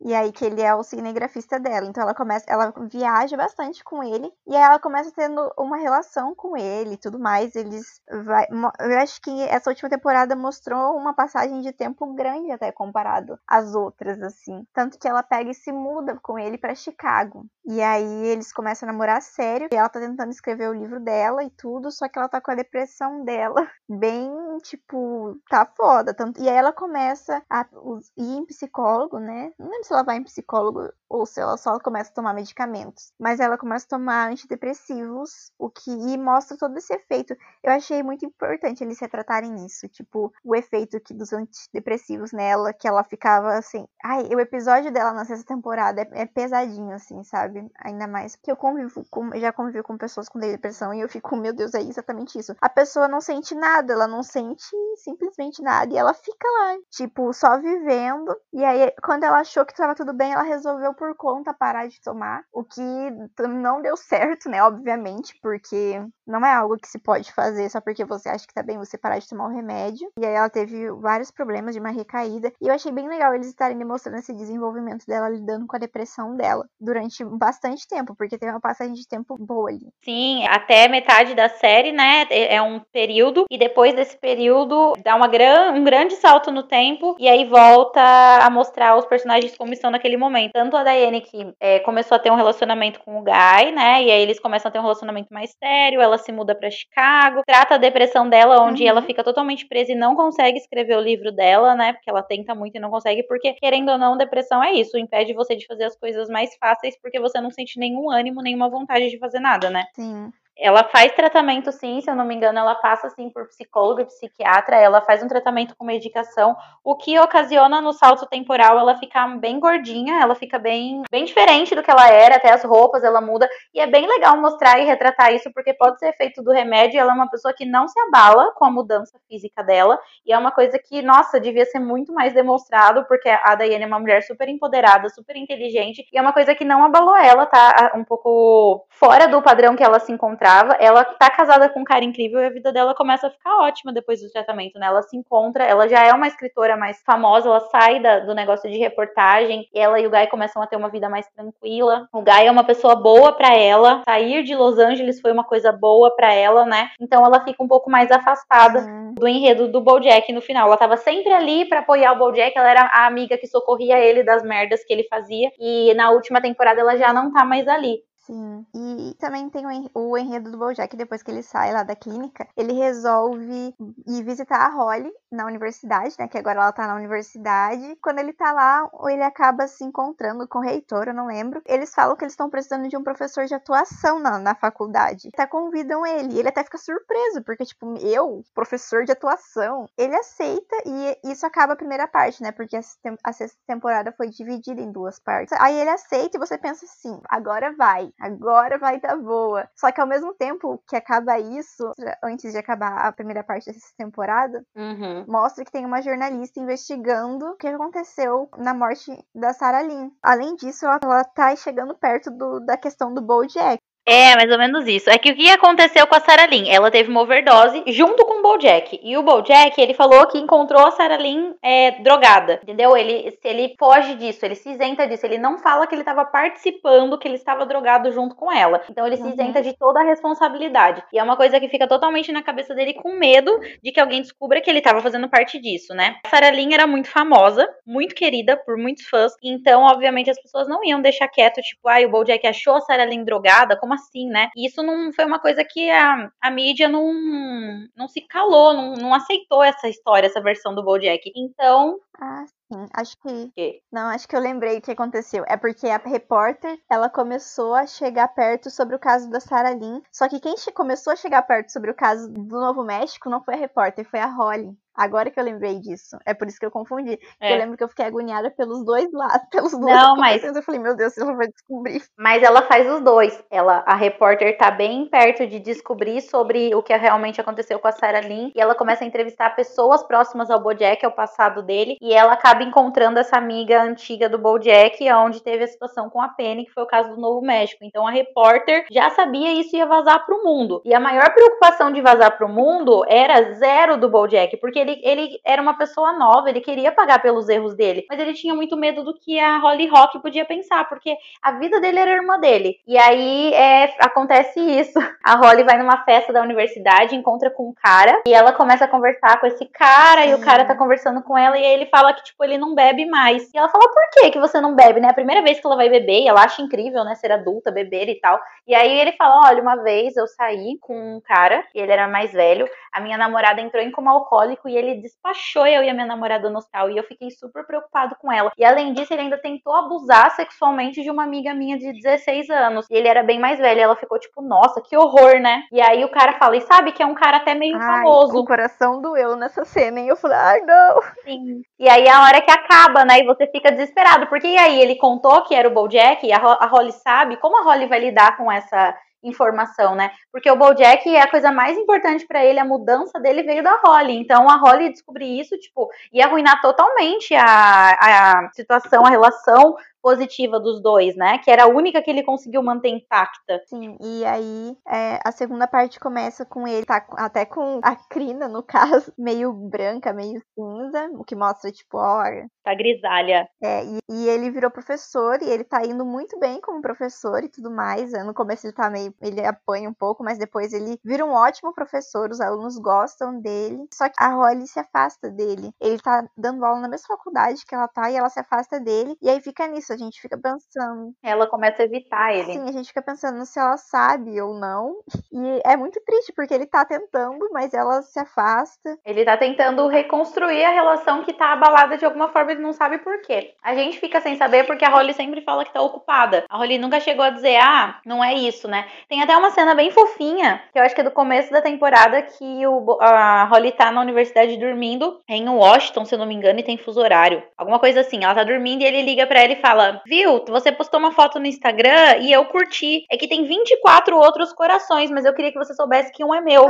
E aí que ele é o cinegrafista dela. Então ela começa, ela viaja bastante com ele e aí ela começa tendo uma relação com ele e tudo mais. Eles vai, eu acho que essa última temporada mostrou uma passagem de tempo grande até comparado às outras assim. Tanto que ela pega e se muda com ele pra Chicago. E aí eles começam a namorar sério e ela tá tentando escrever o livro dela e tudo, só que ela tá com a depressão dela bem, tipo, tá foda. Tanto, e aí ela começa a ir em psicólogo, né? Não lembro se ela vai em psicólogo ou se ela só começa a tomar medicamentos. Mas ela começa a tomar antidepressivos, o que mostra todo esse efeito. Eu achei muito importante eles retratarem isso, tipo, o efeito que dos antidepressivos nela, que ela ficava assim. Ai, o episódio dela na sexta temporada é, é pesadinho, assim, sabe? Ainda mais porque eu convivo com, já convivi com pessoas com depressão e eu fico, meu Deus, é exatamente isso. A pessoa não sente nada, ela não sente simplesmente nada e ela fica lá, tipo, só vivendo. E aí, quando ela achou que tava tudo bem, ela resolveu por conta parar de tomar, o que não deu certo, né? Obviamente, porque não é algo que se pode fazer só porque você acha que tá bem você parar de tomar o remédio. E aí ela teve vários problemas de uma recaída. E eu achei bem legal eles estarem demonstrando esse desenvolvimento dela lidando com a depressão dela durante bastante tempo, porque teve uma passagem de tempo boa ali. Sim, até metade da série, né? É é um período, e depois desse período dá uma gran, um grande salto no tempo, e aí volta a mostrar os personagens como estão naquele momento. Tanto a Diane, que é, começou a ter um relacionamento com o Guy, né? E aí eles começam a ter um relacionamento mais sério, ela se muda pra Chicago, trata a depressão dela, onde Uhum. ela fica totalmente presa e não consegue escrever o livro dela, né? Porque ela tenta muito e não consegue, porque, querendo ou não, depressão é isso, impede você de fazer as coisas mais fáceis, porque você não sente nenhum ânimo, nenhuma vontade de fazer nada, né? Sim. Ela faz tratamento sim, se eu não me engano, ela passa assim por psicólogo e psiquiatra, ela faz um tratamento com medicação, o que ocasiona no salto temporal ela ficar bem gordinha, ela fica bem, bem diferente do que ela era, até as roupas ela muda, e é bem legal mostrar e retratar isso, porque pode ser efeito do remédio, ela é uma pessoa que não se abala com a mudança física dela, e é uma coisa que, nossa, devia ser muito mais demonstrado, porque a Daiane é uma mulher super empoderada, super inteligente, e é uma coisa que não abalou ela, tá um pouco fora do padrão que ela se encontrava. Ela tá casada com um cara incrível e a vida dela começa a ficar ótima depois do tratamento, né? Ela se encontra, ela já é uma escritora mais famosa, ela sai da- do negócio de reportagem, ela e o Guy começam a ter uma vida mais tranquila. O Guy é uma pessoa boa pra ela, sair de Los Angeles foi uma coisa boa pra ela, né? Então ela fica um pouco mais afastada Sim. do enredo do Bojack no final. Ela tava sempre ali pra apoiar o Bojack, ela era a amiga que socorria ele das merdas que ele fazia. E na última temporada ela já não tá mais ali. Sim. E também tem o en- o enredo do Bojack, depois que ele sai lá da clínica, ele resolve ir visitar a Holly na universidade, né? Que agora ela tá na universidade. Quando ele tá lá, ele acaba se encontrando com o reitor, eu não lembro. Eles falam que eles estão precisando de um professor de atuação na, na faculdade. Até convidam ele. Ele até fica surpreso, porque, tipo, eu, professor de atuação, ele aceita e isso acaba a primeira parte, né? Porque a, a sexta temporada foi dividida em duas partes. Aí ele aceita e você pensa assim, agora vai. Agora vai dar boa. Só que ao mesmo tempo que acaba isso, antes de acabar a primeira parte dessa temporada, Uhum. mostra que tem uma jornalista investigando o que aconteceu na morte da Sarah Lynn. Além disso, ela, ela tá chegando perto do, da questão do Bojack. É, mais ou menos isso. É que o que aconteceu com a Sarah Lynn? Ela teve uma overdose junto com o BoJack. E o BoJack, ele falou que encontrou a Sarah Lynn é, drogada, entendeu? Ele, se ele foge disso, ele se isenta disso. Ele não fala que ele estava participando, que ele estava drogado junto com ela. Então ele se Uhum. isenta de toda a responsabilidade. E é uma coisa que fica totalmente na cabeça dele com medo de que alguém descubra que ele estava fazendo parte disso, né? A Sarah Lynn era muito famosa, muito querida por muitos fãs. Então, obviamente, as pessoas não iam deixar quieto, tipo, ai, o BoJack achou a Sarah Lynn drogada, como assim, né? E isso não foi uma coisa que a, a mídia não, não se calou, não, não aceitou essa história, essa versão do BoJack. Então, Ah, sim. Acho que. Não, acho que eu lembrei o que aconteceu. É porque a repórter, ela começou a chegar perto sobre o caso da Sarah Lynn. Só que quem começou a chegar perto sobre o caso do Novo México não foi a repórter, foi a Holly. Agora que eu lembrei disso. É por isso que eu confundi. É. Eu lembro que eu fiquei agoniada pelos dois lados, pelos dois Não, mas-. Eu falei, meu Deus, ela vai descobrir. Mas ela faz os dois. Ela, a repórter tá bem perto de descobrir sobre o que realmente aconteceu com a Sarah Lynn e ela começa a entrevistar pessoas próximas ao BoJack, ao passado dele, e ela acaba encontrando essa amiga antiga do BoJack, onde teve a situação com a Penny, que foi o caso do Novo México. Então a repórter já sabia isso ia vazar pro mundo. E a maior preocupação de vazar pro mundo era zero do BoJack, porque ele, ele era uma pessoa nova, ele queria pagar pelos erros dele, mas ele tinha muito medo do que a Holly Rock podia pensar, porque a vida dele era irmã dele. E aí é, acontece isso. A Holly vai numa festa da universidade, encontra com um cara, e ela começa a conversar com esse cara, e o Sim. cara tá conversando com ela, e aí ele fala que, tipo, ele não bebe mais. E ela fala, por que que você não bebe, né? A primeira vez que ela vai beber, e ela acha incrível, né, ser adulta, beber e tal. E aí ele fala, olha, uma vez eu saí com um cara, e ele era mais velho, a minha namorada entrou em coma alcoólico, e ele despachou eu e a minha namorada no hospital, e eu fiquei super preocupado com ela. E além disso, ele ainda tentou abusar sexualmente de uma amiga minha de 16 anos. E ele era bem mais velho. E ela ficou tipo, nossa, que horror, né? E aí o cara fala, e sabe que é um cara até meio Ai, famoso. o coração doeu nessa cena, hein? Eu falei, ai, não. Sim. E aí a hora que acaba, né? E você fica desesperado. Porque e aí ele contou que era o Bojack, e a Holly sabe. Como a Holly vai lidar com essa informação, né? Porque o Bojack é a coisa mais importante pra ele, a mudança dele veio da Holly. Então a Holly descobrir isso, tipo, ia arruinar totalmente a, a situação, a relação positiva dos dois, né? Que era a única que ele conseguiu manter intacta. Sim, e aí é, a segunda parte começa com ele, tá até com a crina, no caso, meio branca, meio cinza, o que mostra, tipo, ó, Tá grisalha. É, e, e ele virou professor e ele tá indo muito bem como professor e tudo mais. É, No começo ele tá meio. ele apanha um pouco, mas depois ele vira um ótimo professor, os alunos gostam dele. Só que a Holly se afasta dele. Ele tá dando aula na mesma faculdade que ela tá e ela se afasta dele. E aí fica nisso, gente fica pensando. Ela começa a evitar ele. Sim, a gente fica pensando se ela sabe ou não. E é muito triste, porque ele tá tentando, mas ela se afasta. Ele tá tentando reconstruir a relação que tá abalada de alguma forma, ele não sabe por quê. A gente fica sem saber porque a Holly sempre fala que tá ocupada. A Holly nunca chegou a dizer, ah, não é isso, né? Tem até uma cena bem fofinha, que eu acho que é do começo da temporada, que o, a Holly tá na universidade dormindo em Washington, se eu não me engano, e tem fuso horário. Alguma coisa assim. Ela tá dormindo e ele liga pra ela e fala: Viu, você postou uma foto no Instagram e eu curti. É que tem 24 outros corações, mas eu queria que você soubesse que um é meu.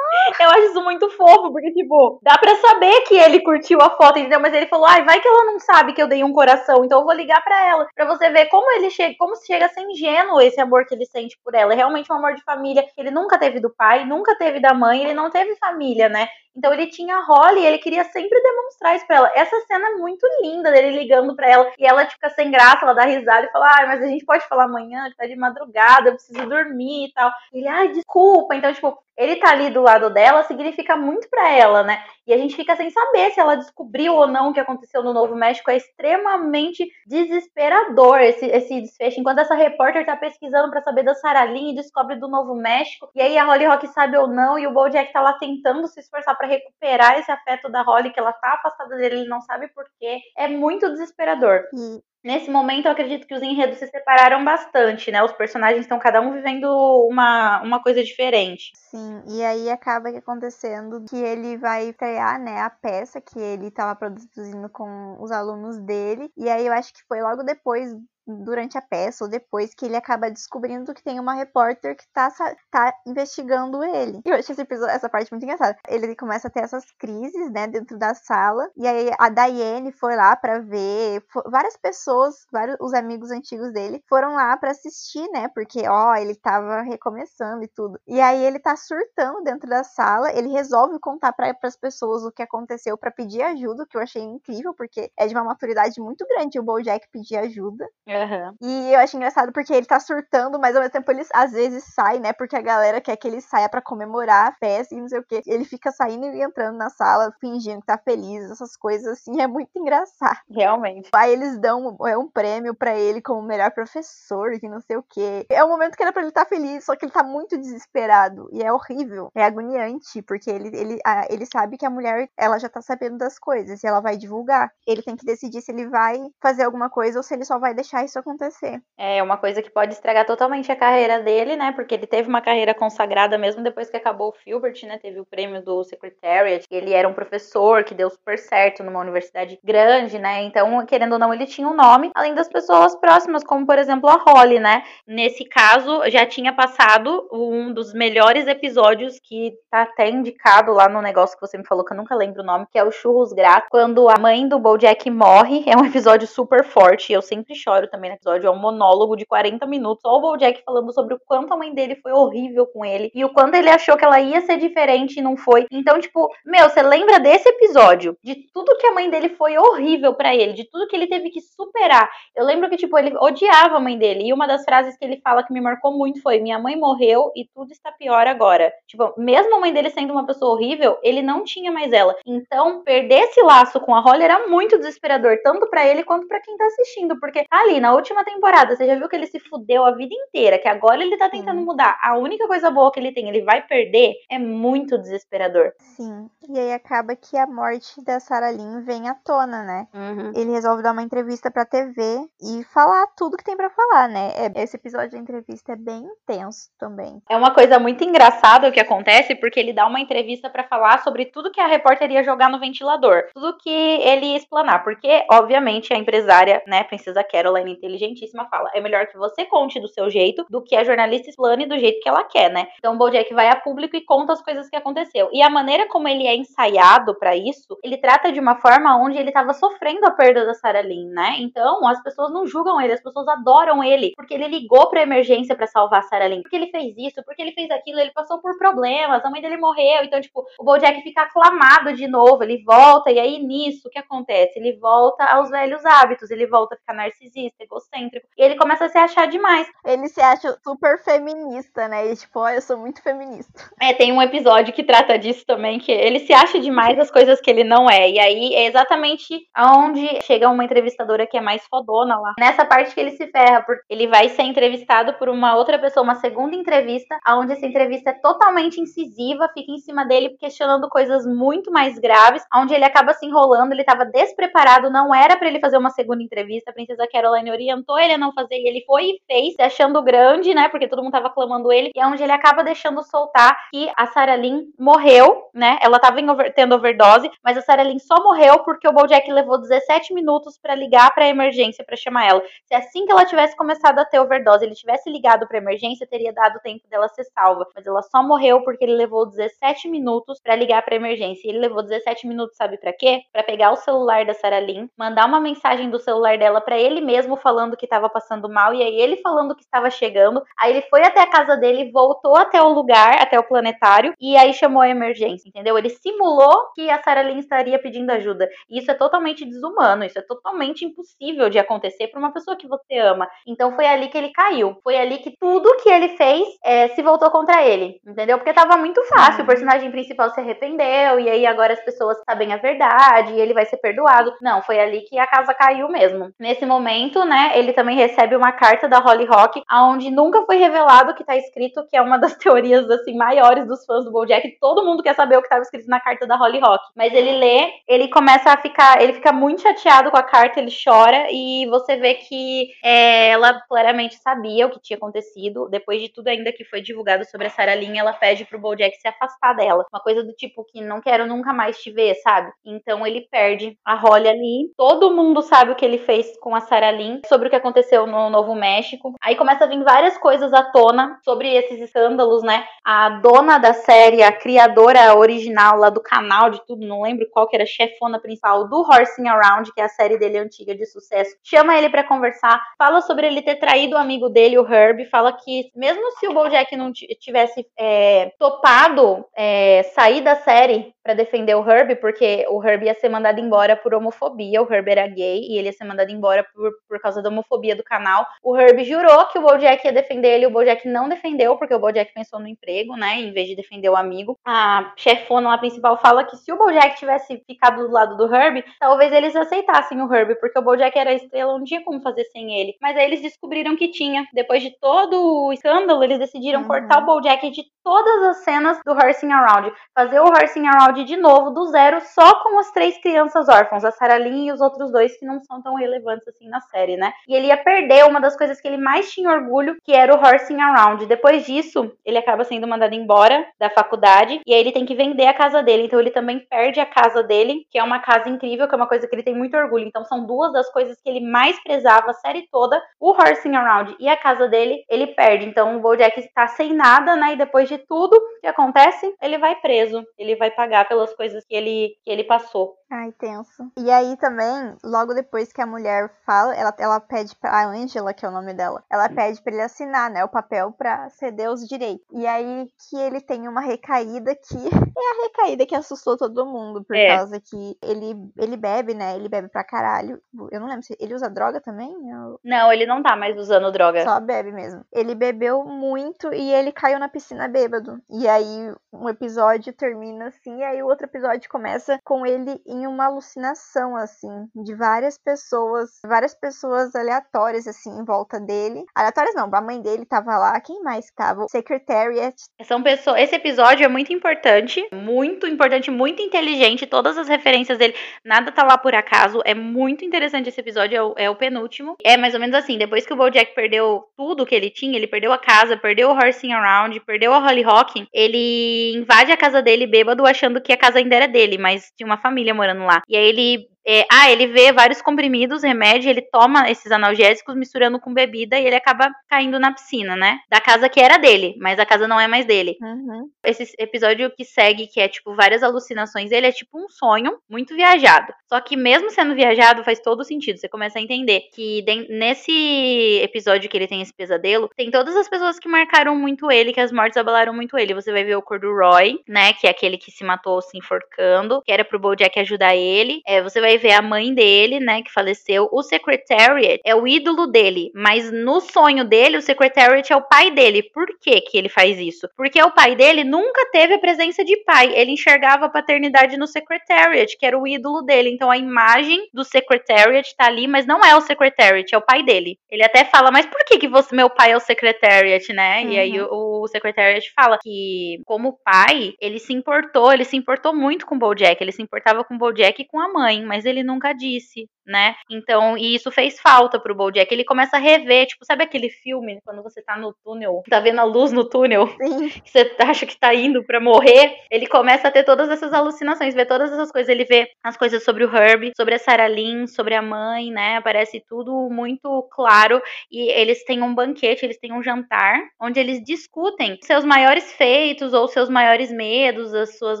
Eu acho isso muito fofo, porque, tipo, dá pra saber que ele curtiu a foto, entendeu? Mas ele falou, ai, vai que ela não sabe que eu dei um coração, então eu vou ligar pra ela. Pra você ver como ele chega, como chega a ser ingênuo esse amor que ele sente por ela. É realmente um amor de família. Ele nunca teve do pai, nunca teve da mãe, ele não teve família, né? Então ele tinha a Holly e ele queria sempre demonstrar isso pra ela. Essa cena é muito linda dele ligando pra ela e ela fica sem graça, ela dá risada e fala: Ai, mas a gente pode falar amanhã, que tá de madrugada, eu preciso dormir e tal. Ele, ai, desculpa. Então, tipo, ele tá ali do lado dela significa muito pra ela, né? E a gente fica sem saber se ela descobriu ou não o que aconteceu no Novo México. É extremamente desesperador esse, esse desfecho. Enquanto essa repórter tá pesquisando pra saber da Sarah Lynn e descobre do Novo México. E aí a Holly Rock sabe ou não. E o Bojack tá lá tentando se esforçar pra recuperar esse afeto da Holly, que ela tá afastada dele, ele não sabe por quê. É muito desesperador. E Nesse momento, eu acredito que os enredos se separaram bastante, né? Os personagens estão cada um vivendo uma, uma coisa diferente. Sim, e aí acaba acontecendo que ele vai criar, né, a peça que ele estava produzindo com os alunos dele. E aí eu acho que foi logo depois durante a peça ou depois que ele acaba descobrindo que tem uma repórter que tá, tá investigando ele. E eu achei essa parte muito engraçada. Ele começa a ter essas crises, né, dentro da sala. E aí a Diane foi lá para ver. Várias pessoas, vários os amigos antigos dele, foram lá para assistir, né? Porque, ó, ele tava recomeçando e tudo. E aí ele tá surtando dentro da sala. Ele resolve contar para as pessoas o que aconteceu para pedir ajuda, que eu achei incrível, porque é de uma maturidade muito grande o Bojack pedir ajuda. Uhum. E eu achei engraçado porque ele tá surtando, mas ao mesmo tempo ele às vezes sai, né? Porque a galera quer que ele saia para comemorar a festa e não sei o que. Ele fica saindo e entrando na sala, fingindo que tá feliz, essas coisas assim, é muito engraçado. Realmente. Aí eles dão um, é um prêmio para ele como melhor professor, que não sei o que. É um momento que era pra ele estar tá feliz, só que ele tá muito desesperado. E é horrível. É agoniante, porque ele, ele, a, ele sabe que a mulher, ela já tá sabendo das coisas e ela vai divulgar. Ele tem que decidir se ele vai fazer alguma coisa ou se ele só vai deixar isso acontecer. É uma coisa que pode estragar totalmente a carreira dele, né? Porque ele teve uma carreira consagrada mesmo depois que acabou o Filbert, né? Teve o prêmio do Secretariat. Ele era um professor que deu super certo numa universidade grande, né? Então, querendo ou não, ele tinha um nome, além das pessoas próximas, como por exemplo a Holly, né? Nesse caso, já tinha passado um dos melhores episódios que tá até indicado lá no negócio que você me falou, que eu nunca lembro o nome, que é o Churros Grato, quando a mãe do Bojack morre. É um episódio super forte, eu sempre choro também no episódio. É um monólogo de 40 minutos, só o Bojack falando sobre o quanto a mãe dele foi horrível com ele e o quanto ele achou que ela ia ser diferente e não foi. Então, tipo, meu, você lembra desse episódio, de tudo que a mãe dele foi horrível para ele, de tudo que ele teve que superar. Eu lembro que, tipo, ele odiava a mãe dele. E uma das frases que ele fala que me marcou muito foi: Minha mãe morreu e tudo está pior agora. Tipo, mesmo a mãe dele sendo uma pessoa horrível, ele não tinha mais ela. Então, perder esse laço com a Holly era muito desesperador, tanto para ele quanto para quem tá assistindo. Porque ali, na última temporada, você já viu que ele se fudeu a vida inteira, que agora ele tá tentando Sim. mudar. A única coisa boa que ele tem, ele vai perder, é muito desesperador. Sim. E aí acaba que a morte da Sarah Lynn vem à tona, né? Uhum. Ele resolve dar uma entrevista pra TV e falar tudo que tem para falar, né? É, esse episódio da entrevista é bem intenso também. É uma coisa muito engraçada o que acontece, porque ele dá uma entrevista para falar sobre tudo que a repórter ia jogar no ventilador, tudo que ele ia explanar, porque, obviamente, a empresária, né, Princesa Caroline, inteligentíssima, fala: é melhor que você conte do seu jeito do que a jornalista explane do jeito que ela quer, né? Então o Bojack vai a público e conta as coisas que aconteceu. E a maneira como ele é ensaiado para isso, ele trata de uma forma onde ele tava sofrendo a perda da Sarah Lynn, né? Então as pessoas não julgam ele, as pessoas adoram ele, porque ele ligou pra emergência para salvar a Sarah Lynn, porque ele fez isso, porque ele fez aquilo, ele passou por problemas, a mãe dele morreu, então, tipo, o Bojack fica aclamado de novo, ele volta, e aí nisso, o que acontece? Ele volta aos velhos hábitos, ele volta a ficar narcisista, egocêntrico, e ele começa a se achar demais. Ele se acha super feminista, né? E tipo, ó, oh, eu sou muito feminista. É, tem um episódio que trata disso também, que ele se acha demais as coisas que ele não é, e aí é exatamente aonde chega uma entrevistadora que é mais fodona lá. Nessa parte que ele se ferra, porque ele vai ser entrevistado por uma outra pessoa, uma segunda entrevista, onde essa entrevista é totalmente incisiva, fica em cima dele questionando coisas muito mais graves, onde ele acaba se enrolando, ele estava despreparado, não era para ele fazer uma segunda entrevista, a princesa Caroline orientou ele a não fazer, e ele foi e fez, achando grande, né, porque todo mundo tava clamando ele, e é onde ele acaba deixando soltar que a Sarah Lynn morreu, né, ela tava over, tendo overdose, mas a Sarah Lynn só morreu porque o Bojack levou 17 minutos para ligar para emergência para chamar ela. Se assim que ela tivesse começado a ter overdose, ele tivesse ligado para emergência, teria dado tempo dela ser salva. Mas ela só morreu porque ele levou 17 minutos para ligar para emergência. Ele levou 17 minutos, sabe para quê? Para pegar o celular da Sarah Lynn, mandar uma mensagem do celular dela para ele mesmo falando que estava passando mal e aí ele falando que estava chegando. Aí ele foi até a casa dele, voltou até o lugar, até o planetário e aí chamou a emergência, entendeu? Ele simulou que a Sarah Lynn estaria pedindo ajuda. E isso é totalmente desumano, isso é totalmente impossível de acontecer para uma pessoa que você ama. Então foi ali que ele caiu. Foi ali que tudo que ele fez é, se voltou contra ele, entendeu? Porque tava muito fácil. O uhum. personagem principal se arrependeu e aí agora as pessoas sabem a verdade e ele vai ser perdoado. Não, foi ali que a casa caiu mesmo. Nesse momento, né, ele também recebe uma carta da Holly Rock, aonde nunca foi revelado que tá escrito, que é uma das teorias assim maiores dos fãs do BoJack. Todo mundo quer saber o que estava escrito na carta da Holly Rock. Mas ele lê, ele começa a ficar, ele fica muito chateado com a carta, ele chora e você vê que é, ela claramente sabia o que tinha acontecido. Depois de tudo ainda que foi divulgado sobre a Sarah Lynn, ela pede pro BoJack se afastar dela. Uma coisa do tipo que não quero nunca mais te ver, sabe? Então ele perde a Holly ali. Todo mundo sabe o que ele fez com a Sarah Lynn Sobre o que aconteceu no Novo México. Aí começa a vir várias coisas à tona sobre esses escândalos, né? A dona da série, a criadora original lá do canal de tudo, não lembro qual que era a chefona principal do Horsing Around, que é a série dele antiga de sucesso, chama ele para conversar, fala sobre ele ter traído o amigo dele, o Herb, fala que mesmo se o BoJack não tivesse é, topado é, sair da série para defender o Herb, porque o Herb ia ser mandado embora por homofobia, o Herb era gay e ele ia ser mandado embora por, por causa da homofobia do canal. O Herb jurou que o BoJack ia defender ele, o BoJack não defendeu, porque o BoJack pensou no emprego, né, em vez de defender o amigo. A chefona lá principal fala que se o BoJack tivesse ficado do lado do Herb, talvez eles aceitassem o Herb, porque o BoJack era estrela, não tinha como fazer sem ele. Mas aí eles descobriram que tinha. Depois de todo o escândalo, eles decidiram uhum. cortar o BoJack de todas as cenas do Horsing Around, fazer o Horsing Around de novo do zero, só com as três crianças órfãos, a Sarah Lynn e os outros dois que não são tão relevantes assim na série, né? E ele ia perder uma das coisas que ele mais tinha orgulho, que era o Horsing Around. Depois disso, ele acaba sendo mandado embora da faculdade e aí ele tem que vender a casa dele. Então ele também perde a casa dele, que é uma casa incrível, que é uma coisa que ele tem muito orgulho. Então são duas das coisas que ele mais prezava a série toda, o Horsing Around e a casa dele, ele perde. Então o Bojack está sem nada, né? E depois de tudo que acontece, ele vai preso. Ele vai pagar pelas coisas que ele, que ele passou. Ai, tenso. E aí também, logo depois que a mulher fala, ela, ela pede pra a Angela, que é o nome dela, ela pede para ele assinar, né, o papel para ceder os direitos. E aí que ele tem uma recaída que é a recaída que assustou todo mundo, por é. causa que ele, ele bebe, né, ele bebe pra caralho. Eu não lembro se ele usa droga também? Eu... Não, ele não tá mais usando droga. Só bebe mesmo. Ele bebeu muito e ele caiu na piscina bêbado. E aí um episódio termina assim, e aí o outro episódio começa com ele em uma alucinação, assim, de várias pessoas, várias pessoas aleatórias, assim, em volta dele. Aleatórias não, a mãe dele tava lá, quem mais tava? O Secretariat. São pessoas. Esse episódio é muito importante, muito importante, muito inteligente. Todas as referências dele, nada tá lá por acaso. É muito interessante esse episódio, é o, é o penúltimo. É mais ou menos assim: depois que o Bojack perdeu tudo que ele tinha, ele perdeu a casa, perdeu o Horsing Around, perdeu a Hollyhock, ele invade a casa dele bêbado, achando que a casa ainda era dele, mas tinha uma família morando lá. E aí ele é, ah, ele vê vários comprimidos, remédio, ele toma esses analgésicos misturando com bebida e ele acaba caindo na piscina, né? Da casa que era dele, mas a casa não é mais dele. Uhum. Esse episódio que segue, que é tipo várias alucinações, ele é tipo um sonho muito viajado. Só que mesmo sendo viajado, faz todo sentido. Você começa a entender que nesse episódio que ele tem esse pesadelo, tem todas as pessoas que marcaram muito ele, que as mortes abalaram muito ele. Você vai ver o Corduroy, né? Que é aquele que se matou se enforcando, que era pro Bojack ajudar ele. É, você vai vai ver a mãe dele, né, que faleceu. O Secretariat é o ídolo dele, mas no sonho dele, o Secretariat é o pai dele. Por que que ele faz isso? Porque o pai dele nunca teve a presença de pai. Ele enxergava a paternidade no Secretariat, que era o ídolo dele. Então a imagem do Secretariat tá ali, mas não é o Secretariat, é o pai dele. Ele até fala, mas por que que você, meu pai é o Secretariat, né? Uhum. E aí o, o Secretariat fala que, como pai, ele se importou, ele se importou muito com o Bojack, ele se importava com o Bojack e com a mãe, mas mas ele nunca disse, né? Então, e isso fez falta pro Bojack. Ele começa a rever, tipo, sabe aquele filme quando você tá no túnel, tá vendo a luz no túnel, Sim. que você acha que tá indo para morrer? Ele começa a ter todas essas alucinações, vê todas essas coisas. Ele vê as coisas sobre o Herb, sobre a Sarah Lynn, sobre a mãe, né? Aparece tudo muito claro. E eles têm um banquete, eles têm um jantar, onde eles discutem seus maiores feitos ou seus maiores medos, as suas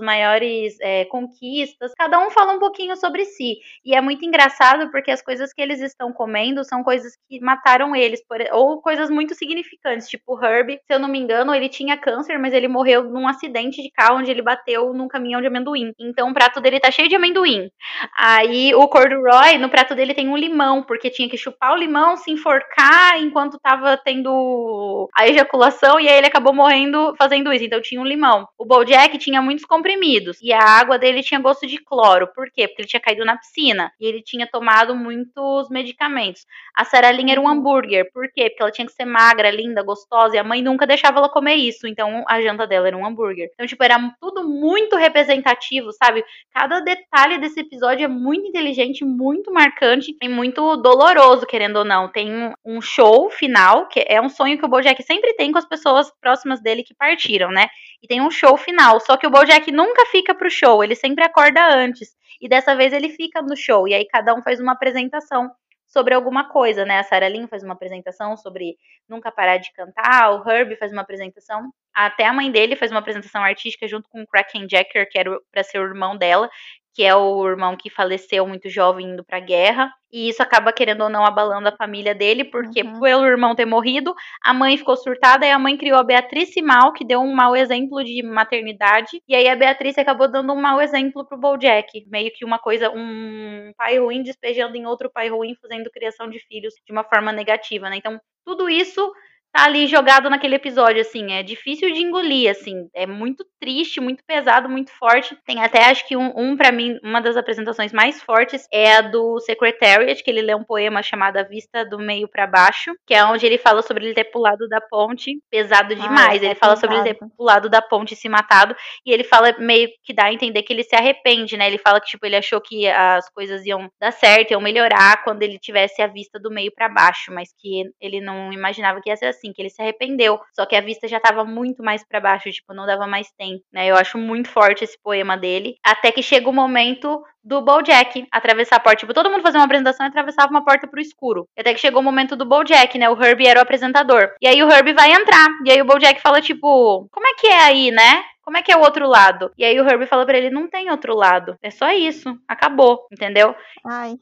maiores é, conquistas. Cada um fala um pouquinho sobre si. E é muito engraçado porque as coisas que eles estão comendo são coisas que mataram eles, por, ou coisas muito significantes, tipo o Herb, se eu não me engano, ele tinha câncer, mas ele morreu num acidente de carro onde ele bateu num caminhão de amendoim. Então o prato dele tá cheio de amendoim. Aí o Corduroy, no prato dele tem um limão, porque tinha que chupar o limão, se enforcar enquanto tava tendo a ejaculação, e aí ele acabou morrendo fazendo isso. Então tinha um limão. O Bojack tinha muitos comprimidos, e a água dele tinha gosto de cloro. Por quê? Porque ele tinha caído na piscina e ele tinha tomado muitos medicamentos. A Sarah era um hambúrguer, por quê? Porque ela tinha que ser magra, linda, gostosa e a mãe nunca deixava ela comer isso, então a janta dela era um hambúrguer. Então, tipo, era tudo muito representativo, sabe? Cada detalhe desse episódio é muito inteligente, muito marcante e muito doloroso, querendo ou não. Tem um show final, que é um sonho que o Bojack sempre tem com as pessoas próximas dele que partiram, né? E tem um show final, só que o Bojack nunca fica pro show, ele sempre acorda antes. E dessa vez ele fica no show. E aí cada um faz uma apresentação sobre alguma coisa, né? A Sarah Lynn faz uma apresentação sobre nunca parar de cantar, o Herbie faz uma apresentação até a mãe dele faz uma apresentação artística junto com o Kraken Jacker, que era para ser o irmão dela, que é o irmão que faleceu muito jovem indo pra guerra. E isso acaba, querendo ou não, abalando a família dele, porque uhum. pelo irmão ter morrido, a mãe ficou surtada e a mãe criou a Beatriz Mal, que deu um mau exemplo de maternidade. E aí a Beatriz acabou dando um mau exemplo pro Bojack. Meio que uma coisa, um pai ruim despejando em outro pai ruim, fazendo criação de filhos de uma forma negativa, né? Então, tudo isso tá ali jogado naquele episódio, assim, é difícil de engolir, assim, é muito triste, muito pesado, muito forte. Tem até, acho que um, um para mim, uma das apresentações mais fortes é a do Secretariat, que ele lê um poema chamado A Vista do Meio para Baixo, que é onde ele fala sobre ele ter pulado da ponte, pesado demais, ah, é ele fala sobre ele ter pulado da ponte e se matado, e ele fala meio que dá a entender que ele se arrepende, né, ele fala que, tipo, ele achou que as coisas iam dar certo, iam melhorar quando ele tivesse a vista do meio para baixo, mas que ele não imaginava que ia ser assim assim, que ele se arrependeu. Só que a vista já tava muito mais para baixo, tipo, não dava mais tempo, né? Eu acho muito forte esse poema dele. Até que chega o momento do Bojack atravessar a porta. Tipo, todo mundo fazia uma apresentação e atravessava uma porta pro escuro. Até que chegou o momento do Bojack, né? O Herbie era o apresentador. E aí o Herbie vai entrar. E aí o Bojack fala, tipo, como é que é aí, né? Como é que é o outro lado? E aí o Herbie fala para ele, não tem outro lado. É só isso. Acabou, entendeu? Ai.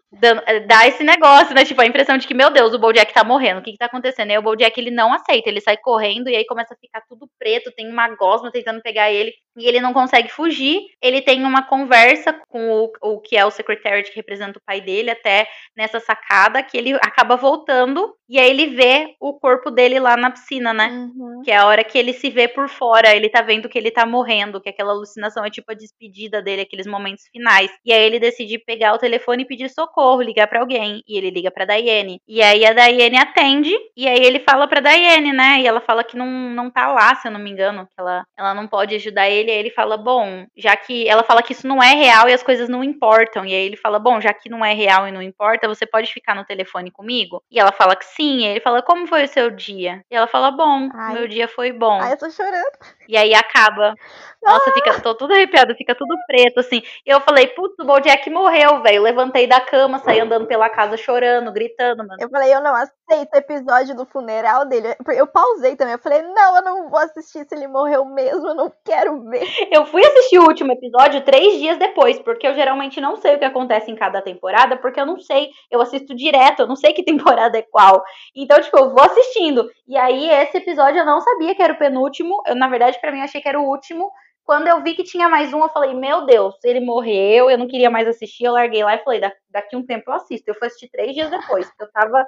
Eh, dá esse negócio, né? Tipo, a impressão de que, meu Deus, o Bojack tá morrendo. O que que tá acontecendo? E aí o Bojack, ele não aceita. Ele sai correndo e aí começa a ficar tudo preto. Tem uma gosma tentando pegar ele. E ele não consegue fugir. Ele tem uma conversa com o, o que é o secretário que representa o pai dele, até nessa sacada, que ele acaba voltando. E aí ele vê o corpo dele lá na piscina, né? Uhum. Que é a hora que ele se vê por fora. Ele tá vendo que ele tá morrendo, que aquela alucinação é tipo a despedida dele, aqueles momentos finais. E aí ele decide pegar o telefone e pedir socorro, ligar para alguém. E ele liga pra Diane. E aí a Diane atende, e aí ele fala pra Diane, né? E ela fala que não, não tá lá, se eu não me engano, que ela, ela não pode ajudar ele. E aí ele fala, bom, já que. Ela fala que isso não é real e as coisas não importam. E aí ele fala, bom, já que não é real e não importa, você pode ficar no telefone comigo? E ela fala que sim. E ele fala, como foi o seu dia? E ela fala, bom, Ai. meu dia foi bom. Ai, eu tô chorando. E aí acaba nossa, fica, tô tudo arrepiado, fica tudo preto, assim. E eu falei, putz, o Bojack morreu, velho. Levantei da cama, saí andando pela casa chorando, gritando, mano. Eu falei, eu não aceito o episódio do funeral dele. Eu pausei também. Eu falei, não, eu não vou assistir se ele morreu mesmo, eu não quero ver. Eu fui assistir o último episódio três dias depois, porque eu geralmente não sei o que acontece em cada temporada, porque eu não sei. Eu assisto direto, eu não sei que temporada é qual. Então, tipo, eu vou assistindo. E aí, esse episódio eu não sabia que era o penúltimo. Eu, na verdade, para mim, achei que era o último. Quando eu vi que tinha mais um, eu falei, meu Deus, ele morreu, eu não queria mais assistir, eu larguei lá e falei, daqui um tempo eu assisto. Eu fui assistir três dias depois, porque eu tava,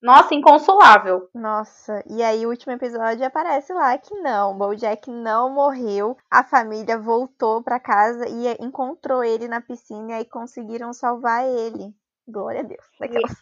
nossa, inconsolável. Nossa, e aí o último episódio aparece lá que não, Bojack não morreu, a família voltou para casa e encontrou ele na piscina e aí conseguiram salvar ele. Glória a Deus. Daquelas...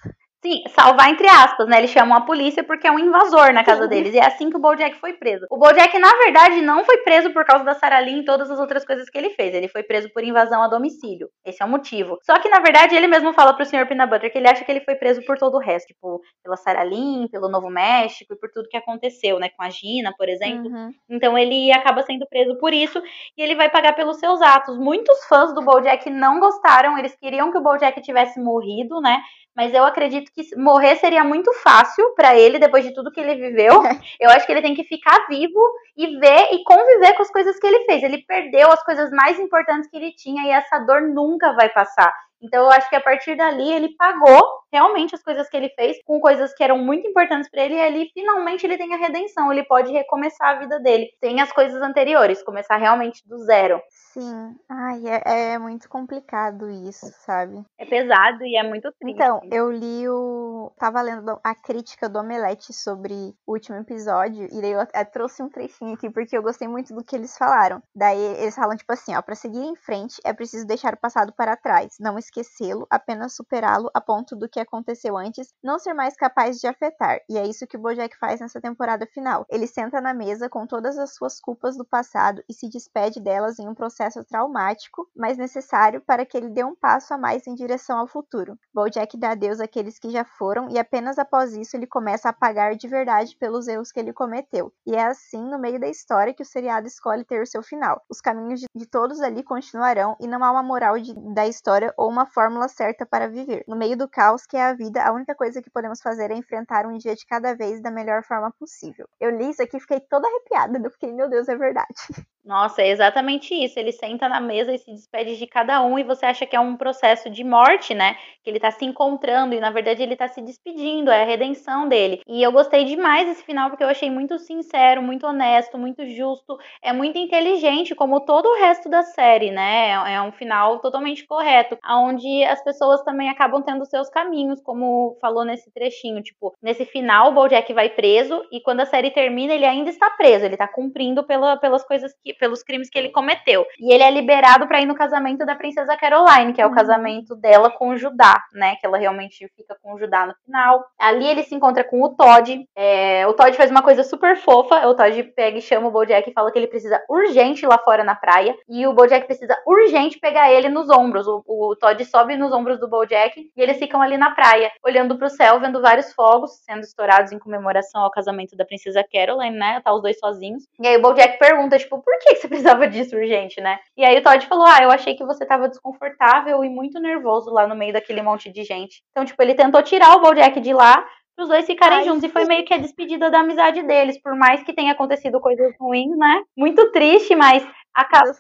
Sim, salvar entre aspas, né? Eles chamam a polícia porque é um invasor na casa Sim. deles. E é assim que o Bojack foi preso. O Bojack, na verdade, não foi preso por causa da Sarah Lynn e todas as outras coisas que ele fez. Ele foi preso por invasão a domicílio. Esse é o motivo. Só que, na verdade, ele mesmo fala pro Sr. Peanut Butter que ele acha que ele foi preso por todo o resto. Tipo, pela Sarah Lynn, pelo Novo México e por tudo que aconteceu, né? Com a Gina, por exemplo. Uhum. Então ele acaba sendo preso por isso e ele vai pagar pelos seus atos. Muitos fãs do Bojack não gostaram. Eles queriam que o Bojack tivesse morrido, né? Mas eu acredito que morrer seria muito fácil para ele depois de tudo que ele viveu. Eu acho que ele tem que ficar vivo e ver e conviver com as coisas que ele fez. Ele perdeu as coisas mais importantes que ele tinha e essa dor nunca vai passar. Então eu acho que a partir dali ele pagou realmente as coisas que ele fez com coisas que eram muito importantes para ele e ali finalmente ele tem a redenção, ele pode recomeçar a vida dele, sem as coisas anteriores, começar realmente do zero. Sim, ai, é, é muito complicado isso, sabe? É pesado e é muito triste. Então, eu li o. Tava lendo a crítica do Omelete sobre o último episódio, e daí eu trouxe um trechinho aqui, porque eu gostei muito do que eles falaram. Daí eles falam, tipo assim, ó, pra seguir em frente é preciso deixar o passado para trás, não esquecê-lo, apenas superá-lo a ponto do que aconteceu antes não ser mais capaz de afetar. E é isso que o Bojack faz nessa temporada final. Ele senta na mesa com todas as suas culpas do passado e se despede delas em um processo traumático, mas necessário para que ele dê um passo a mais em direção ao futuro. Bojack dá adeus àqueles que já foram e apenas após isso ele começa a pagar de verdade pelos erros que ele cometeu. E é assim, no meio da história que o seriado escolhe ter o seu final. Os caminhos de, de todos ali continuarão e não há uma moral de, da história ou uma fórmula certa para viver. No meio do caos que é a vida, a única coisa que podemos fazer é enfrentar um dia de cada vez da melhor forma possível. Eu li isso aqui e fiquei toda arrepiada. Eu fiquei, meu Deus, é verdade. Nossa, é exatamente isso. Ele senta na mesa e se despede de cada um e você acha que é um processo de morte, né? Que ele tá se encontrando e na verdade ele tá se despedindo, é a redenção dele. E eu gostei demais desse final porque eu achei muito sincero, muito honesto, muito justo, é muito inteligente, como todo o resto da série, né? É um final totalmente correto, onde as pessoas também acabam tendo seus caminhos, como falou nesse trechinho, tipo, nesse final o BoJack vai preso e quando a série termina ele ainda está preso, ele tá cumprindo pela, pelas coisas que pelos crimes que ele cometeu. E ele é liberado para ir no casamento da princesa Caroline, que é o uhum. casamento dela com o Judá, né? Que ela realmente fica com o Judá no final. Ali ele se encontra com o Todd. É, o Todd faz uma coisa super fofa. O Todd pega e chama o Bojack e fala que ele precisa urgente ir lá fora na praia. E o Bojack precisa urgente pegar ele nos ombros. O, o Todd sobe nos ombros do Bojack e eles ficam ali na praia, olhando pro céu, vendo vários fogos sendo estourados em comemoração ao casamento da princesa Caroline, né? Tá os dois sozinhos. E aí o Bojack pergunta, tipo, por que você precisava disso urgente, né? E aí o Todd falou: Ah, eu achei que você tava desconfortável e muito nervoso lá no meio daquele monte de gente. Então, tipo, ele tentou tirar o Bojack de lá os dois ficarem Ai, juntos. E foi meio que a despedida da amizade deles, por mais que tenha acontecido coisas ruins, né? Muito triste, mas Acab...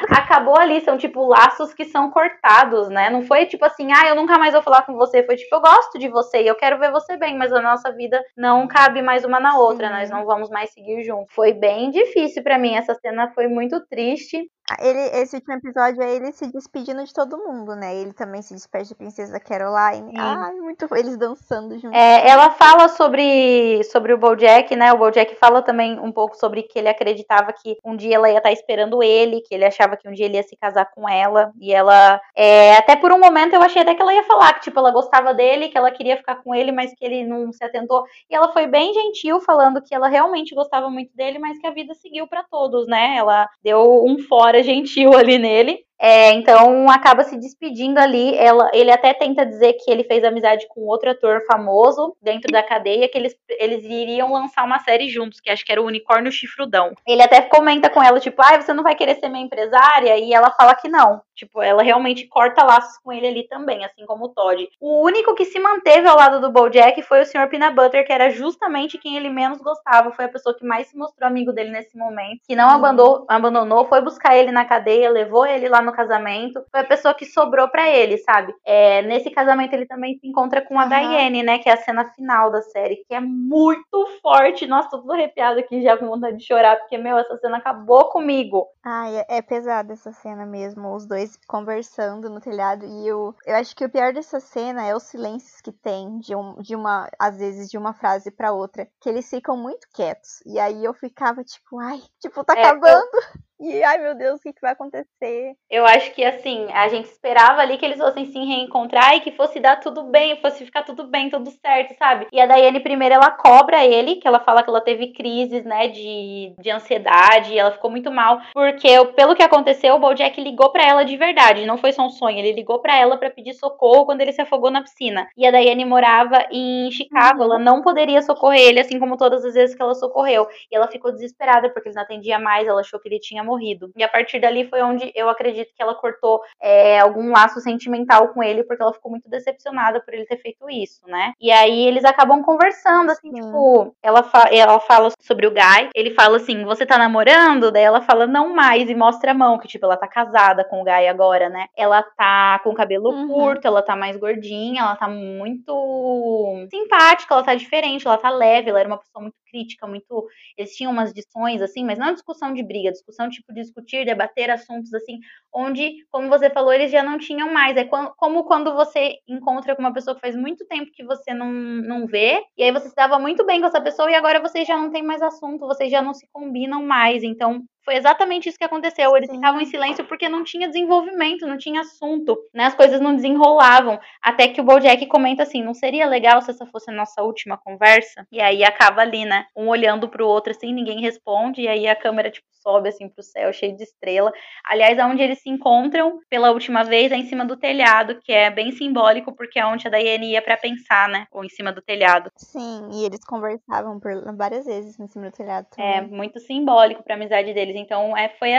Acabou ali, são tipo laços que são cortados, né? Não foi tipo assim, ah, eu nunca mais vou falar com você. Foi tipo, eu gosto de você e eu quero ver você bem, mas a nossa vida não cabe mais uma na outra, Sim. nós não vamos mais seguir juntos. Foi bem difícil para mim, essa cena foi muito triste. Ele, esse último episódio é ele se despedindo de todo mundo, né? Ele também se despede da princesa Caroline. Sim. Ai, muito eles dançando juntos. É, ela fala sobre, sobre o Bojack, né? O Bojack fala também um pouco sobre que ele acreditava que um dia ela ia estar esperando ele, que ele achava que um dia ele ia se casar com ela. E ela, é, até por um momento eu achei até que ela ia falar que, tipo, ela gostava dele, que ela queria ficar com ele, mas que ele não se atentou. E ela foi bem gentil falando que ela realmente gostava muito dele, mas que a vida seguiu para todos, né? Ela deu um fora gentil ali nele. É, então acaba se despedindo ali. Ela, ele até tenta dizer que ele fez amizade com outro ator famoso dentro da cadeia, que eles, eles iriam lançar uma série juntos, que acho que era o Unicórnio Chifrudão. Ele até comenta com ela, tipo, ah, você não vai querer ser minha empresária? E ela fala que não. Tipo, ela realmente corta laços com ele ali também, assim como o Todd. O único que se manteve ao lado do Bojack foi o Sr. Peanut Butter, que era justamente quem ele menos gostava. Foi a pessoa que mais se mostrou amigo dele nesse momento, que não abandonou, abandonou foi buscar ele na cadeia, levou ele lá no no casamento, foi a pessoa que sobrou para ele, sabe? É, nesse casamento ele também se encontra com a uhum. Diane, né? Que é a cena final da série, que é muito forte. Nossa, tô tudo arrepiada aqui já com vontade de chorar, porque, meu, essa cena acabou comigo. Ai, é, é pesada essa cena mesmo, os dois conversando no telhado. E eu, eu acho que o pior dessa cena é os silêncios que tem de, um, de uma, às vezes, de uma frase para outra, que eles ficam muito quietos. E aí eu ficava tipo, ai, tipo, tá é, acabando. Eu... E ai meu Deus, o que, que vai acontecer? Eu acho que assim, a gente esperava ali que eles fossem se reencontrar e que fosse dar tudo bem, fosse ficar tudo bem, tudo certo, sabe? E a Daiane primeiro ela cobra ele, que ela fala que ela teve crises, né, de, de ansiedade, ela ficou muito mal, porque pelo que aconteceu, o Bojack ligou para ela de verdade, não foi só um sonho, ele ligou para ela para pedir socorro quando ele se afogou na piscina. E a Daiane morava em Chicago, ela não poderia socorrer ele, assim como todas as vezes que ela socorreu. E ela ficou desesperada porque ele não atendia mais, ela achou que ele tinha morrido. E a partir dali foi onde eu acredito que ela cortou é, algum laço sentimental com ele, porque ela ficou muito decepcionada por ele ter feito isso, né? E aí eles acabam conversando, assim, Sim. tipo, ela, fa ela fala sobre o Guy, ele fala assim: você tá namorando? Daí ela fala, não mais, e mostra a mão, que tipo, ela tá casada com o Guy agora, né? Ela tá com o cabelo uhum. curto, ela tá mais gordinha, ela tá muito simpática, ela tá diferente, ela tá leve, ela era uma pessoa muito crítica, muito. Eles tinham umas discussões, assim, mas não é discussão de briga, discussão tipo discutir, debater assuntos, assim, onde, como você falou, eles já não tinham mais. É como quando você encontra com uma pessoa que faz muito tempo que você não, não vê, e aí você se dava muito bem com essa pessoa e agora vocês já não tem mais assunto, vocês já não se combinam mais. Então, Foi exatamente isso que aconteceu. Eles Sim. ficavam em silêncio porque não tinha desenvolvimento, não tinha assunto, né? As coisas não desenrolavam. Até que o Bojack comenta assim: não seria legal se essa fosse a nossa última conversa? E aí acaba ali, né? Um olhando pro outro assim, ninguém responde, e aí a câmera, tipo, sobe assim pro céu, cheio de estrela. Aliás, aonde eles se encontram pela última vez é em cima do telhado, que é bem simbólico, porque é onde a Diane ia pra pensar, né? Ou em cima do telhado. Sim, e eles conversavam por várias vezes em cima do telhado É também. muito simbólico pra amizade deles. Então, é, foi,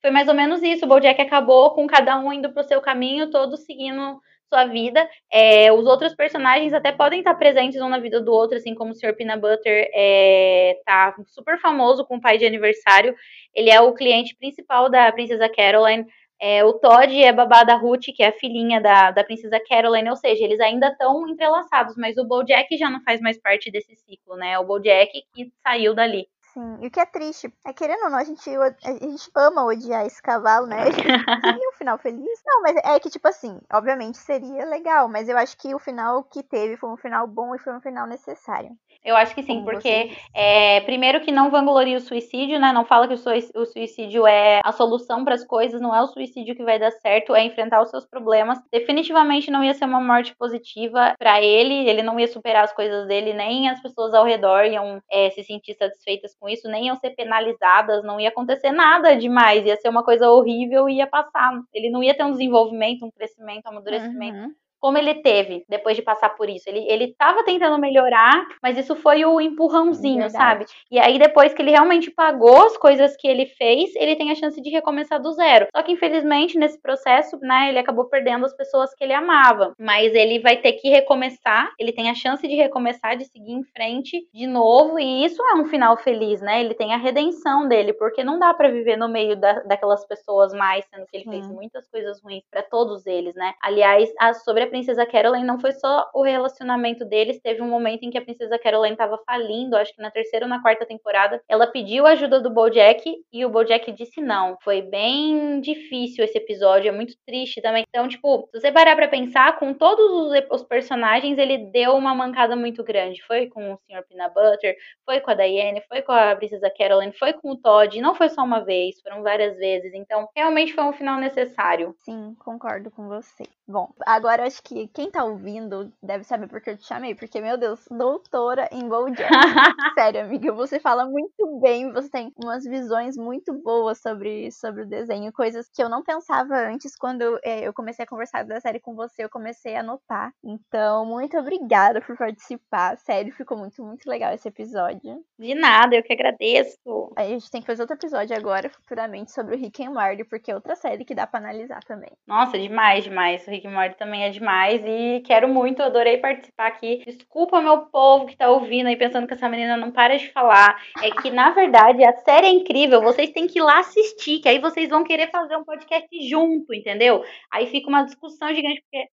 foi mais ou menos isso. O Bojack acabou com cada um indo pro seu caminho, todos seguindo sua vida. É, os outros personagens até podem estar presentes um na vida do outro, assim como o Sr. Peanut Butter é, tá super famoso com o pai de aniversário. Ele é o cliente principal da Princesa Caroline. É, o Todd é babá da Ruth, que é a filhinha da, da Princesa Caroline, ou seja, eles ainda estão entrelaçados, mas o Bojack já não faz mais parte desse ciclo, né? É o Bojack que saiu dali. Sim, e o que é triste é querendo ou não, a gente, a gente ama odiar esse cavalo, né? A gente queria um final feliz. Não, mas é que, tipo assim, obviamente seria legal, mas eu acho que o final que teve foi um final bom e foi um final necessário. Eu acho que sim, porque é, primeiro que não vangloria o suicídio, né? Não fala que o suicídio é a solução para as coisas, não é o suicídio que vai dar certo, é enfrentar os seus problemas. Definitivamente não ia ser uma morte positiva para ele, ele não ia superar as coisas dele, nem as pessoas ao redor iam é, se sentir satisfeitas com isso, nem iam ser penalizadas, não ia acontecer nada demais, ia ser uma coisa horrível e ia passar. Ele não ia ter um desenvolvimento, um crescimento, um amadurecimento Uhum. Como ele teve depois de passar por isso. Ele, ele tava tentando melhorar, mas isso foi o empurrãozinho, Verdade. sabe? E aí, depois que ele realmente pagou as coisas que ele fez, ele tem a chance de recomeçar do zero. Só que, infelizmente, nesse processo, né, ele acabou perdendo as pessoas que ele amava. Mas ele vai ter que recomeçar, ele tem a chance de recomeçar, de seguir em frente de novo, e isso é um final feliz, né? Ele tem a redenção dele, porque não dá pra viver no meio da, daquelas pessoas mais, sendo que ele fez muitas coisas ruins pra todos eles, né? Aliás, a- sobre princesa Caroline, não foi só o relacionamento deles, teve um momento em que a princesa Caroline tava falindo, acho que na terceira ou na quarta temporada. Ela pediu a ajuda do Bojack e o Bojack disse não. Foi bem difícil esse episódio, é muito triste também. Então, tipo, se você parar pra pensar, com todos os, personagens, ele deu uma mancada muito grande. Foi com o Sr. Peanut Butter, foi com a Diane, foi com a princesa Caroline, foi com o Todd, não foi só uma vez, foram várias vezes. Então, realmente foi um final necessário. Sim, concordo com você. Bom, agora eu acho que quem tá ouvindo deve saber porque eu te chamei, porque, meu Deus, doutora em Bojack. Sério, amiga, você fala muito bem, você tem umas visões muito boas sobre, sobre o desenho, coisas que eu não pensava antes quando é, eu comecei a conversar da série com você, eu comecei a notar. Então, muito obrigada por participar. Sério, ficou muito, muito legal esse episódio. De nada, eu que agradeço. Aí a gente tem que fazer outro episódio agora, futuramente, sobre o Rick and Morty, porque é outra série que dá pra analisar também. Nossa, demais, demais. O Rick and Morty também é demais e quero muito, adorei participar aqui. Desculpa meu povo que tá ouvindo aí pensando que essa menina não para de falar. É que, na verdade, a série é incrível, vocês têm que ir lá assistir, que aí vocês vão querer fazer um podcast junto, entendeu? Aí fica uma discussão gigante, porque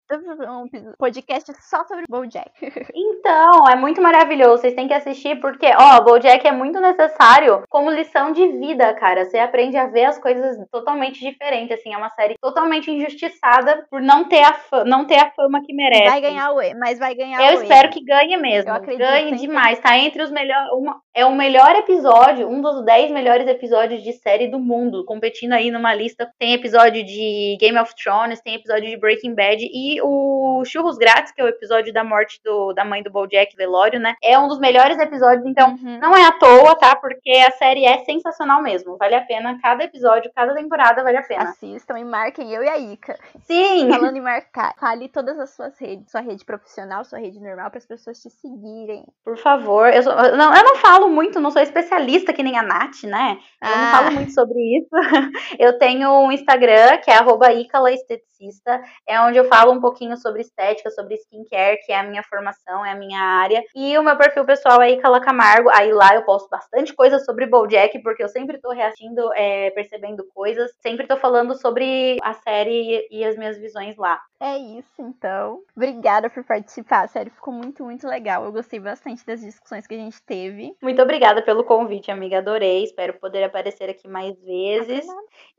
Um podcast só sobre Bojack. Então, é muito maravilhoso. Vocês têm que assistir porque, ó, BoJack é muito necessário como lição de vida, cara. Você aprende a ver as coisas totalmente diferentes, assim. É uma série totalmente injustiçada por não ter a, não ter a fama que merece. Vai ganhar o E, mas vai ganhar Eu o espero que ganhe mesmo. Eu acredito, ganhe demais. Tá entre os melhores. É o melhor episódio, um dos 10 melhores episódios de série do mundo. Competindo aí numa lista. Tem episódio de Game of Thrones, tem episódio de Breaking Bad. E o Churros Grátis, que é o episódio da morte do, da mãe do Bojack Velório, né? É um dos melhores episódios. Então, Uhum. não é à toa, tá? Porque a série é sensacional mesmo. Vale a pena. Cada episódio, cada temporada vale a pena. Assistam e marquem eu e a Ica. Sim! Falando em marcar, fale todas as suas redes. Sua rede profissional, sua rede normal, para as pessoas te seguirem. Por favor, eu, sou- eu não, eu não falo muito, não sou especialista que nem a Nath, né? Eu não Ah. falo muito sobre isso. Eu tenho um Instagram, que é arroba Icala Esteticista, é onde eu falo um pouquinho sobre estética, sobre skincare, que é a minha formação, é a minha área. E o meu perfil pessoal é Icala Camargo, aí lá eu posto bastante coisa sobre Bojack, porque eu sempre tô reagindo, é, percebendo coisas, sempre tô falando sobre a série e as minhas visões lá. É isso, então. Obrigada por participar. Sério, ficou muito, muito legal. Eu gostei bastante das discussões que a gente teve. Muito obrigada pelo convite, amiga. Adorei. Espero poder aparecer aqui mais vezes.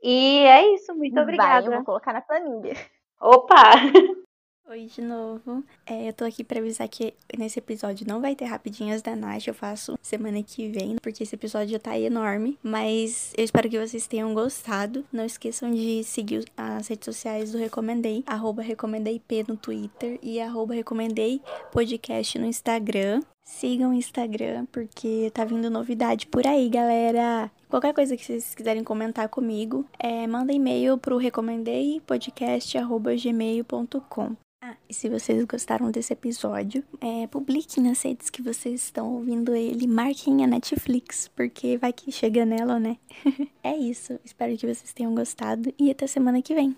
E é isso. Muito Vai, obrigada. eu vou colocar na planilha. Opa! Oi de novo. É, eu tô aqui pra avisar que nesse episódio não vai ter rapidinhas da Nath. Eu faço semana que vem, porque esse episódio já tá enorme. Mas eu espero que vocês tenham gostado. Não esqueçam de seguir as redes sociais do Recomendei, arroba RecomendeiP no Twitter e arroba Recomendei Podcast no Instagram. Sigam o Instagram, porque tá vindo novidade por aí, galera. Qualquer coisa que vocês quiserem comentar comigo, é, manda e-mail pro recomendeipodcast.gmail.com. Ah, e se vocês gostaram desse episódio, é, publiquem nas redes que vocês estão ouvindo ele, marquem a Netflix, porque vai que chega nela, né? é isso, espero que vocês tenham gostado e até semana que vem.